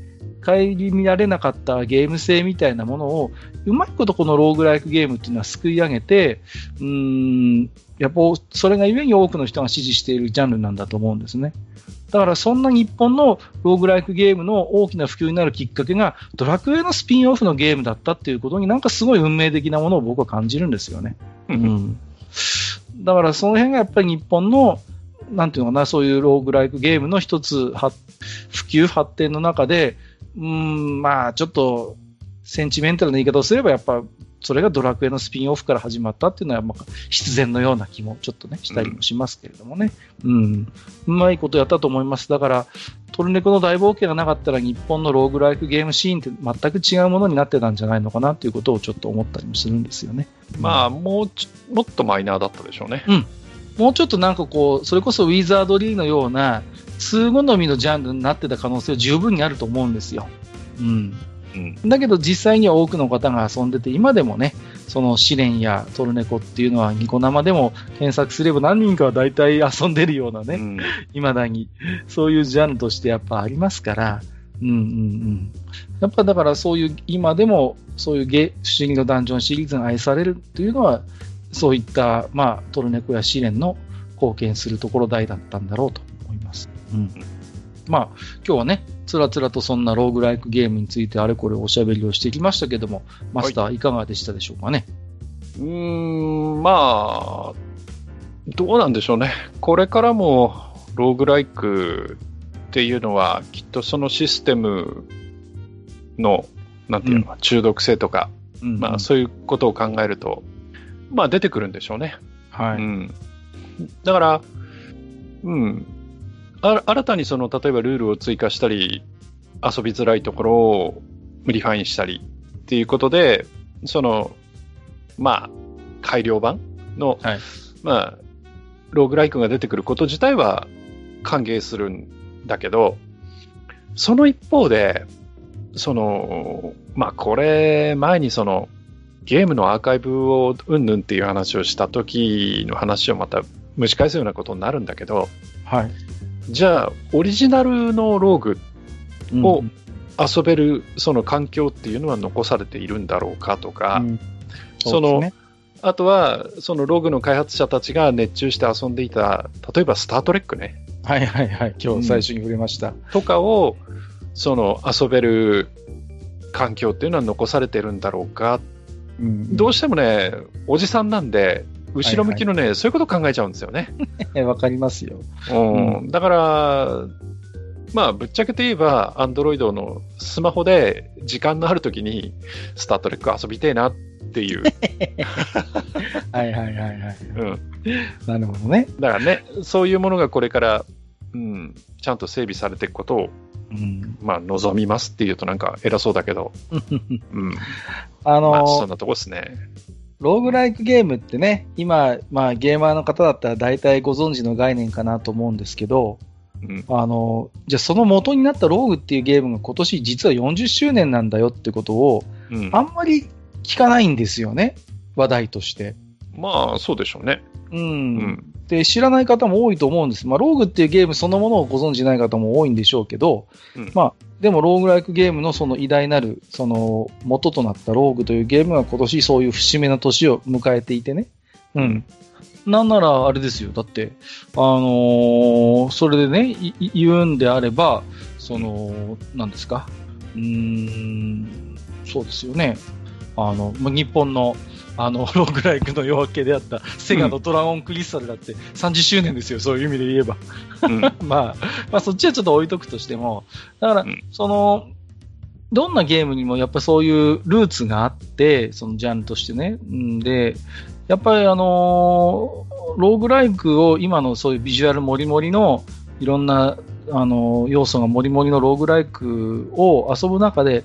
顧みられなかったゲーム性みたいなものを、うまいことこのローグライクゲームっていうのはすくい上げて、うん、やっぱそれがゆえに多くの人が支持しているジャンルなんだと思うんですね。だからそんな日本のローグライクゲームの大きな普及になるきっかけがドラクエのスピンオフのゲームだったっていうことになんかすごい運命的なものを僕は感じるんですよね。うん、だからその辺がやっぱり日本のなんていうのかな、そういうローグライクゲームの一つ、普及発展の中で、うん、まあ、ちょっと、センチメンタルな言い方をすれば、やっぱ、それがドラクエのスピンオフから始まったっていうのは、まあ、必然のような気もちょっとね、したりもしますけれどもね。うん。うまいことやったと思います。だから、トルネコの大冒険がなかったら、日本のローグライクゲームシーンって全く違うものになってたんじゃないのかなということをちょっと思ったりもするんですよね。まあ、もうち、もっとマイナーだったでしょうね。うん。もうちょっとなんかこう、それこそウィザードリーのような、通好みのジャンルになってた可能性は十分にあると思うんですよ。うん。うん、だけど実際には多くの方が遊んでて、今でもね、その試練やトルネコっていうのはニコ生でも検索すれば何人かは大体遊んでるようなね、い、う、ま、ん、だに、そういうジャンルとしてやっぱありますから、うんうんうん。やっぱだからそういう今でもそういうゲ不思議のダンジョンシリーズが愛されるっていうのは、そういった、まあ、トルネコや試練の貢献するところ大だったんだろうと思います。うん。まあ、今日はね、つらつらとそんなローグライクゲームについてあれこれおしゃべりをしてきましたけども、マスターいかがでしたでしょうかね？うーん、まあ、どうなんでしょうね。これからもローグライクっていうのは、きっとそのシステムの、なんていうのか、中毒性とか、うんまあそういうことを考えると、まあ出てくるんでしょうね。はい。うん。だから、うん。あ新たにその、例えばルールを追加したり、遊びづらいところをリファインしたりっていうことで、その、まあ、改良版の、はいまあ、ローグライクが出てくること自体は歓迎するんだけど、その一方で、その、まあこれ、前にその、ゲームのアーカイブをうんぬんっていう話をした時の話をまた蒸し返すようなことになるんだけど、はい。じゃあ、オリジナルのローグをうん遊べるその環境っていうのは残されているんだろうかとか、うんそのうですねあとは、そのログの開発者たちが熱中して遊んでいた、例えばスタートレックね、はいはいはい。今日最初に触れました。とかを、その遊べる環境っていうのは残されてるんだろうか。うんどうしてもね、おじさんなんで、後ろ向きのね、そういうことを考えちゃうんですよね。え わかりますよ。うん、だから、まあ、ぶっちゃけて言えば、アンドロイドのスマホで時間のあるときに、スタートレック遊びてえなっていう。はいはいはいはい。うん。なるほどね。だからね、そういうものがこれから、うん、ちゃんと整備されていくことを、うん。まあ、望みますっていうとなんか偉そうだけど、うん。あのまあ、そんなとこですね。ローグライクゲームってね、今、まあゲーマーの方だったら大体ご存知の概念かなと思うんですけど、うん。あの、じゃあその元になったローグっていうゲームが今年実は40周年なんだよってことを、うん、あんまり聞かないんですよね。話題として。まあ、そうでしょうね。うん。うん。で、知らない方も多いと思うんです。まあ、ローグっていうゲームそのものをご存知ない方も多いんでしょうけど、うんまあ、でもローグライクゲームのその偉大なる、その元となったローグというゲームが今年そういう節目の年を迎えていてね。うん。なんならあれですよ。だって、あのーそれでね、言うんであれば、その、なんですか？うーん、そうですよね。あの、まあ日本の、あの、ローグライクの夜明けであった、セガのドラゴンクリスタルだって30周年ですよ、そういう意味で言えば。うん。まあ、まあ、そっちはちょっと置いとくとしても、だから、うんその、どんなゲームにもやっぱそういうルーツがあって、そのジャンルとしてね。うんで、やっぱりあのーローグライクを今のそういうビジュアルもりもりのいろんな、あのー要素がもりもりのローグライクを遊ぶ中で、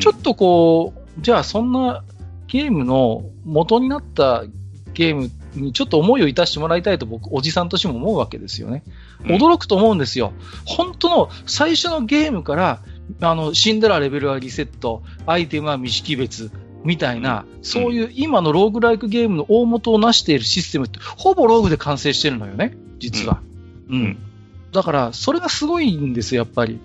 ちょっとこう、じゃあそんなゲームの元になったゲームにちょっと思いをいたしてもらいたいと僕、おじさんとしても思うわけですよね。うん驚くと思うんですよ。本当の最初のゲームから、あの、死んだらレベルはリセット、アイテムは未識別、みたいな、そういう今のローグライクゲームの大元を成しているシステムって、ほぼローグで完成してるのよね、実は。うん。うんだから、それがすごいんですよ、やっぱり。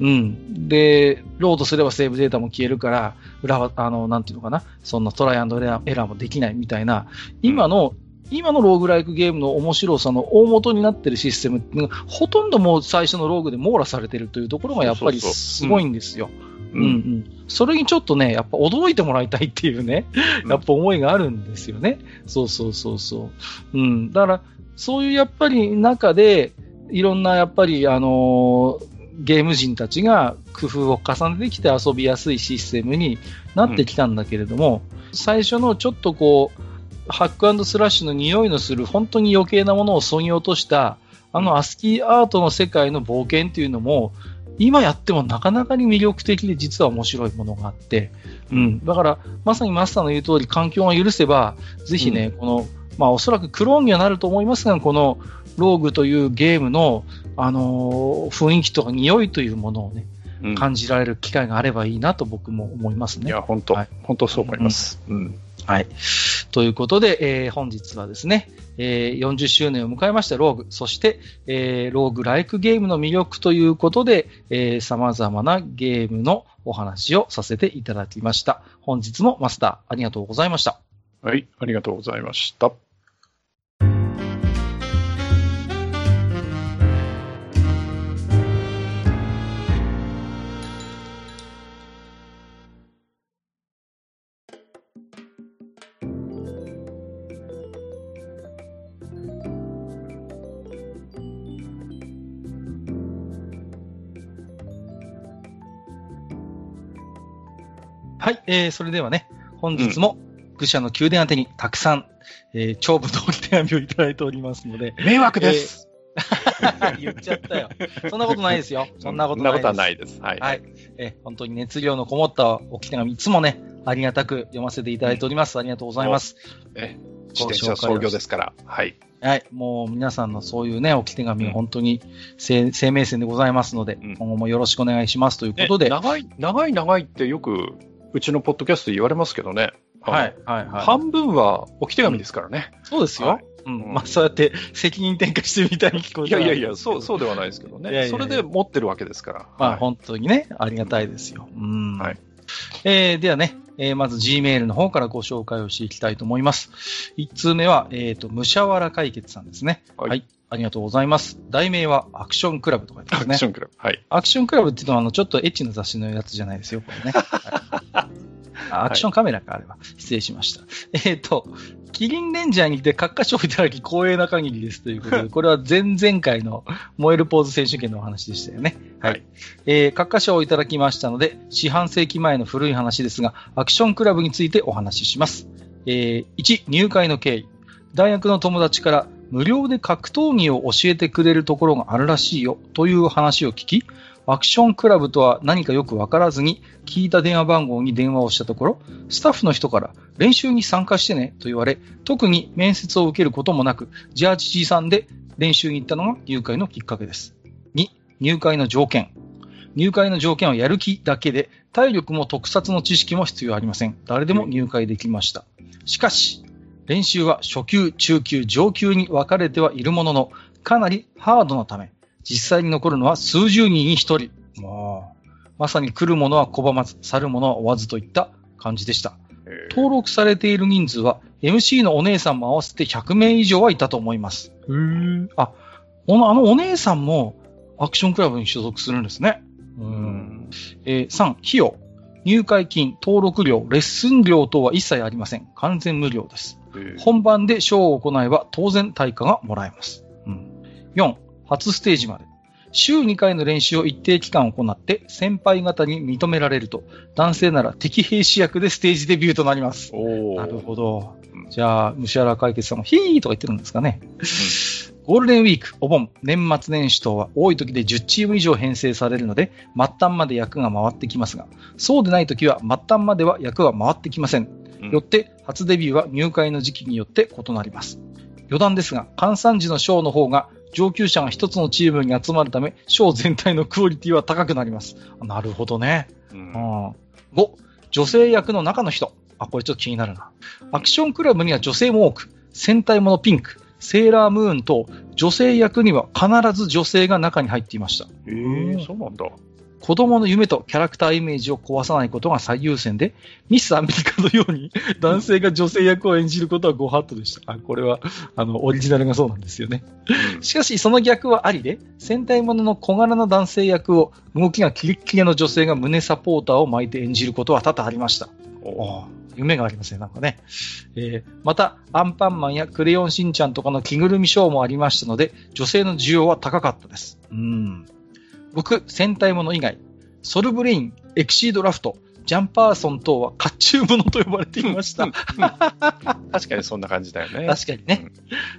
うん。で、ロードすればセーブデータも消えるから、裏は、あの、なんていうのかな、そんなトライアンドエラーエラーもできないみたいな、今の、今のローグライクゲームの面白さの大元になってるシステムっていうのが、ほとんどもう最初のローグで網羅されてるというところがやっぱりすごいんですよ。ううんうん。それにちょっとね、やっぱ驚いてもらいたいっていうね、うんやっぱ思いがあるんですよね。そうそうそうそう。うん。だから、そういうやっぱり中で、いろんなやっぱり、あのーゲーム人たちが工夫を重ねてきて遊びやすいシステムになってきたんだけれども、最初のちょっとこう、ハックスラッシュの匂いのする本当に余計なものを削ぎ落とした、あのアスキーアートの世界の冒険っていうのも、今やってもなかなかに魅力的で実は面白いものがあって、うん。だから、まさにマスターの言う通り環境が許せば、ぜひね、この、まあおそらくクローンにはなると思いますが、このローグというゲームの、あのー雰囲気とか匂いというものをね、うん感じられる機会があればいいなと僕も思いますね。いや、本当、はい本当そう思います。うん。はい。ということで、えー本日はですね、えー40周年を迎えましたローグ、そして、えーローグライクゲームの魅力ということで、えー様々なゲームのお話をさせていただきました。本日もマスター、ありがとうございました。はい、ありがとうございました。はい、えー、それではね、本日も、愚者の宮殿宛てにたくさん、えー、長文のお手紙をいただいておりますので、迷惑です。言っちゃったよ。そんなことないですよ。そんなことないです。そんなことはないです。はい。はい。えー本当に熱量のこもったお手紙、いつもね、ありがたく読ませていただいております。ありがとうございます。え自転車創業ですから。はい。はい。もう皆さんのそういうね、お手紙が本当に生生命線でございますので、うん今後もよろしくお願いしますということで、ね長い、長い長いってよく、うちのポッドキャストで言われますけどね。はい、はい、はい。半分は置き手紙ですからね。そうですよ。はいうん。うんまあ、そうやって責任転嫁してみたいに聞こえたらいやいやいや、そう、そうではないですけどね。いやいやいやそれで持ってるわけですから。まあ、はい本当にね、ありがたいですよ。うん。はい。えー、ではね、えー、まず Gmail の方からご紹介をしていきたいと思います。1通目は、えっ、と、むしゃわら解決さんですね。はいありがとうございます。題名はアクションクラブと書いてますねアクシ。ョンクラブ。はい。アクションクラブっていうのは、あの、ちょっとエッチな雑誌のやつじゃないですよ、これね。はいあアクションカメラか、あれば。失礼しました。えっ、と、キリンレンジャーにて閣下賞をいただき光栄な限りですということで、これは前々回の燃えるポーズ選手権のお話でしたよね。はい。はいえー、閣下賞をいただきましたので、四半世紀前の古い話ですが、アクションクラブについてお話しします。えー、1、入会の経緯。大学の友達から無料で格闘技を教えてくれるところがあるらしいよという話を聞き、アクションクラブとは何かよくわからずに聞いた電話番号に電話をしたところ、スタッフの人から練習に参加してねと言われ、特に面接を受けることもなく、ジャージじさんで練習に行ったのが入会のきっかけです。2、入会の条件。入会の条件はやる気だけで、体力も特撮の知識も必要ありません。誰でも入会できました。しかし、練習は初級、中級、上級に分かれてはいるものの、かなりハードなため、実際に残るのは数十人に一人。もう、まさに来る者は拒まず、去る者は追わずといった感じでした。えー登録されている人数は、MC のお姉さんも合わせて100名以上はいたと思います。へーあ、このあのお姉さんもアクションクラブに所属するんですね。えー3、費用。入会金、登録料、レッスン料等は一切ありません。完全無料です。えー本番でショーを行えば当然対価がもらえます。うん、4、初ステージまで。週2回の練習を一定期間行って、先輩方に認められると、男性なら敵兵士役でステージデビューとなります。なるほどうん。じゃあ、虫原解決さんもヒーとか言ってるんですかね。ゴールデンウィーク、お盆、年末年始等は多い時で10チーム以上編成されるので、末端まで役が回ってきますが、そうでない時は末端までは役は回ってきません。うんよって、初デビューは入会の時期によって異なります。余談ですが、換算時のショーの方が上級者が一つのチームに集まるため、ショー全体のクオリティは高くなります。あなるほどね。ううんん、5、女性役の中の人。あ、これちょっと気になるな。アクションクラブには女性も多く、戦隊ものピンク、セーラームーンと、女性役には必ず女性が中に入っていました。えー、そうなんだ。子供の夢とキャラクターイメージを壊さないことが最優先で、ミスアメリカのように 男性が女性役を演じることはご法度でした。あ、これは、あの、オリジナルがそうなんですよね。しかし、その逆はありで、戦隊ものの小柄な男性役を、動きがキレッキレの女性が胸サポーターを巻いて演じることは多々ありました。お夢がありますね、なんかね。えーまた、アンパンマンやクレヨンしんちゃんとかの着ぐるみショーもありましたので、女性の需要は高かったです。うん。僕、戦隊もの以外、ソルブレイン、エクシードラフト、ジャンパーソン等は甲冑ものと呼ばれていました。確かにそんな感じだよね。確かにね。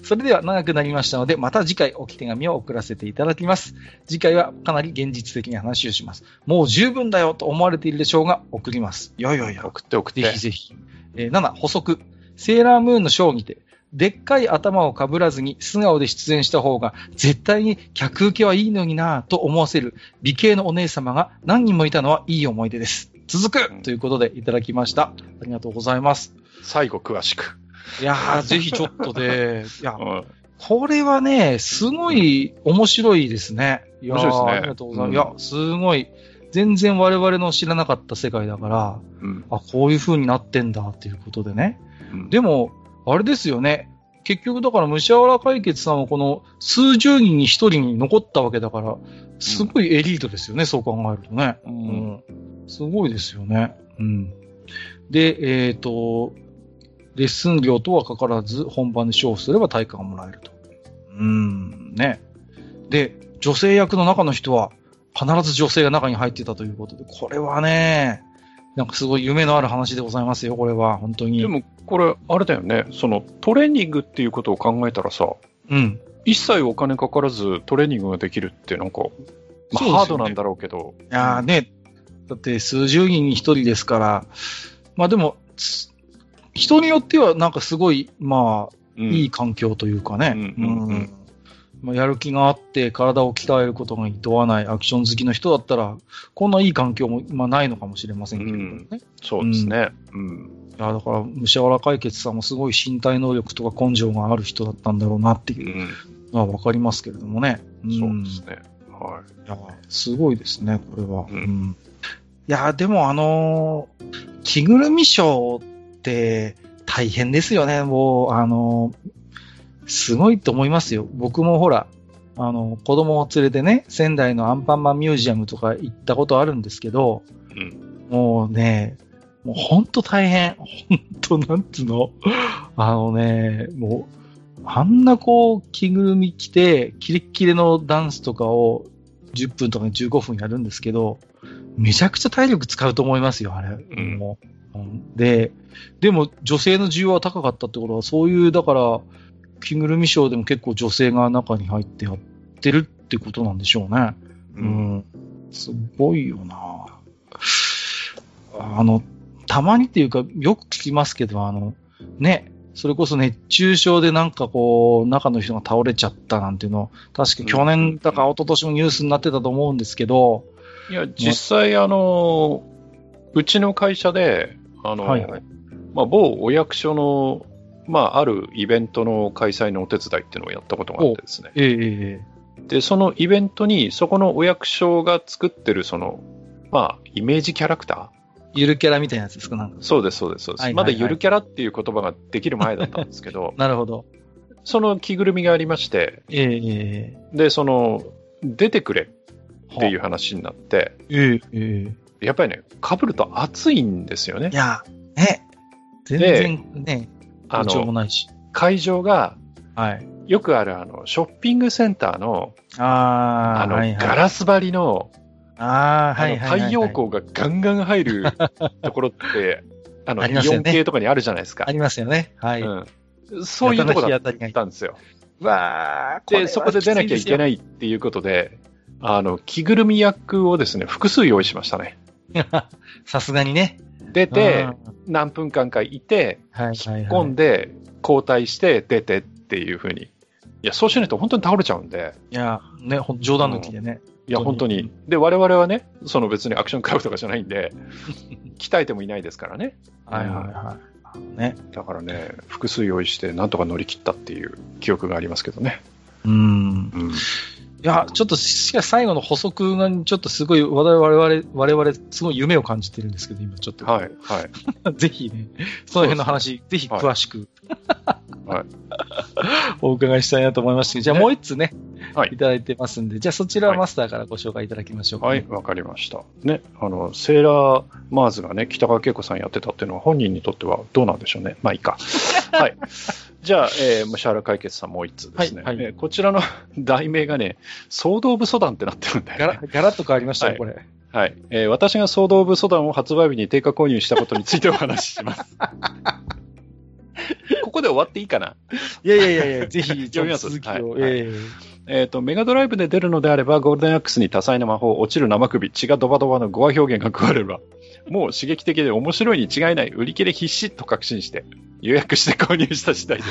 それでは長くなりましたので、また次回置き手紙を送らせていただきます。次回はかなり現実的な話をします。もう十分だよと思われているでしょうが、送ります。いやいやいや、送って送って。ぜひぜひ。えー7、補足。セーラームーンのショーにて、でっかい頭をかぶらずに素顔で出演した方が絶対に客受けはいいのになぁと思わせる美形のお姉様が何人もいたのはいい思い出です。続く、うんということでいただきました。ありがとうございます。最後詳しく。いやー、ぜひちょっとで、いや う、ん。これはね、すごい面白いですね。いやー面白いですねありがとうございます。うんいや、すごい、全然我々の知らなかった世界だから、うん。あ、こういう風になってんだっていうことでね。うんでも、あれですよね。結局だから、虫原解決さんはこの数十人に一人に残ったわけだから、すごいエリートですよね、そう考えるとね。うんすごいですよね。うん。で、えっ、と、レッスン料とはかからず、本番で勝負すれば対価がもらえると。うん、ね。で、女性役の中の人は、必ず女性が中に入ってたということで、これはね、なんかすごい夢のある話でございますよ、これは、本当に。でも、これ、あれだよね。その、トレーニングっていうことを考えたらさ、うん。一切お金かからずトレーニングができるって、なんか、まあ、ハードなんだろうけど。いやーね、だって数十人に一人ですから、まあでも、つ人によってはなんかすごい、まあ、うん。いい環境というかね、うんうん。うんまあ、やる気があって体を鍛えることが厭わないアクション好きの人だったら、こんないい環境も、まあ、ないのかもしれませんけれどもね。そうですね。うん。いやだから、ムシャワラ解決さんもすごい身体能力とか根性がある人だったんだろうなっていううんのはわかりますけれどもね。んそうですね。はいや、すごいですね、これは。うんいや、でもあのー着ぐるみショーって大変ですよね、もう、あのーすごいと思いますよ。僕もほら、あの、子供を連れてね、仙台のアンパンマンミュージアムとか行ったことあるんですけど、い。うん。もうね、もうほんと大変。ほんと、なんつうの？あのね、もう、あんなこう、着ぐるみ着て、キレッキレのダンスとかを10分とか15分やるんですけど、めちゃくちゃ体力使うと思いますよ、あれ。んもううんで、でも女性の需要は高かったってことは、そういう、だから、着ぐるみショーでも結構女性が中に入ってやってるってことなんでしょうね。う。うんん。すごいよなあの、たまにっていうか、よく聞きますけど、あの、ね、それこそ熱中症でなんかこう、中の人が倒れちゃったなんていうの、確か去年だか一昨年もニュースになってたと思うんですけど、いや、実際、あの、うちの会社で、あの、はいはいまあ、某お役所の、まあ、あるイベントの開催のお手伝いっていうのをやったことがあってですね。ええええで、そのイベントに、そこのお役所が作ってる、その、まあ、イメージキャラクタゆるキャラみたいなやつですか？なんか。ーそうです、そうです、そうです。まだゆるキャラっていう言葉ができる前だったんですけど、なるほど。その着ぐるみがありまして、えええで、その、出てくれえっていう話になって、ええええ。やっぱりね、被ると熱いんですよね。い。や、ね、全然ね、もの、ないし。会場が、はい。よくあるあの、ショッピングセンターの、ああ、あの、はいはい、ガラス張りの、ああ、はい。太陽光がガンガン入る ところって、あの、イオン系とかにあるじゃないですかあ。りますよね。はい。うん。そういうとこだっやたんですよ。わあ、で、そこで出なきゃいけい。ないっていうことで、あの、着ぐるみ役をですね、複数用意しましたね。さすがにね。出てうん、何分間かいて、はいはいはい。込んで、交代して、出てっていう風に。いや、そうしないと本当に倒れちゃうんで、いや、ね、ほん冗談抜きでね。いや、本本当に当に。で、我々はね、その別にアクションクラブとかじゃないんで、鍛えてもいないですからね。はいはいはい。ね。だからね、複数用意して、なんとか乗り切ったっていう記憶がありますけどね。うん。うん。いや、ちょっと、しかし最後の補足が、ちょっとすごい、我々、我々、すごい夢を感じてるんですけど、今ちょっと。はい、はい。ぜひね、その辺の話、ぜひ詳しく、はい。お伺いしたいなと思いましじゃあもう一つね、はいいただいてますんで、じゃあそちらはマスターからご紹介いただきましょうか、はい、わかりました。ね、あの、セーラーマーズがね、北川景子さんやってたっていうのは本人にとってはどうなんでしょうね。まあいいか。はい。じゃあ、えー、ムシャーラ解決さんもう一つですね。はいはいえーこちらの 題名がね、騒動部ソダンってなってるんだよ、ガラね。ガラッと変わりましたね、はいこれ。はい。えー私が騒動部ソダンを発売日に定価購入したことについてお話しします。ここで終わっていいかな？いやいやいやいや、ぜひ、読みます続きを。はいええっ、と、メガドライブで出るのであれば、ゴールデンアックスに多彩な魔法、落ちる生首、血がドバドバの語話表現が加われば、もう刺激的で面白いに違いない、売り切れ必至と確信して、予約して購入した次第です。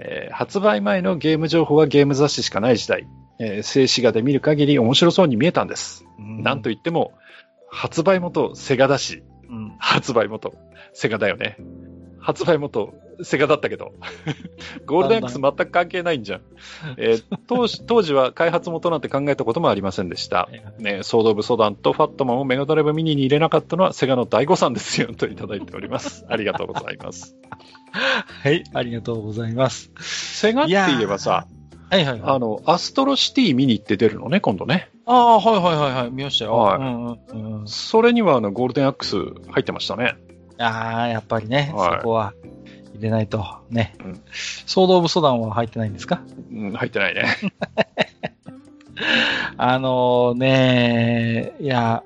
えー発売前のゲーム情報はゲーム雑誌しかない時代、えー静止画で見る限り面白そうに見えたんです。えなんと言っても、発売元セガだし、うん、発売元セガだよね。発売元セガだったけど、ゴールデンアックス全く関係ないんじゃん。えー 当時当時は開発元なんて考えたこともありませんでした。ね、ソード・オブ・ソダンとファットマンをメガドライブミニに入れなかったのはセガの大誤算ですよ、といただいております。ありがとうございます。はい、ありがとうございます。セガって言えばさ、はいはいはい。あの、アストロシティミニって出るのね、今度ね。ああ、はいはいはいはい、見ましたよ。はいうんうんうん、それにはあの、ゴールデンアックス入ってましたね。ああ、やっぱりね、はいそこは入れないと。ね。うんソード・オブ・ソダンは入ってないんですか？うん、入ってないね。あのね、いや、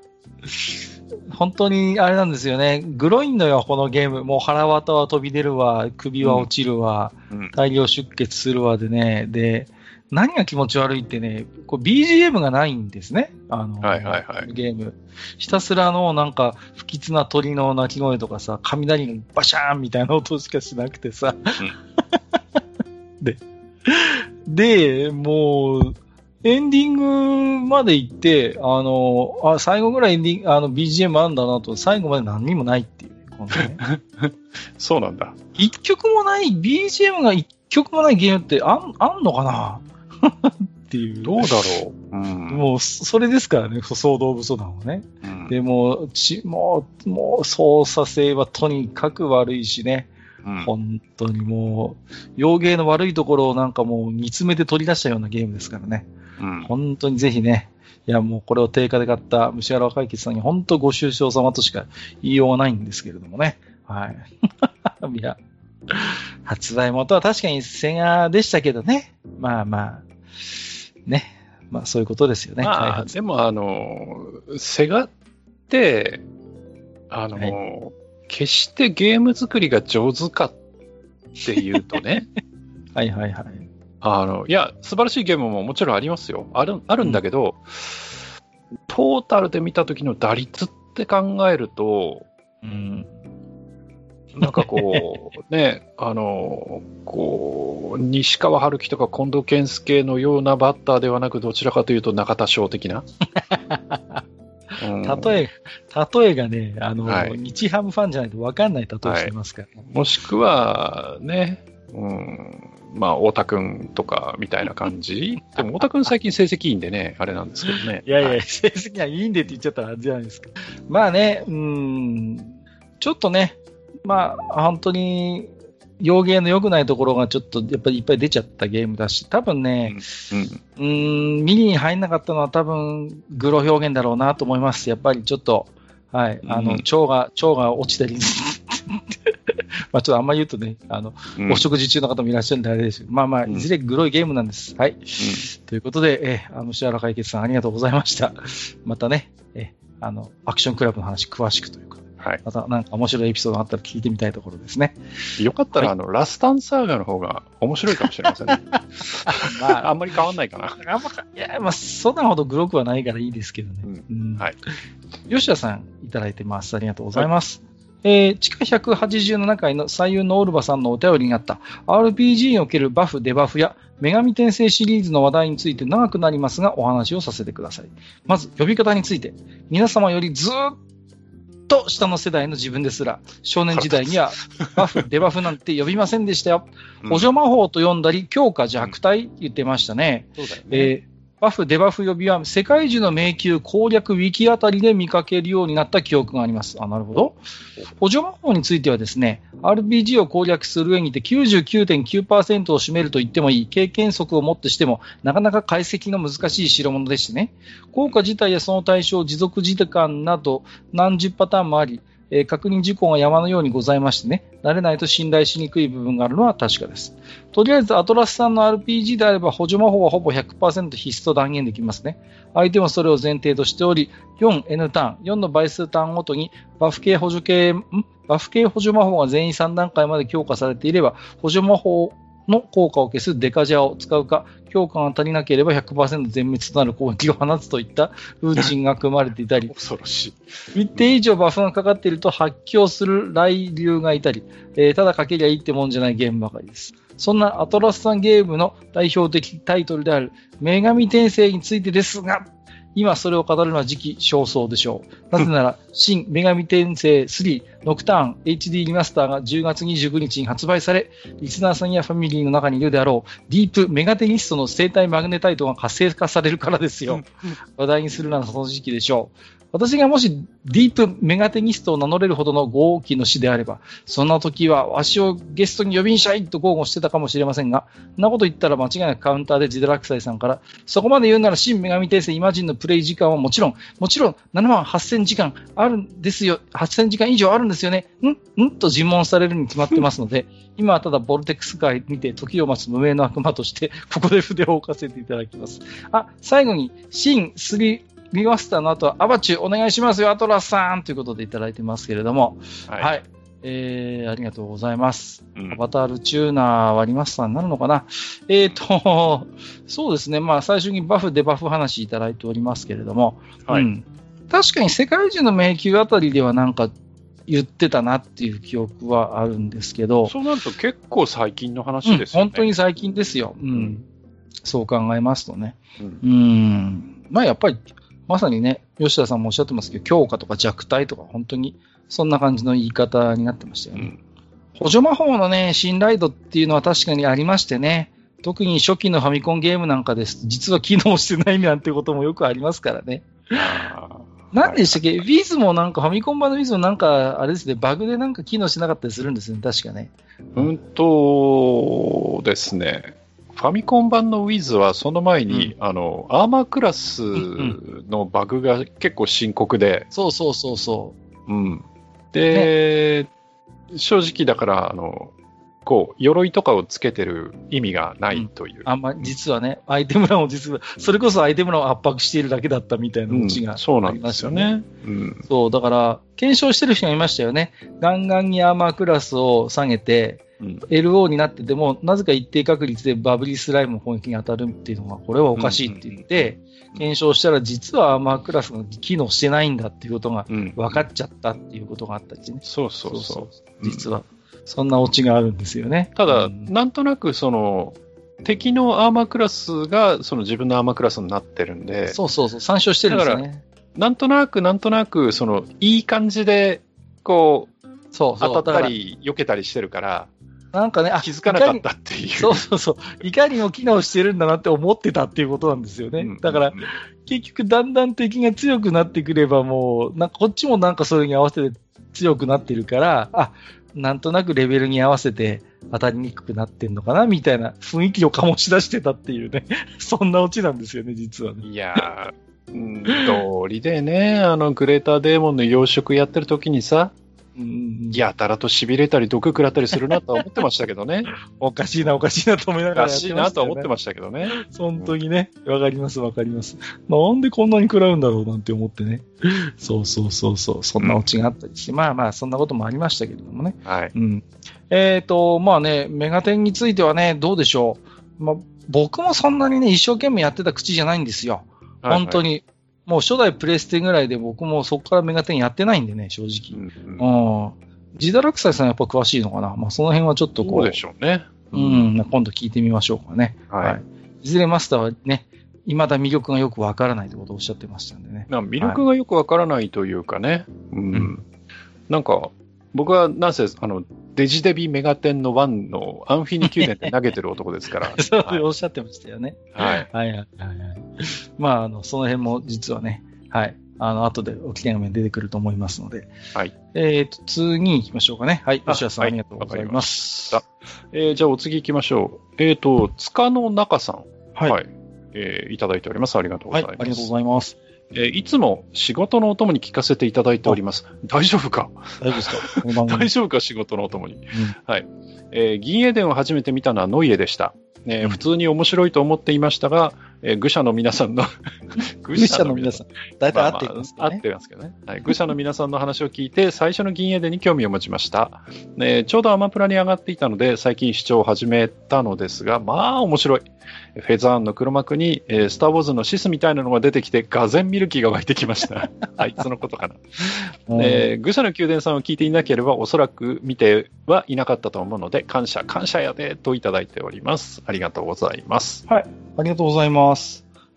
本当にあれなんですよね。グロいのよ、このゲーム。もう腹渡は飛び出るわ、首は落ちるわ、うん。大量出血するわでね。で、何が気持ち悪いってね、こう BGM がないんですね。あの、はいはいはいゲーム。ひたすらのなんか不吉な鳥の鳴き声とかさ、雷のバシャーンみたいな音しかしなくてさ。で、で、もう、エンディングまで行って、あの、あ、最後ぐらいエンディング、あの、BGM あるんだなと、最後まで何にもないっていうね。このね そうなんだ。一曲もない、BGM が一曲もないゲームってあん、あんのかな？っていう。どうだろう。うん。もう、それですからね、総動物団はね。うんでも、ち、もう、もう、操作性はとにかく悪いしね。うん本当にもう、洋芸の悪いところをなんかもう見つめて取り出したようなゲームですからね。うん本当にぜひね、いやもうこれを定価で買った虫原若いさんに本当ご愁傷様としか言いようがないんですけれどもね。はい。いや、発売元は確かにセガでしたけどね。まあまあ、ね。まあそういうことですよね、開まあ、発。でもあの、セガって、あの、は決してゲーム作りが上手かっていうとね、はいはいはい。あの、いや、素晴らしいゲームももちろんありますよ。ある、あるんだけど、トータルで見た時の打率って考えると、うん。なんかこう、ね、あの、こう、西川春樹とか近藤健介のようなバッターではなく、どちらかというと中田翔的な。うん例え、例えがね、あの、はい日ハムファンじゃないと分かんない例えしてますから、もしくは、ね、うん、まあ、太田くんとかみたいな感じ。でも、太田くん最近成績いいんでね、あれなんですけどね。いやいや、は成績はいいんでって言っちゃったらあれじゃないですか。まあね、うーん、ちょっとね、まあ、本当に、洋芸の良くないところがちょっとやっぱりいっぱい出ちゃったゲームだし、多分ね、うん、ん、ミニに入んなかったのは多分、グロ表現だろうなと思います。やっぱりちょっと、はい、あの、うん腸が、腸が落ちたり、まあちょっとあんま言うとね、あの、うんお食事中の方もいらっしゃるんであれですけど、まあまあ、うんいずれグロいゲームなんです。はい。ということで、えー、あの、石原解決さんありがとうございました。またね、えー、あの、アクションクラブの話詳しくというか、はい。またなんか面白いエピソードがあったら聞いてみたいところですね。よかったら、はあの、ラスタンサーガの方が面白いかもしれませんね。まあんまり変わんないかな。あんまか、いや、まあ、そんなほどグロくはないからいいですけどね。うんうんはい。吉田さん、いただいてます。ありがとうございます。えー、地下187回の左右のオルバさんのお便りにあった RPG におけるバフ、デバフや女神転生シリーズの話題について長くなりますがお話をさせてください。まず、呼び方について。皆様よりずーっと下の世代の自分ですら、少年時代にはバフ、デバフなんて呼びませんでしたよ。うん補助魔法と呼んだり、強化弱体言ってましたね。そうだよね。えーバフ、デバフ呼びは世界中の迷宮攻略ウィキあたりで見かけるようになった記憶があります。あ、なるほど。補助魔法についてはですね、RPG を攻略する上にて99.9%を占めると言ってもいい経験則をもってしても、なかなか解析の難しい代物でしてね。効果自体やその対象、持続時間など何十パターンもあり、えー確認事項が山のようにございましてね、慣れないと信頼しにくい部分があるのは確かです。とりあえず、アトラスさんの RPG であれば補助魔法はほぼ100%必須と断言できますね。相手もそれを前提としており、4N ターン、4の倍数ターンごとにバフ系補助系、ん？バフ系補助魔法が全員3段階まで強化されていれば、補助魔法の効果を消すデカジャを使うか、強化が足りなければ100%全滅となる攻撃を放つといったルーチンが組まれていたり、恐ろしい。一定以上バフがかかっていると発狂する雷流がいたり、えーただかけりゃいいってもんじゃないゲームばかりです。そんなアトラスさんゲームの代表的タイトルである女神転生についてですが、今それを語るのは時期尚早でしょう。なぜなら、新女神転生3ノクターン HD リマスターが10月29日に発売され、リスナーさんやファミリーの中にいるであろう、ディープメガテニストの生体マグネタイトが活性化されるからですよ。話題にするならその時期でしょう。私がもしディープメガテニストを名乗れるほどの豪気の死であれば、そんな時はわしをゲストに呼びんしゃいと豪語してたかもしれませんが、そんなこと言ったら間違いなくカウンターでジデラクサイさんから、そこまで言うなら新女神転生イマジンのプレイ時間はもちろん、もちろん7万8000時間あるんですよ、8000時間以上あるんですよね、んんと尋問されるに決まってますので、今はただボルテックス界にて時を待つ無名の悪魔として、ここで筆を置かせていただきます。あ、最後に、新3リマスターの後は、アバチューお願いしますよ、アトラスさんということでいただいてますけれども、はい。はい、えー、ありがとうございます。うん、アバタールチューナーはリマスターになるのかな？えっ、ー、と、そうですね。まあ、最初にバフ、デバフ話いただいておりますけれども、はい。うん、確かに世界中の迷宮あたりではなんか言ってたなっていう記憶はあるんですけど。そうなると結構最近の話ですよね。うん、本当に最近ですよ。うん。そう考えますとね。うん。うんまあやっぱり、まさにね、吉田さんもおっしゃってますけど、強化とか弱体とか本当にそんな感じの言い方になってましたよね。うん、補助魔法のね、信頼度っていうのは確かにありましてね。特に初期のファミコンゲームなんかです。実は機能してないなんてこともよくありますからね。何でしたっけ、はい、ィズもなんか、ファミコン版のウィズもなんか、あれですね、バグでなんか機能しなかったりするんですね、確かね。うんとですね、ファミコン版のウィズはその前に、うん、あの、アーマークラスのバグが結構深刻で。そうそうそうそう。うん。で、ね、正直だから、あの、こう、鎧とかをつけてる意味がないという。うん、あんま、実はね、アイテム欄を実は、それこそアイテム欄を圧迫しているだけだったみたいなオチが、うん、そうなんですよね。うん。そう、だから、検証してる人がいましたよね。ガンガンにアーマークラスを下げて、うん、LO になってても、なぜか一定確率でバブリースライムの攻撃に当たるっていうのが、これはおかしいって言って、検証したら実はアーマークラスが機能してないんだっていうことが分かっちゃったっていうことがあったりね。そうそうそう。実は。そんなオチがあるんですよね。ただ、うん、なんとなくその、敵のアーマークラスがその自分のアーマークラスになってるんで。そうそうそう、参照してるんですね。だから、なんとなく、なんとなく、その、いい感じで、こう、そう当たったり、避けたりしてるから、なんかね、気づかなかったっていう。そうそうそう。いかにも機能してるんだなって思ってたっていうことなんですよね。うん、だから、結局だんだん敵が強くなってくればもう、なんかこっちもなんかそれに合わせて強くなってるから、あ、なんとなくレベルに合わせて当たりにくくなってんのかなみたいな雰囲気を醸し出してたっていうね、そんなオチなんですよね、実はね。いやー、通りでね、あの、グレーターデーモンの養殖やってる時にさ、やたらと痺れたり毒食らったりするなと思ってましたけどね。おかしいな、おかしいなと思いながら、ね、おかしいなと思ってましたけどね。本当にね、わかります、わかります。なんでこんなに食らうんだろうなんて思ってね。そうそうそうそう、そんなオチがあったりして、うん、まあまあ、そんなこともありましたけれどもね。はい。うん。えっ、ー、と、まあね、メガテンについてはね、どうでしょう。まあ、僕もそんなにね、一生懸命やってた口じゃないんですよ。本当に。はいはいもう初代プレステぐらいで僕もそこからメガテンやってないんでね、正直。うん、うん、ジダラクサイさんやっぱ詳しいのかな？まあその辺はちょっとこう。そうでしょうね。うん、今度聞いてみましょうかね。はい。はい、いずれマスターはね、未だ魅力がよくわからないということをおっしゃってましたんでね。魅力がよくわからないというかね、はい、うん。なんか、僕はなんせ、あの、デジデビメガテンの1のアンフィニ宮殿で投げてる男ですから。そう、はい、おっしゃってましたよね。はい。はいはいはいはい。まあ、あの、その辺も実はね、はい。あの、後でおき手紙出てくると思いますので。はい。えっ、と、次行きましょうかね。はい。吉田さん、ありがとうございます。はい、えー、じゃあお次行きましょう。えっ、ー、と、塚の中さん。はい。はい、えー、いただいております。ありがとうございます。はい、ありがとうございます。えー、いつも仕事のお供に聞かせていただいております。大丈夫か？大丈夫ですか？大丈夫か仕事のお供に？うん、はい。えー、銀英伝を初めて見たのはノイエでした。えー、うん、普通に面白いと思っていましたが、えー、愚者の皆さんの 愚者の皆さん、大体合ってますけどね。合ってますけどね。はい。愚者の皆さんの話を聞いて、最初の銀英伝に興味を持ちました。えー、ちょうどアマプラに上がっていたので、最近視聴を始めたのですが、まあ面白い。フェザーンの黒幕に、えー、スター・ウォーズのシスみたいなのが出てきて、がぜ見る気が湧いてきました。あいつのことかな。えー、愚者の宮殿さんを聞いていなければ、おそらく見てはいなかったと思うので、感謝、感謝やで、といただいております。ありがとうございます。はい。ありがとうございます。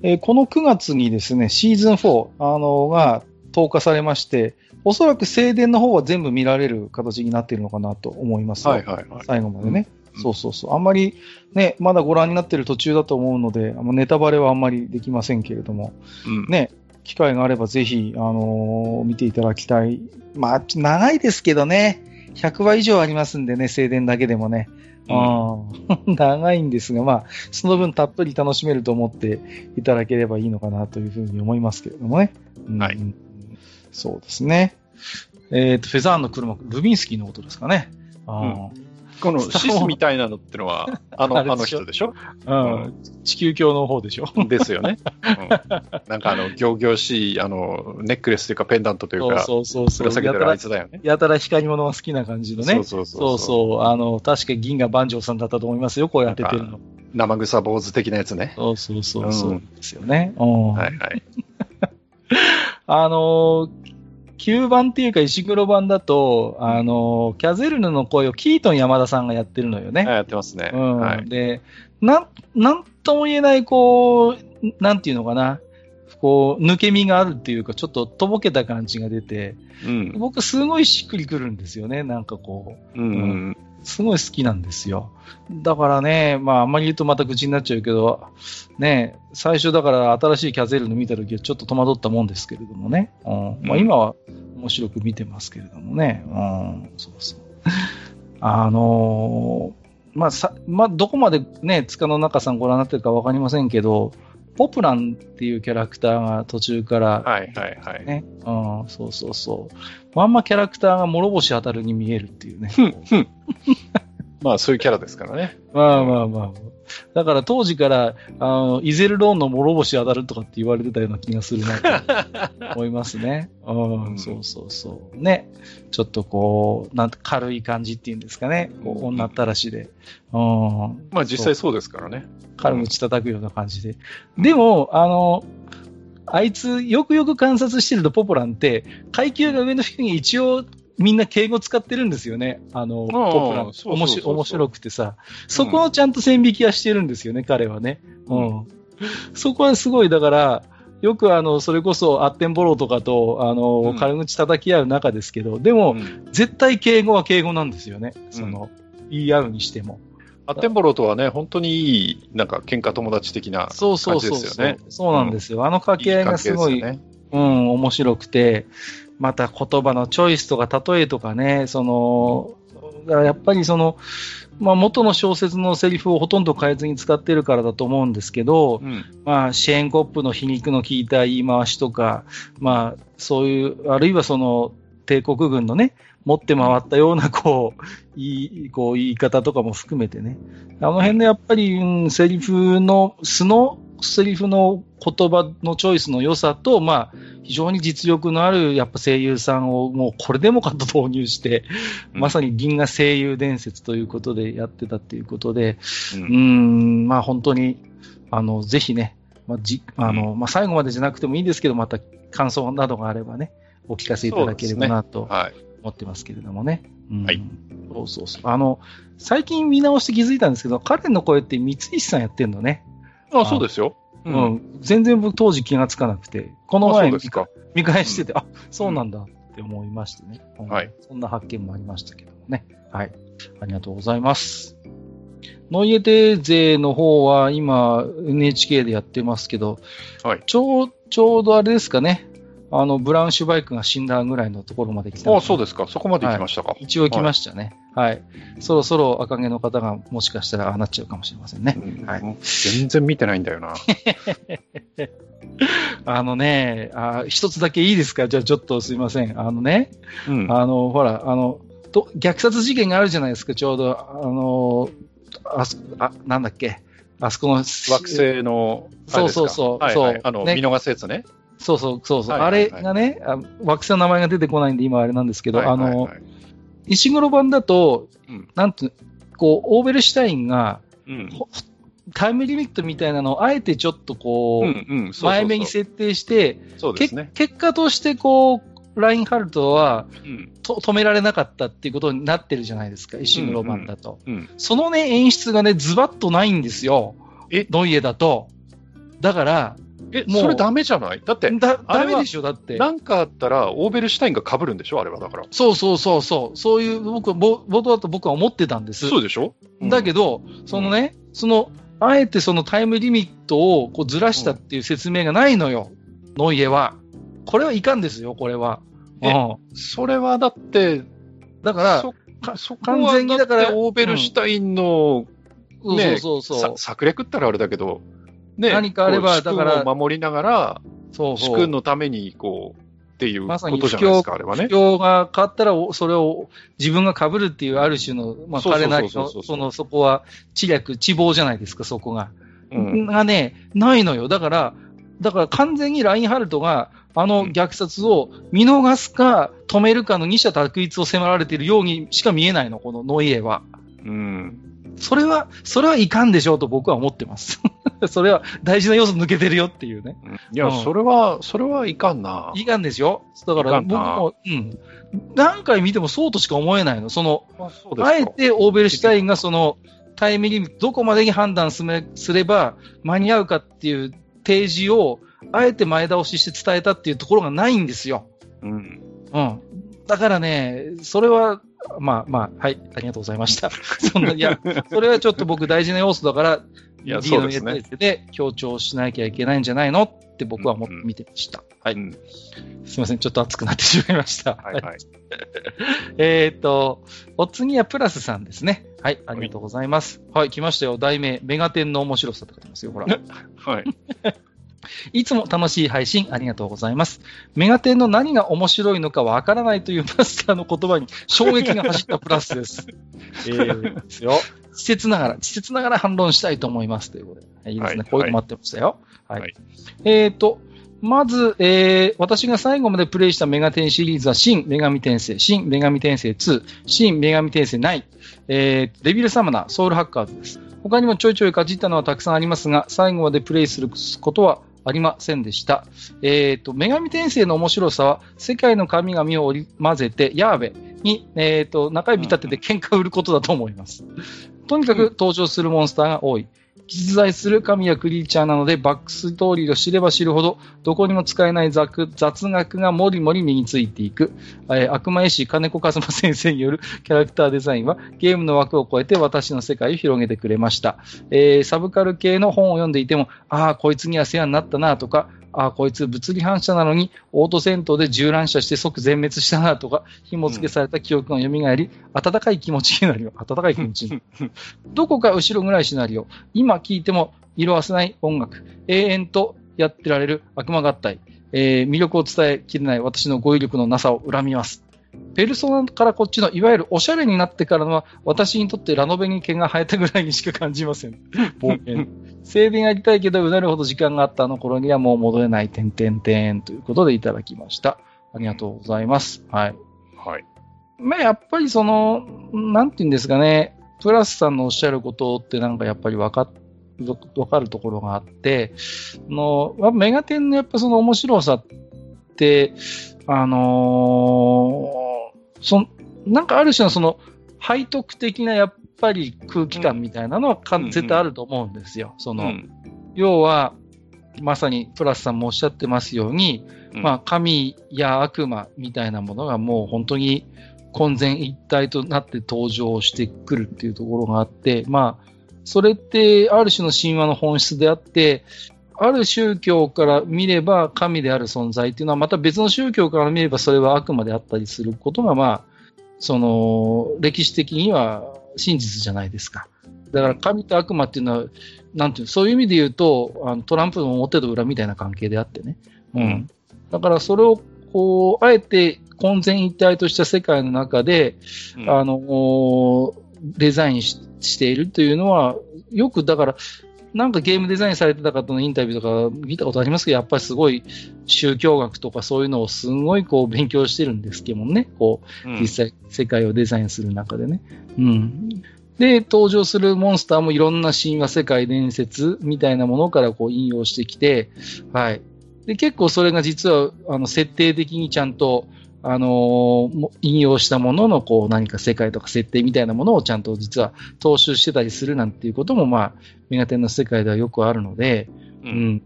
えー、この9月にですね、シーズン4、あの、が投下されまして、おそらく静電の方は全部見られる形になっているのかなと思います。はいはいはい。最後までね。うん、そうそうそう。あんまりね、まだご覧になっている途中だと思うので、ネタバレはあんまりできませんけれども、うん、ね、機会があればぜひ、あのー、見ていただきたい。まあ、長いですけどね、100話以上ありますんでね、静電だけでもね。うん、長いんですが、まあ、その分たっぷり楽しめると思っていただければいいのかなというふうに思いますけれどもね。はい。そうですね。えっ、ー、と、フェザーンの車、ルビンスキーのことですかね。あうんこのシスみたいなのってのは、あの、あの人でしょ？うん。地球鏡の方でしょ？ですよね。うん、なんかあの、行々しい、あの、ネックレスというかペンダントというか、そうそうそうそう。ぶら下げてるあやたらいつだよね。やたら光り物が好きな感じのね。そうそうそそううそう。あの、確か銀河万丈さんだったと思いますよ、こうやっててるの。生臭坊主的なやつね。そうそうそうそう。うんですよね。うん。はいはい。あのー、9番っていうか石黒版だと、あのー、キャゼルヌの声をキートン山田さんがやってるのよね。やってますね。うん。はい。で、なん、なんとも言えない、こう、なんていうのかな。こう、抜け身があるっていうか、ちょっととぼけた感じが出て、うん。僕すごいしっくりくるんですよね。なんかこう。うんうん。すごい好きなんですよ。だからね、まあ、あんまり言うとまた口になっちゃうけど、ね、最初だから新しいキャゼルの見たときはちょっと戸惑ったもんですけれどもね。うんまあ、今は面白く見てますけれどもね。うん、そうそう。あのーまあ、さ、まあ、どこまでね、塚の中さんご覧になってるかわかりませんけど、ポプランっていうキャラクターが途中からはいはいはい。ね、うん、そうそうそう。まんまキャラクターが諸星当たるに見えるっていうね。まあそういうキャラですからね。まあまあまあ。だから当時から、あの、イゼルローンの諸星当たるとかって言われてたような気がするなと思いますね。うん、うんそうそうそう。ね。ちょっとこう、なんて軽い感じっていうんですかね。こう女ったらしで。うん。まあ実際そうですからね。軽口叩くような感じで。でも、あの、あいつ、よくよく観察してるとポポランって、階級が上の人に一応、みんな敬語使ってるんですよね。あの、ポポラン。そうそう面白くてさ。そこをちゃんと線引きはしてるんですよね、彼はね。うん。そこはすごい、だから、よくあの、それこそ、アッテンボローとかと、あの、うん軽口叩き合う中ですけど、でも、うん絶対敬語は敬語なんですよね。その、言い合うにしても。アッテンボローとはね、本当にいい、なんか喧嘩友達的なそうそう感じですよね。そうなんですよ。あの掛け合いがすごい、いいねうん、面白くて、また言葉のチョイスとか例えとかね、その、だからやっぱりその、まあ元の小説のセリフをほとんど変えずに使ってるからだと思うんですけど、うん。まあシェーンコップの皮肉の効いた言い回しとか、まあそういう、あるいはその帝国軍のね、持って回ったようなこう、いい、こう言い方とかも含めてね。あの辺のやっぱり、うん、セリフの、素のセリフの言葉のチョイスの良さと、まあ、非常に実力のあるやっぱ声優さんをもうこれでもかと投入して、うん。まさに銀河声優伝説ということでやってたっていうことで、ううん。ーん、まあ本当に、あの、ぜひね、まあ、じ、あの、まあ最後までじゃなくてもいいんですけど、また感想などがあればね、お聞かせいただければなと。はい。思ってますけれどもね。うんはい。そうそうそう。あの、最近見直して気づいたんですけど、彼の声って三石さんやってんのね。あ、そうですよ。う。うん全然僕当時気がつかなくて、この前見返してて、あ、そうなんだって思いましてね。うんはい。そんな発見もありましたけどもね。はい。ありがとうございます。ノイエテ勢の方は今 NHK でやってますけど、はいちょう、ちょうどあれですかね。あの、ブラウンシュバイクが死んだぐらいのところまで来た。あ、そうですか。そこまで行きましたか。一応来ましたね。はい。そろそろ赤毛の方がもしかしたらああなっちゃうかもしれませんね。うんはい全然見てないんだよな。あのね、あ一つだけいいですか？じゃあちょっとすいません。あのね、うん。あの、ほら、あの、と虐殺事件があるじゃないですか、ちょうど。あの、あそあ、なんだっけ？あそこの、惑星の、そうそうそうはいはいそうあの、ね見逃すやつね。そうそうそうそう、あれがねあ、惑星の名前が出てこないんで今あれなんですけど、あの、石黒版だと、うんなんて、こう、オーベルシュタインが、うん。ほタイムリミットみたいなのをあえてちょっとこう、前目に設定して、けそうですね。結果としてこう、ラインハルトはうん。と止められなかったっていうことになってるじゃないですか、石黒版だと。うん。そのね、演出がね、ズバッとないんですよ。え？ノイエだと。だから、え、もうそれダメじゃない？だって、だ、ダメでしょ、だって。なんかあったら、オーベルシュタインが被るんでしょあれは、だから。そうそうそうそう。そういう、僕冒頭だと僕は思ってたんです。そうでしょ？だけど、そのね、その、あえてそのタイムリミットをこうずらしたっていう説明がないのよ。ノイエは。これはいかんですよ、これは。えうん。それはだって、だから、そかそこ完は全にだからオーベルシュタインの、そうねそうそうそう。さ策略ったらあれだけど、ね、何かあればだから主君を守りながら、そう。主君のために、こう、っていうまさにことじゃないですか、あれはね。不況が変わったら、おそれを自分が被るっていうある種の、まあ、彼なりの、その、そこは、知略、知望じゃないですか、そこが。うん。がね、ないのよ。だから、だから完全にラインハルトが、あの虐殺を見逃すか止めるかの二者択一を迫られているようにしか見えないの、このノイエは。うん。それは、それはいかんでしょうと僕は思ってます。それは大事な要素抜けてるよっていうね。いや、うんそれは、それはいかんな。いかんでしょ？だから僕も、うん。何回見てもそうとしか思えないの。その、ああえてオーベルシュタインがそのタイムリミット、どこまでに判断すめすれば間に合うかっていう提示を、あえて前倒しして伝えたっていうところがないんですよ。うん。うん。だからね、それは、まあまあ、はい、ありがとうございました。そんな、いや、それはちょっと僕大事な要素だから、いや D のそうですね ATS で強調しなきゃいけないんじゃないのって僕は思って見てました。はい。うんすいません、ちょっと熱くなってしまいました。はいはい。えっ、と、お次はプラスさんですね。はい、ありがとうございます。はい、来ましたよ。題名、メガテンの面白さって書いてますよ。ほら。はい。いつも楽しい配信ありがとうございます。メガテンの何が面白いのかわからないというマスターの言葉に衝撃が走ったプラスです。えー、ですよ。稚拙ながら、稚拙ながら反論したいと思います。ということで。はいいいですね。はいこういうの待ってましたよ。はい。はいえっ、と、まず、えー、私が最後までプレイしたメガテンシリーズは、新女神転生、新女神転生2、新女神転生9、えー、デビルサマナー、ソウルハッカーズです。他にもちょいちょいかじったのはたくさんありますが、最後までプレイすることはありませんでした。えっ、と、女神転生の面白さは、世界の神々を織り交ぜて、ヤーベに、えっ、と、中指立てて喧嘩を売ることだと思います。とにかく登場するモンスターが多い。実在する神やクリーチャーなので、バックストーリーを知れば知るほど、どこにも使えない雑学がもりもり身についていく。えー悪魔絵師金子和馬先生によるキャラクターデザインは、ゲームの枠を超えて私の世界を広げてくれました。えーサブカル系の本を読んでいても、ああ、こいつには世話になったなとか、ああ、こいつ物理反射なのに、オート戦闘で銃乱射して即全滅したなとか、紐付けされた記憶が蘇り、温かい気持ちになるよ。温かい気持ちになる。どこか後ろぐらいシナリオ。今聴いても色褪せない音楽。永遠とやってられる悪魔合体。えー魅力を伝えきれない私の語彙力のなさを恨みます。ペルソナからこっちのいわゆるおしゃれになってからのは私にとってラノベに毛が生えたぐらいにしか感じません。冒険。整備やりたいけどうなるほど時間があったあの頃にはもう戻れない点々点ということでいただきました。ありがとうございます。はい。はい。まあ、やっぱりその、なんていうんですかね、プラスさんのおっしゃることってなんかやっぱりわかっわかるところがあって、あの、まあメガテンのやっぱその面白さって、あのーそんなんかある種のその背徳的なやっぱり空気感みたいなのはかうん絶対あると思うんですよ。その、うん要は、まさにプラスさんもおっしゃってますよ。うに、うん。まあ、神や悪魔みたいなものがもう本当に混然一体となって登場してくるっていうところがあって、まあ、それってある種の神話の本質であって、ある宗教から見れば神である存在っていうのは、また別の宗教から見ればそれは悪魔であったりすることが、まあ、その、歴史的には真実じゃないですか。だから神と悪魔っていうのは、なんていうのそういう意味で言うと、あのトランプの表と裏みたいな関係であってね。うん。だからそれを、こう、あえて混然一体とした世界の中で、うんあの、おデザインししているというのは、よくだから、なんかゲームデザインされてた方のインタビューとか見たことありますけど、やっぱりすごい宗教学とかそういうのをすごいこう勉強してるんですけどもね、こう、うん実際世界をデザインする中でね。うん。で、登場するモンスターもいろんな神話世界伝説みたいなものからこう引用してきて、はい。で、結構それが実は、あの、設定的にちゃんと、あの引用したものの、こう、何か世界とか設定みたいなものをちゃんと実は踏襲してたりするなんていうことも、まあ、メガテンの世界ではよくあるので、ううんん。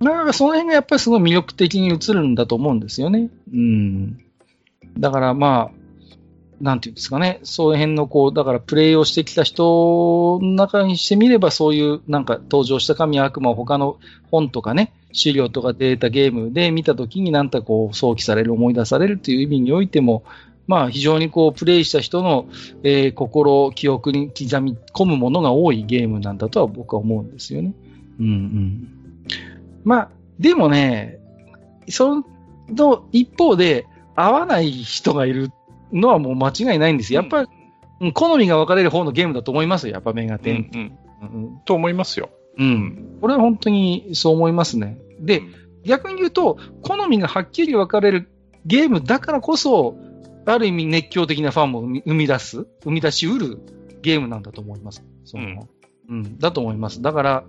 だからその辺がやっぱりすごい魅力的に映るんだと思うんですよね。うん。だからまあ、なんていうんですかね、そういう辺のこう、だからプレイをしてきた人の中にしてみれば、そういうなんか登場した神や悪魔を他の本とかね、資料とかデータゲームで見たときになんかこう、想起される、思い出されるという意味においても、まあ非常にこう、プレイした人の、えー心、記憶に刻み込むものが多いゲームなんだとは僕は思うんですよね。うんうん。まあ、でもね、その、の一方で、合わない人がいるのはもう間違いないんですよ。やっぱり、うん好みが分かれる方のゲームだと思いますよ、やっぱメガテン。うんうんうんと思いますよ。うん。これは本当にそう思いますね。で、逆に言うと、好みがはっきり分かれるゲームだからこそ、ある意味熱狂的なファンも生み生み出す、生み出しうるゲームなんだと思います。そのうん、だと思います。だから、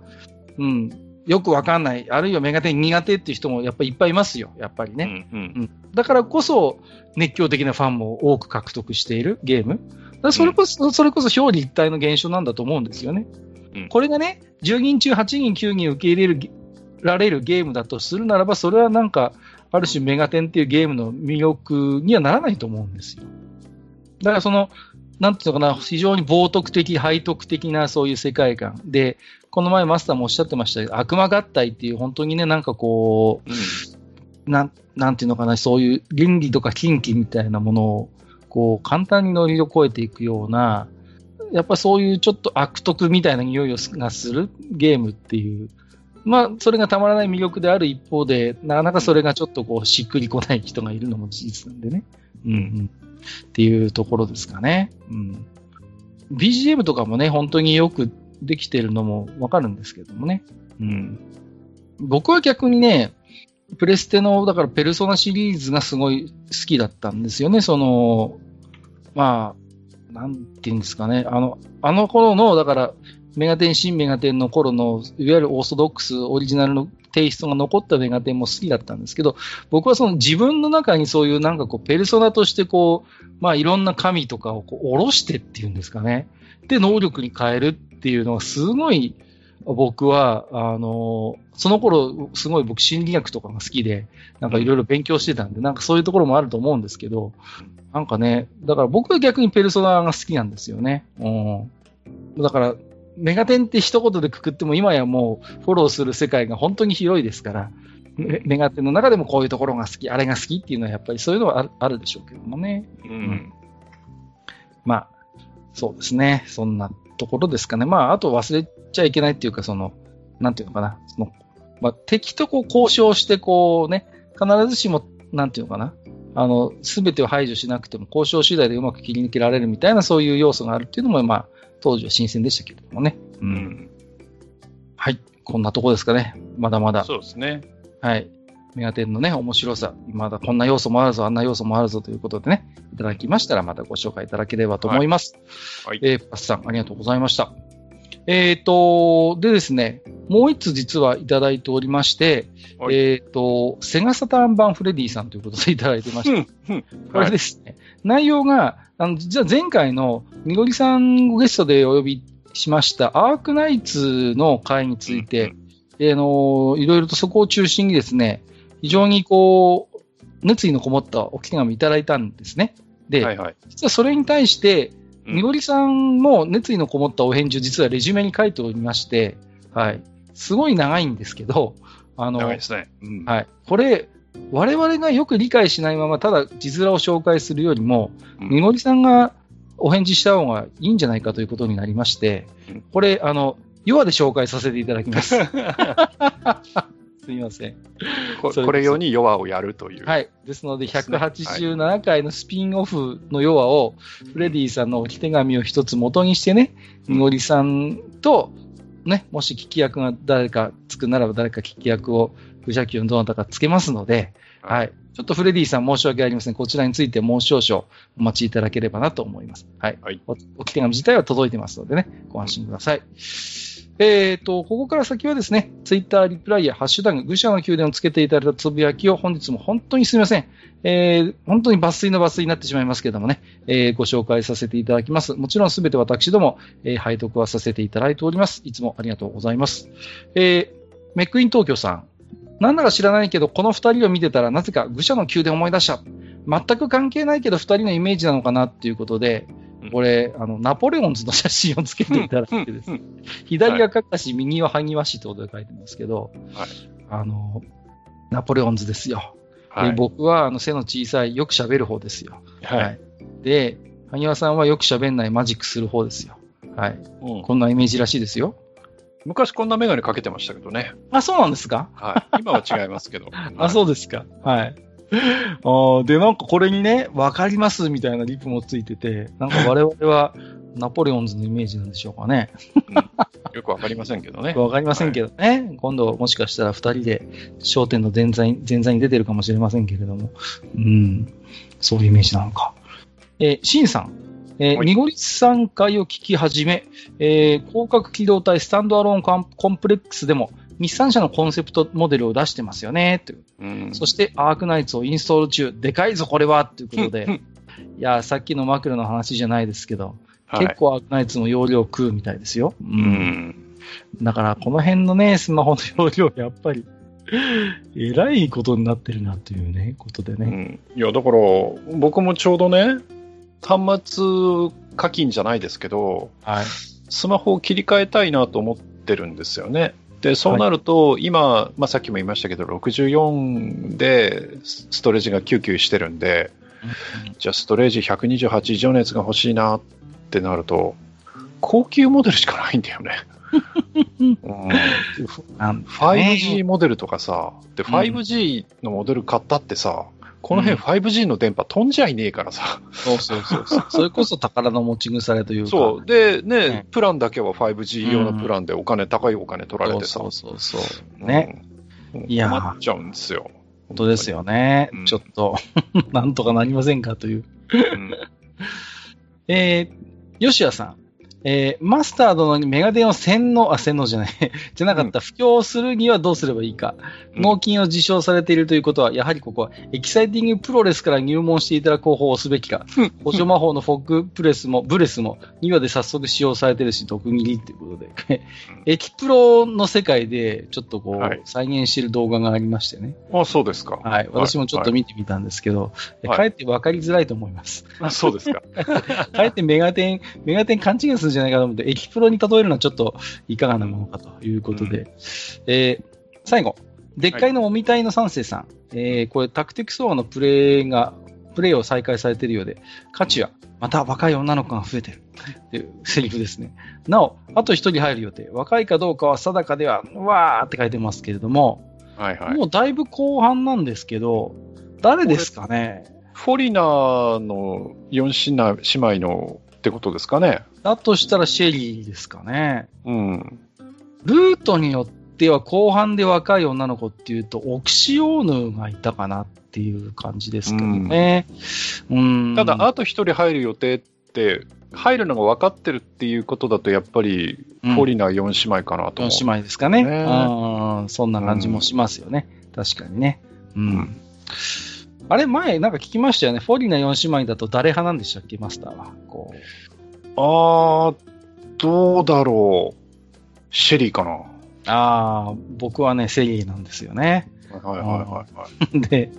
うん、よくわかんない、あるいはメガテン苦手っていう人もやっぱりいっぱいいますよ、やっぱりね。うんうんだからこそ、熱狂的なファンも多く獲得しているゲーム。それこそ、それこそ表裏一体の現象なんだと思うんですよね。うんこれがね、10人中8人、9人受け入れるゲられるゲームだとするならば、それはなんか、ある種メガテンっていうゲームの魅力にはならないと思うんですよ。だからその、なんていうのかな、非常に冒涜的、背徳的なそういう世界観。で、この前マスターもおっしゃってましたけど、悪魔合体っていう本当にね、なんかこう、うんなん、なんていうのかな、そういう倫理とか禁忌みたいなものを、こう、簡単に乗り越えていくような、やっぱそういうちょっと悪徳みたいな匂いをすがするゲームっていう、まあ、それがたまらない魅力である一方で、なかなかそれがちょっとこう、しっくりこない人がいるのも事実なんでね。うん、うん。っていうところですかね。うん。BGM とかもね、本当によくできてるのもわかるんですけどもね。うん。僕は逆にね、プレステの、だからペルソナシリーズがすごい好きだったんですよね。その、まあ、なんていうんですかね。あの、あの頃の、だから、メガテン、新メガテンの頃の、いわゆるオーソドックス、オリジナルのテイストが残ったメガテンも好きだったんですけど、僕はその自分の中にそういうなんかこう、ペルソナとしてこう、まあいろんな神とかをこう下ろしてっていうんですかね。で、能力に変えるっていうのはすごい、僕は、あの、その頃、すごい僕心理学とかが好きで、なんかいろいろ勉強してたんで、なんかそういうところもあると思うんですけど、なんかね、だから僕は逆にペルソナが好きなんですよね。うん。だから、メガテンって一言でくくっても今やもうフォローする世界が本当に広いですから、メメガテンの中でもこういうところが好き、あれが好きっていうのはやっぱりそういうのはあるあるでしょうけどもね。うんまあ、そうですね。そんなところですかね。まあ、あと忘れちゃいけないっていうか、その、なんていうのかな。そのまあ、敵とこう交渉して、こうね、必ずしも、なんていうのかな。あの、すべてを排除しなくても、交渉次第でうまく切り抜けられるみたいな、そういう要素があるっていうのも、まあ、当時は新鮮でしたけれどもね。う。うんんはい。こんなとこですかね。まだまだ。そうですね。はい。メガテンのね、面白さ、まだこんな要素もあるぞ、あんな要素もあるぞということでね、いただきましたらまたご紹介いただければと思います。はいえーパスさん、ありがとうございました。えっ、と、でですね、もう一つ実はいただいておりまして、はいえっ、と、セガサターン版フレディさんということでいただいてました。うんこれですね、内容が、あの、実は前回のみごりさんをゲストでお呼びしましたアークナイツの会について、であの、いろいろとそこを中心にですね、非常にこう、熱意のこもったお手紙いただいたんですね。で、はいはい。実はそれに対して、うんみごりさんも熱意のこもったお返事を実はレジュメに書いておりまして、はい。すごい長いんですけど、あの、長いですね。うんはい。これ、我々がよく理解しないまま、ただ字面を紹介するよりも、うんみごりさんがお返事した方がいいんじゃないかということになりましてうん、これ、あの、ヨアで紹介させていただきます。すみません。ここれ用に弱をやるという。はい。ですので、ですね187回のスピンオフのヨアを、フレディさんの置き手紙を一つ元にしてね、みごりさんと、ね、もし聞き役が誰かつくならば誰か聞き役を、愚者級のどなたかつけますので、はいはい。ちょっとフレディさん申し訳ありません。こちらについてもう少々お待ちいただければなと思います。はい。はいお置き手紙自体は届いてますのでね、ご安心ください。えっ、と、ここから先はですね、ツイッターリプライやハッシュタグ、愚者の宮殿をつけていただいたつぶやきを本日も本当にすみません。えー、本当に抜粋の抜粋になってしまいますけれどもね、えー、ご紹介させていただきます。もちろんすべて私ども、えー、拝読はさせていただいております。いつもありがとうございます。えー、メックイン東京さん。なんだか知らないけど、この二人を見てたらなぜか愚者の宮殿を思い出した。全く関係ないけど二人のイメージなのかなっていうことで、これ、あの、ナポレオンズの写真をつけていただいてですね、左はかったし、右は萩和紙ってことで書いてますけど、はいあの、ナポレオンズですよ。はいで僕はあの背の小さい、よく喋る方ですよ。はい。で、萩和さんはよく喋んないマジックする方ですよ。はい。うんこんなイメージらしいですよ。昔こんなメガネかけてましたけどね。あ、そうなんですか？はい。今は違いますけど。あ、そうですか。はい。あーで、なんかこれにね、わかりますみたいなリプもついてて、なんか我々はナポレオンズのイメージなんでしょうかね。よくわかりませんけどね。わかりませんけどね。今度もしかしたら二人で焦点の前座に前座に出てるかもしれませんけれども。うん。そういうイメージなのか。えー、シンさん。えー、はいニゴリスさん会を聞き始め、えー、広角機動隊スタンドアローンコンプレックスでも日産車のコンセプトモデルを出してますよね。といううんそして、アークナイツをインストール中、でかいぞ、これはということで、いや、さっきのマクロの話じゃないですけど、はい結構アークナイツも容量食うみたいですよ。ううん。だから、この辺のね、スマホの容量、やっぱり、えらいことになってるなというね、ことでね。うんいや、だから、僕もちょうどね、端末課金じゃないですけど、はい。スマホを切り替えたいなと思ってるんですよね。で、そうなると、今、まあ、さっきも言いましたけど、64でストレージが99してるんで、じゃあストレージ128以上のやつが欲しいなってなると、高級モデルしかないんだよね。うん。なんだね。5G モデルとかさ、で、5G のモデル買ったってさ、この辺 5G の電波飛んじゃいねえからさ。そうそうそうそう。それこそ宝の持ち腐れというか。そう。で、ね、ねプランだけは 5G 用のプランでお金、高いお金取られてさ。そうそうそう。ね。うん。いやー困っちゃうんですよ。本当ですよね。うんちょっと、なんとかなりませんかという。うん。えー、吉谷さん。えー、マスター殿にメガテンを洗脳、あ、洗脳じゃない、じゃなかった、布教するにはどうすればいいか。うん脳筋を自称されているということは、やはりここは、エキサイティングプロレスから入門していただく方法をすべきか。補助魔法のフォッグブレスも、ブレスも、2話で早速使用されてるし、毒霧っていうことで。エキプロの世界で、ちょっとこう、はい再現している動画がありましてね。あ、そうですか。はい。私もちょっと見てみたんですけど、はいかえって分かりづらいと思います。あそうですか。かえってメガテン、メガテン勘違いするんじゃないかと思って、エキプロに例えるのはちょっといかがなものかということで。えー最後、でっかいのおみたいの三世さん。えーこれタクティクスオアのプレイが、プレイを再開されているようで、価値は、また若い女の子が増えてる。っていうセリフですね。なお、あと一人入る予定。若いかどうかは定かでは、うわーって書いてますけれども、はいはい。もうだいぶ後半なんですけど、誰ですかね？フォリナーの4姉妹のってことですかね。だとしたらシェリーですかね。うん。ルートによっては後半で若い女の子っていうと、オキシオーヌがいたかなっていう感じですけどね。うん。ただ、あと一人入る予定って、入るのが分かってるっていうことだと、やっぱり、うんフォリナー4姉妹かなと思う。4姉妹ですかね。ねうんそんな感じもしますよね。確かにね。うん。うんあれ、前なんか聞きましたよね。フォリナ4姉妹だと誰派なんでしたっけ、マスターは。こう。あー、どうだろう。シェリーかな。ああ、僕はね、セリーなんですよね。はいはいはいはい。で、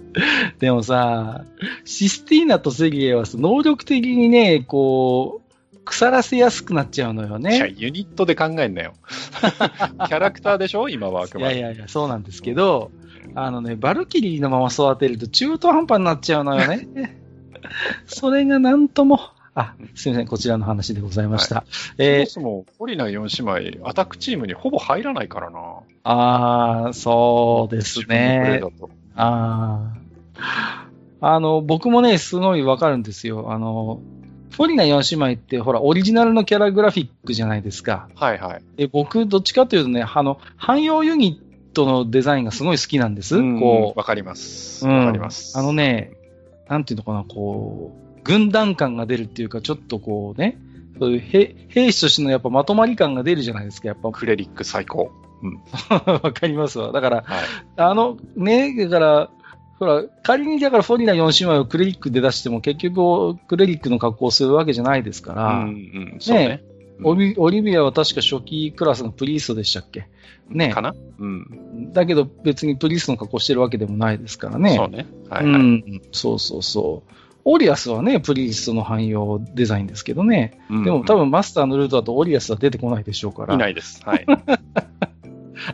でもさ、システィーナとセリエは能力的にね、こう、腐らせやすくなっちゃうのよじゃあね。ユニットで考えんなよ。キャラクターでしょ？今はあくまで。いやいやいや、そうなんですけど、あのね、バルキリーのまま育てると中途半端になっちゃうのよね。それがなんとも、あ、すみません、こちらの話でございました。えーそもそも、フォリナー4姉妹、アタックチームにほぼ入らないからな。ああ、そうですね。ああ。あの、僕もね、すごいわかるんですよ。あの、フォリナ4姉妹って、ほら、オリジナルのキャラグラフィックじゃないですか。はいはい。で僕、どっちかというとね、あの、汎用ユニットのデザインがすごい好きなんです。うんこわかります。う、わうんかります。あのね、なんていうのかな、こう、軍団感が出るっていうか、ちょっとこうね、そういう兵兵士としてのやっぱまとまり感が出るじゃないですか、やっぱ。クレリック最高。わかりますわ。だから、はい。あの、ね、だから、ほら、仮にだからフォリナ4姉妹をクレリックで出しても結局クレリックの格好をするわけじゃないですから、うんうん、そうね。オリオリビアは確か初期クラスのプリーストでしたっけ？ねかな？うん。だけど別にプリーストの格好してるわけでもないですからね。そうね。はいうはい。ん、そうそうそう。オリアスはね、プリーストの汎用デザインですけどね。うんでも多分マスターのルートだとオリアスは出てこないでしょうから。いないです。はい。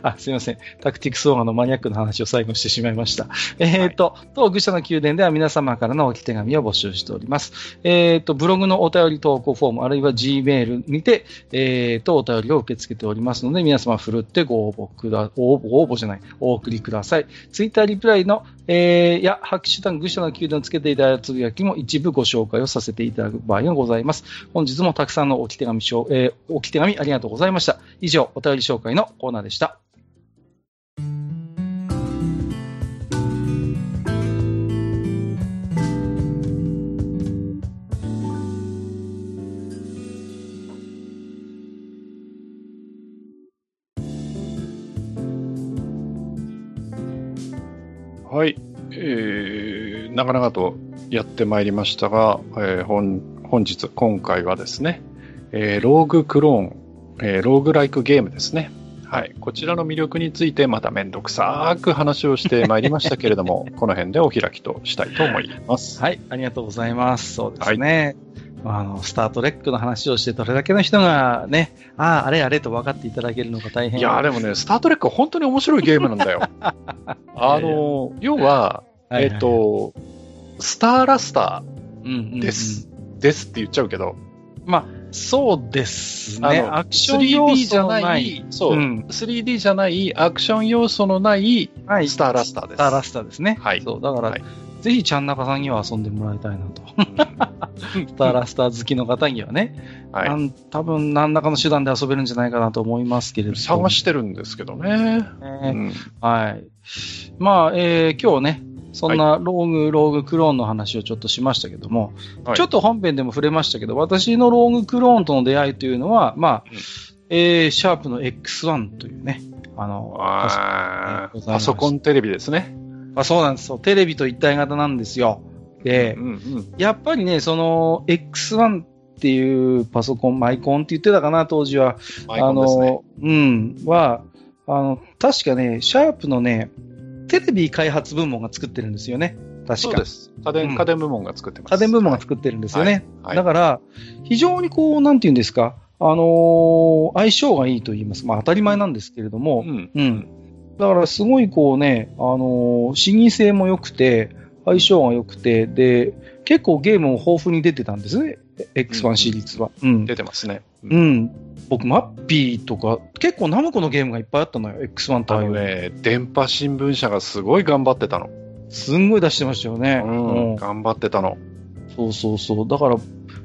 あ、すいません。タクティクスオーガのマニアックな話を最後してしまいました。えっ、ー、と、当愚者の宮殿では皆様からの置き手紙を募集しております。えっ、ー、と、ブログのお便り投稿フォーム、あるいは Gmail にて、えっ、ー、と、お便りを受け付けておりますので、皆様ふるってご応募くだ、応募、応募じゃない、お送りください。ツイッターリプライの、えー、や、ハッシュタグ愚者の宮殿をつけていただいたつぶやきも一部ご紹介をさせていただく場合がございます。本日もたくさんの置き手紙、えー、置き手紙ありがとうございました。以上、お便り紹介のコーナーでした。はい、えー、長々とやってまいりましたが、えー、本本日、今回はですね、えー、ローグクローン、えー、ローグライクゲームですね。はい。こちらの魅力についてまためんどくさく話をしてまいりましたけれども、この辺でお開きとしたいと思います。はい。ありがとうございます。そうですね。はい、あの、スタートレックの話をしてどれだけの人がね、ああ、あれあれと分かっていただけるのか大変。いや、でもね、スタートレックは本当に面白いゲームなんだよ。あの、要は、えっ、ー、と、スターラスターです。ですって言っちゃうけど。まあ、そうですね。アクション要素のない、そう、うん、3D じゃないアクション要素のないスターラスターです。スターラスターですね。はい。そう、だから、はい、ぜひちゃんなかさんには遊んでもらいたいなと。スターラスター好きの方にはね、はい、多分何らかの手段で遊べるんじゃないかなと思いますけれど探してるんですけどね。えーうん、はい。まあ、えー、今日ね、そんなローグ、ローグクローンの話をちょっとしましたけども、はい、ちょっと本編でも触れましたけど、私のローグクローンとの出会いというのは、まあ、うん、えー、シャープの X1 というね、あの、あパソコンテレビですね。あそうなんですよ。テレビと一体型なんですよ。で、うんうん、やっぱりね、その X1 っていうパソコン、マイコンって言ってたかな、当時は。ね、あの、うん、は、あの、確かね、シャープのね、テレビ開発部門が作ってるんですよね。確か。そうです。家電、うん、家電部門が作ってます。家電部門が作ってるんですよね。はいはい、だから、非常にこう、なんていうんですか、あのー、相性がいいと言います。まあ当たり前なんですけれども、うん。うん、だからすごいこうね、あのー、視認性も良くて、相性が良くて、で、結構ゲームも豊富に出てたんですね。X1 シリーズは。うん。出てますね。うん。僕、マッピーとか、結構ナムコのゲームがいっぱいあったのよ、X1 対応。ね、電波新聞社がすごい頑張ってたの。すんごい出してましたよね。うん、うん、頑張ってたの。そうそうそう。だから、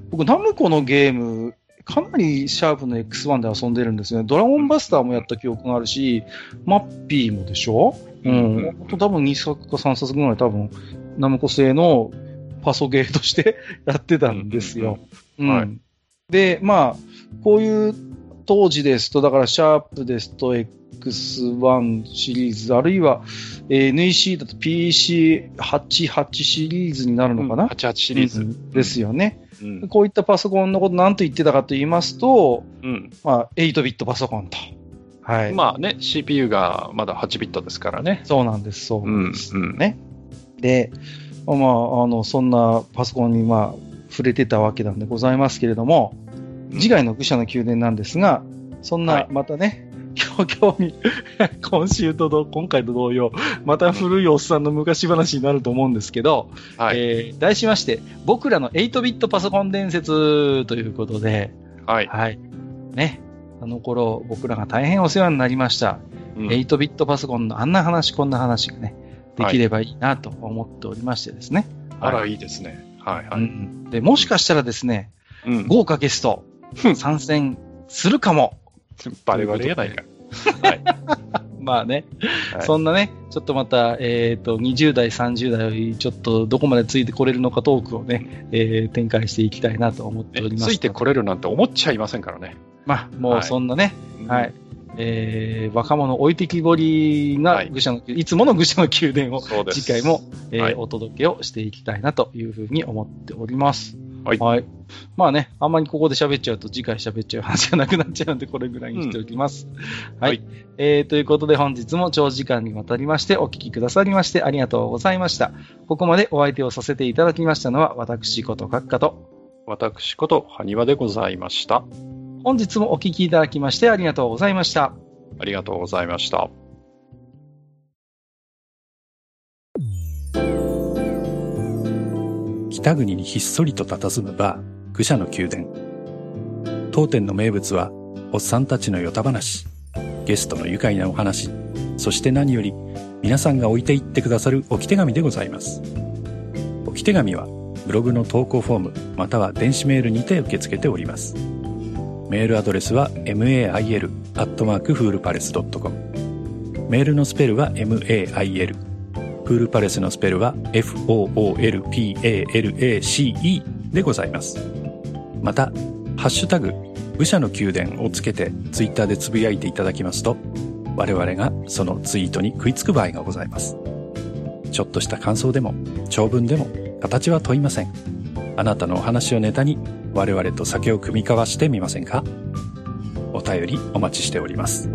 僕、ナムコのゲーム、かなりシャープの X1 で遊んでるんですよね。ドラゴンバスターもやった記憶があるし、マッピーもでしょ？うん。あと多分2作か3作ぐらい多分、ナムコ製のパソゲーとして やってたんですよ。うん、はい。で、まあ、こういう当時ですと、だからシャープですと X1 シリーズ、あるいは、えー、NEC だと PC88 シリーズになるのかな、うん、88シリーズ、ですよね、うん、こういったパソコンのこと何と言ってたかと言いますと、うん、まあ、8ビットパソコンと。はい。まあね、CPU がまだ8ビットですからね。そうなんです、そうなんです。うん、ね。で、まあ、あの、そんなパソコンに、まあ、触れてたわけなんでございますけれども、次回の愚者の宮殿なんですが、そんな、またね、今日、今日に、今週とど、今回と同様、また古いおっさんの昔話になると思うんですけど、はい、えー、題しまして、僕らの8ビットパソコン伝説ということで、はい。はい。ね。あの頃、僕らが大変お世話になりました。うん、8ビットパソコンのあんな話、こんな話がね、できればいいなと思っておりましてですね。はい、あら、いいですね。はいはい、うん。で、もしかしたらですね、うん、豪華ゲスト、参戦するかも。バレバレやないか。はい。まあね、はい、そんなね、ちょっとまた、えっ、ー、と、20代、30代、ちょっとどこまでついてこれるのかトークをね、えー、展開していきたいなと思っております。ついてこれるなんて思っちゃいませんからね。まあ、もうそんなね、はい、はいえー、若者置いてきぼりな愚者の、はい、いつもの愚者の宮殿を次回も、えーはい、お届けをしていきたいなというふうに思っております。はい。はい。まあね、あんまりここで喋っちゃうと次回喋っちゃう話じゃなくなっちゃうので、これぐらいにしておきます。うん、はい、はい。えー、ということで本日も長時間にわたりましてお聞きくださりましてありがとうございました。ここまでお相手をさせていただきましたのは、私こと閣下と、私こと埴輪でございました。本日もお聞きいただきましてありがとうございました。ありがとうございました。北国にひっそりと佇むバー、愚者の宮殿。当店の名物は、おっさんたちのヨタ話、ゲストの愉快なお話、そして何より、皆さんが置いていってくださる置き手紙でございます。置き手紙は、ブログの投稿フォーム、または電子メールにて受け付けております。メールアドレスは mail.foolpalace.com メールのスペルは mail フールパレスのスペルは foolpalace でございます。また、ハッシュタグ、武者の宮殿をつけてツイッターでつぶやいていただきますと、我々がそのツイートに食いつく場合がございます。ちょっとした感想でも、長文でも、形は問いません。あなたのお話をネタに我々と酒を酌み交わしてみませんか？お便りお待ちしております。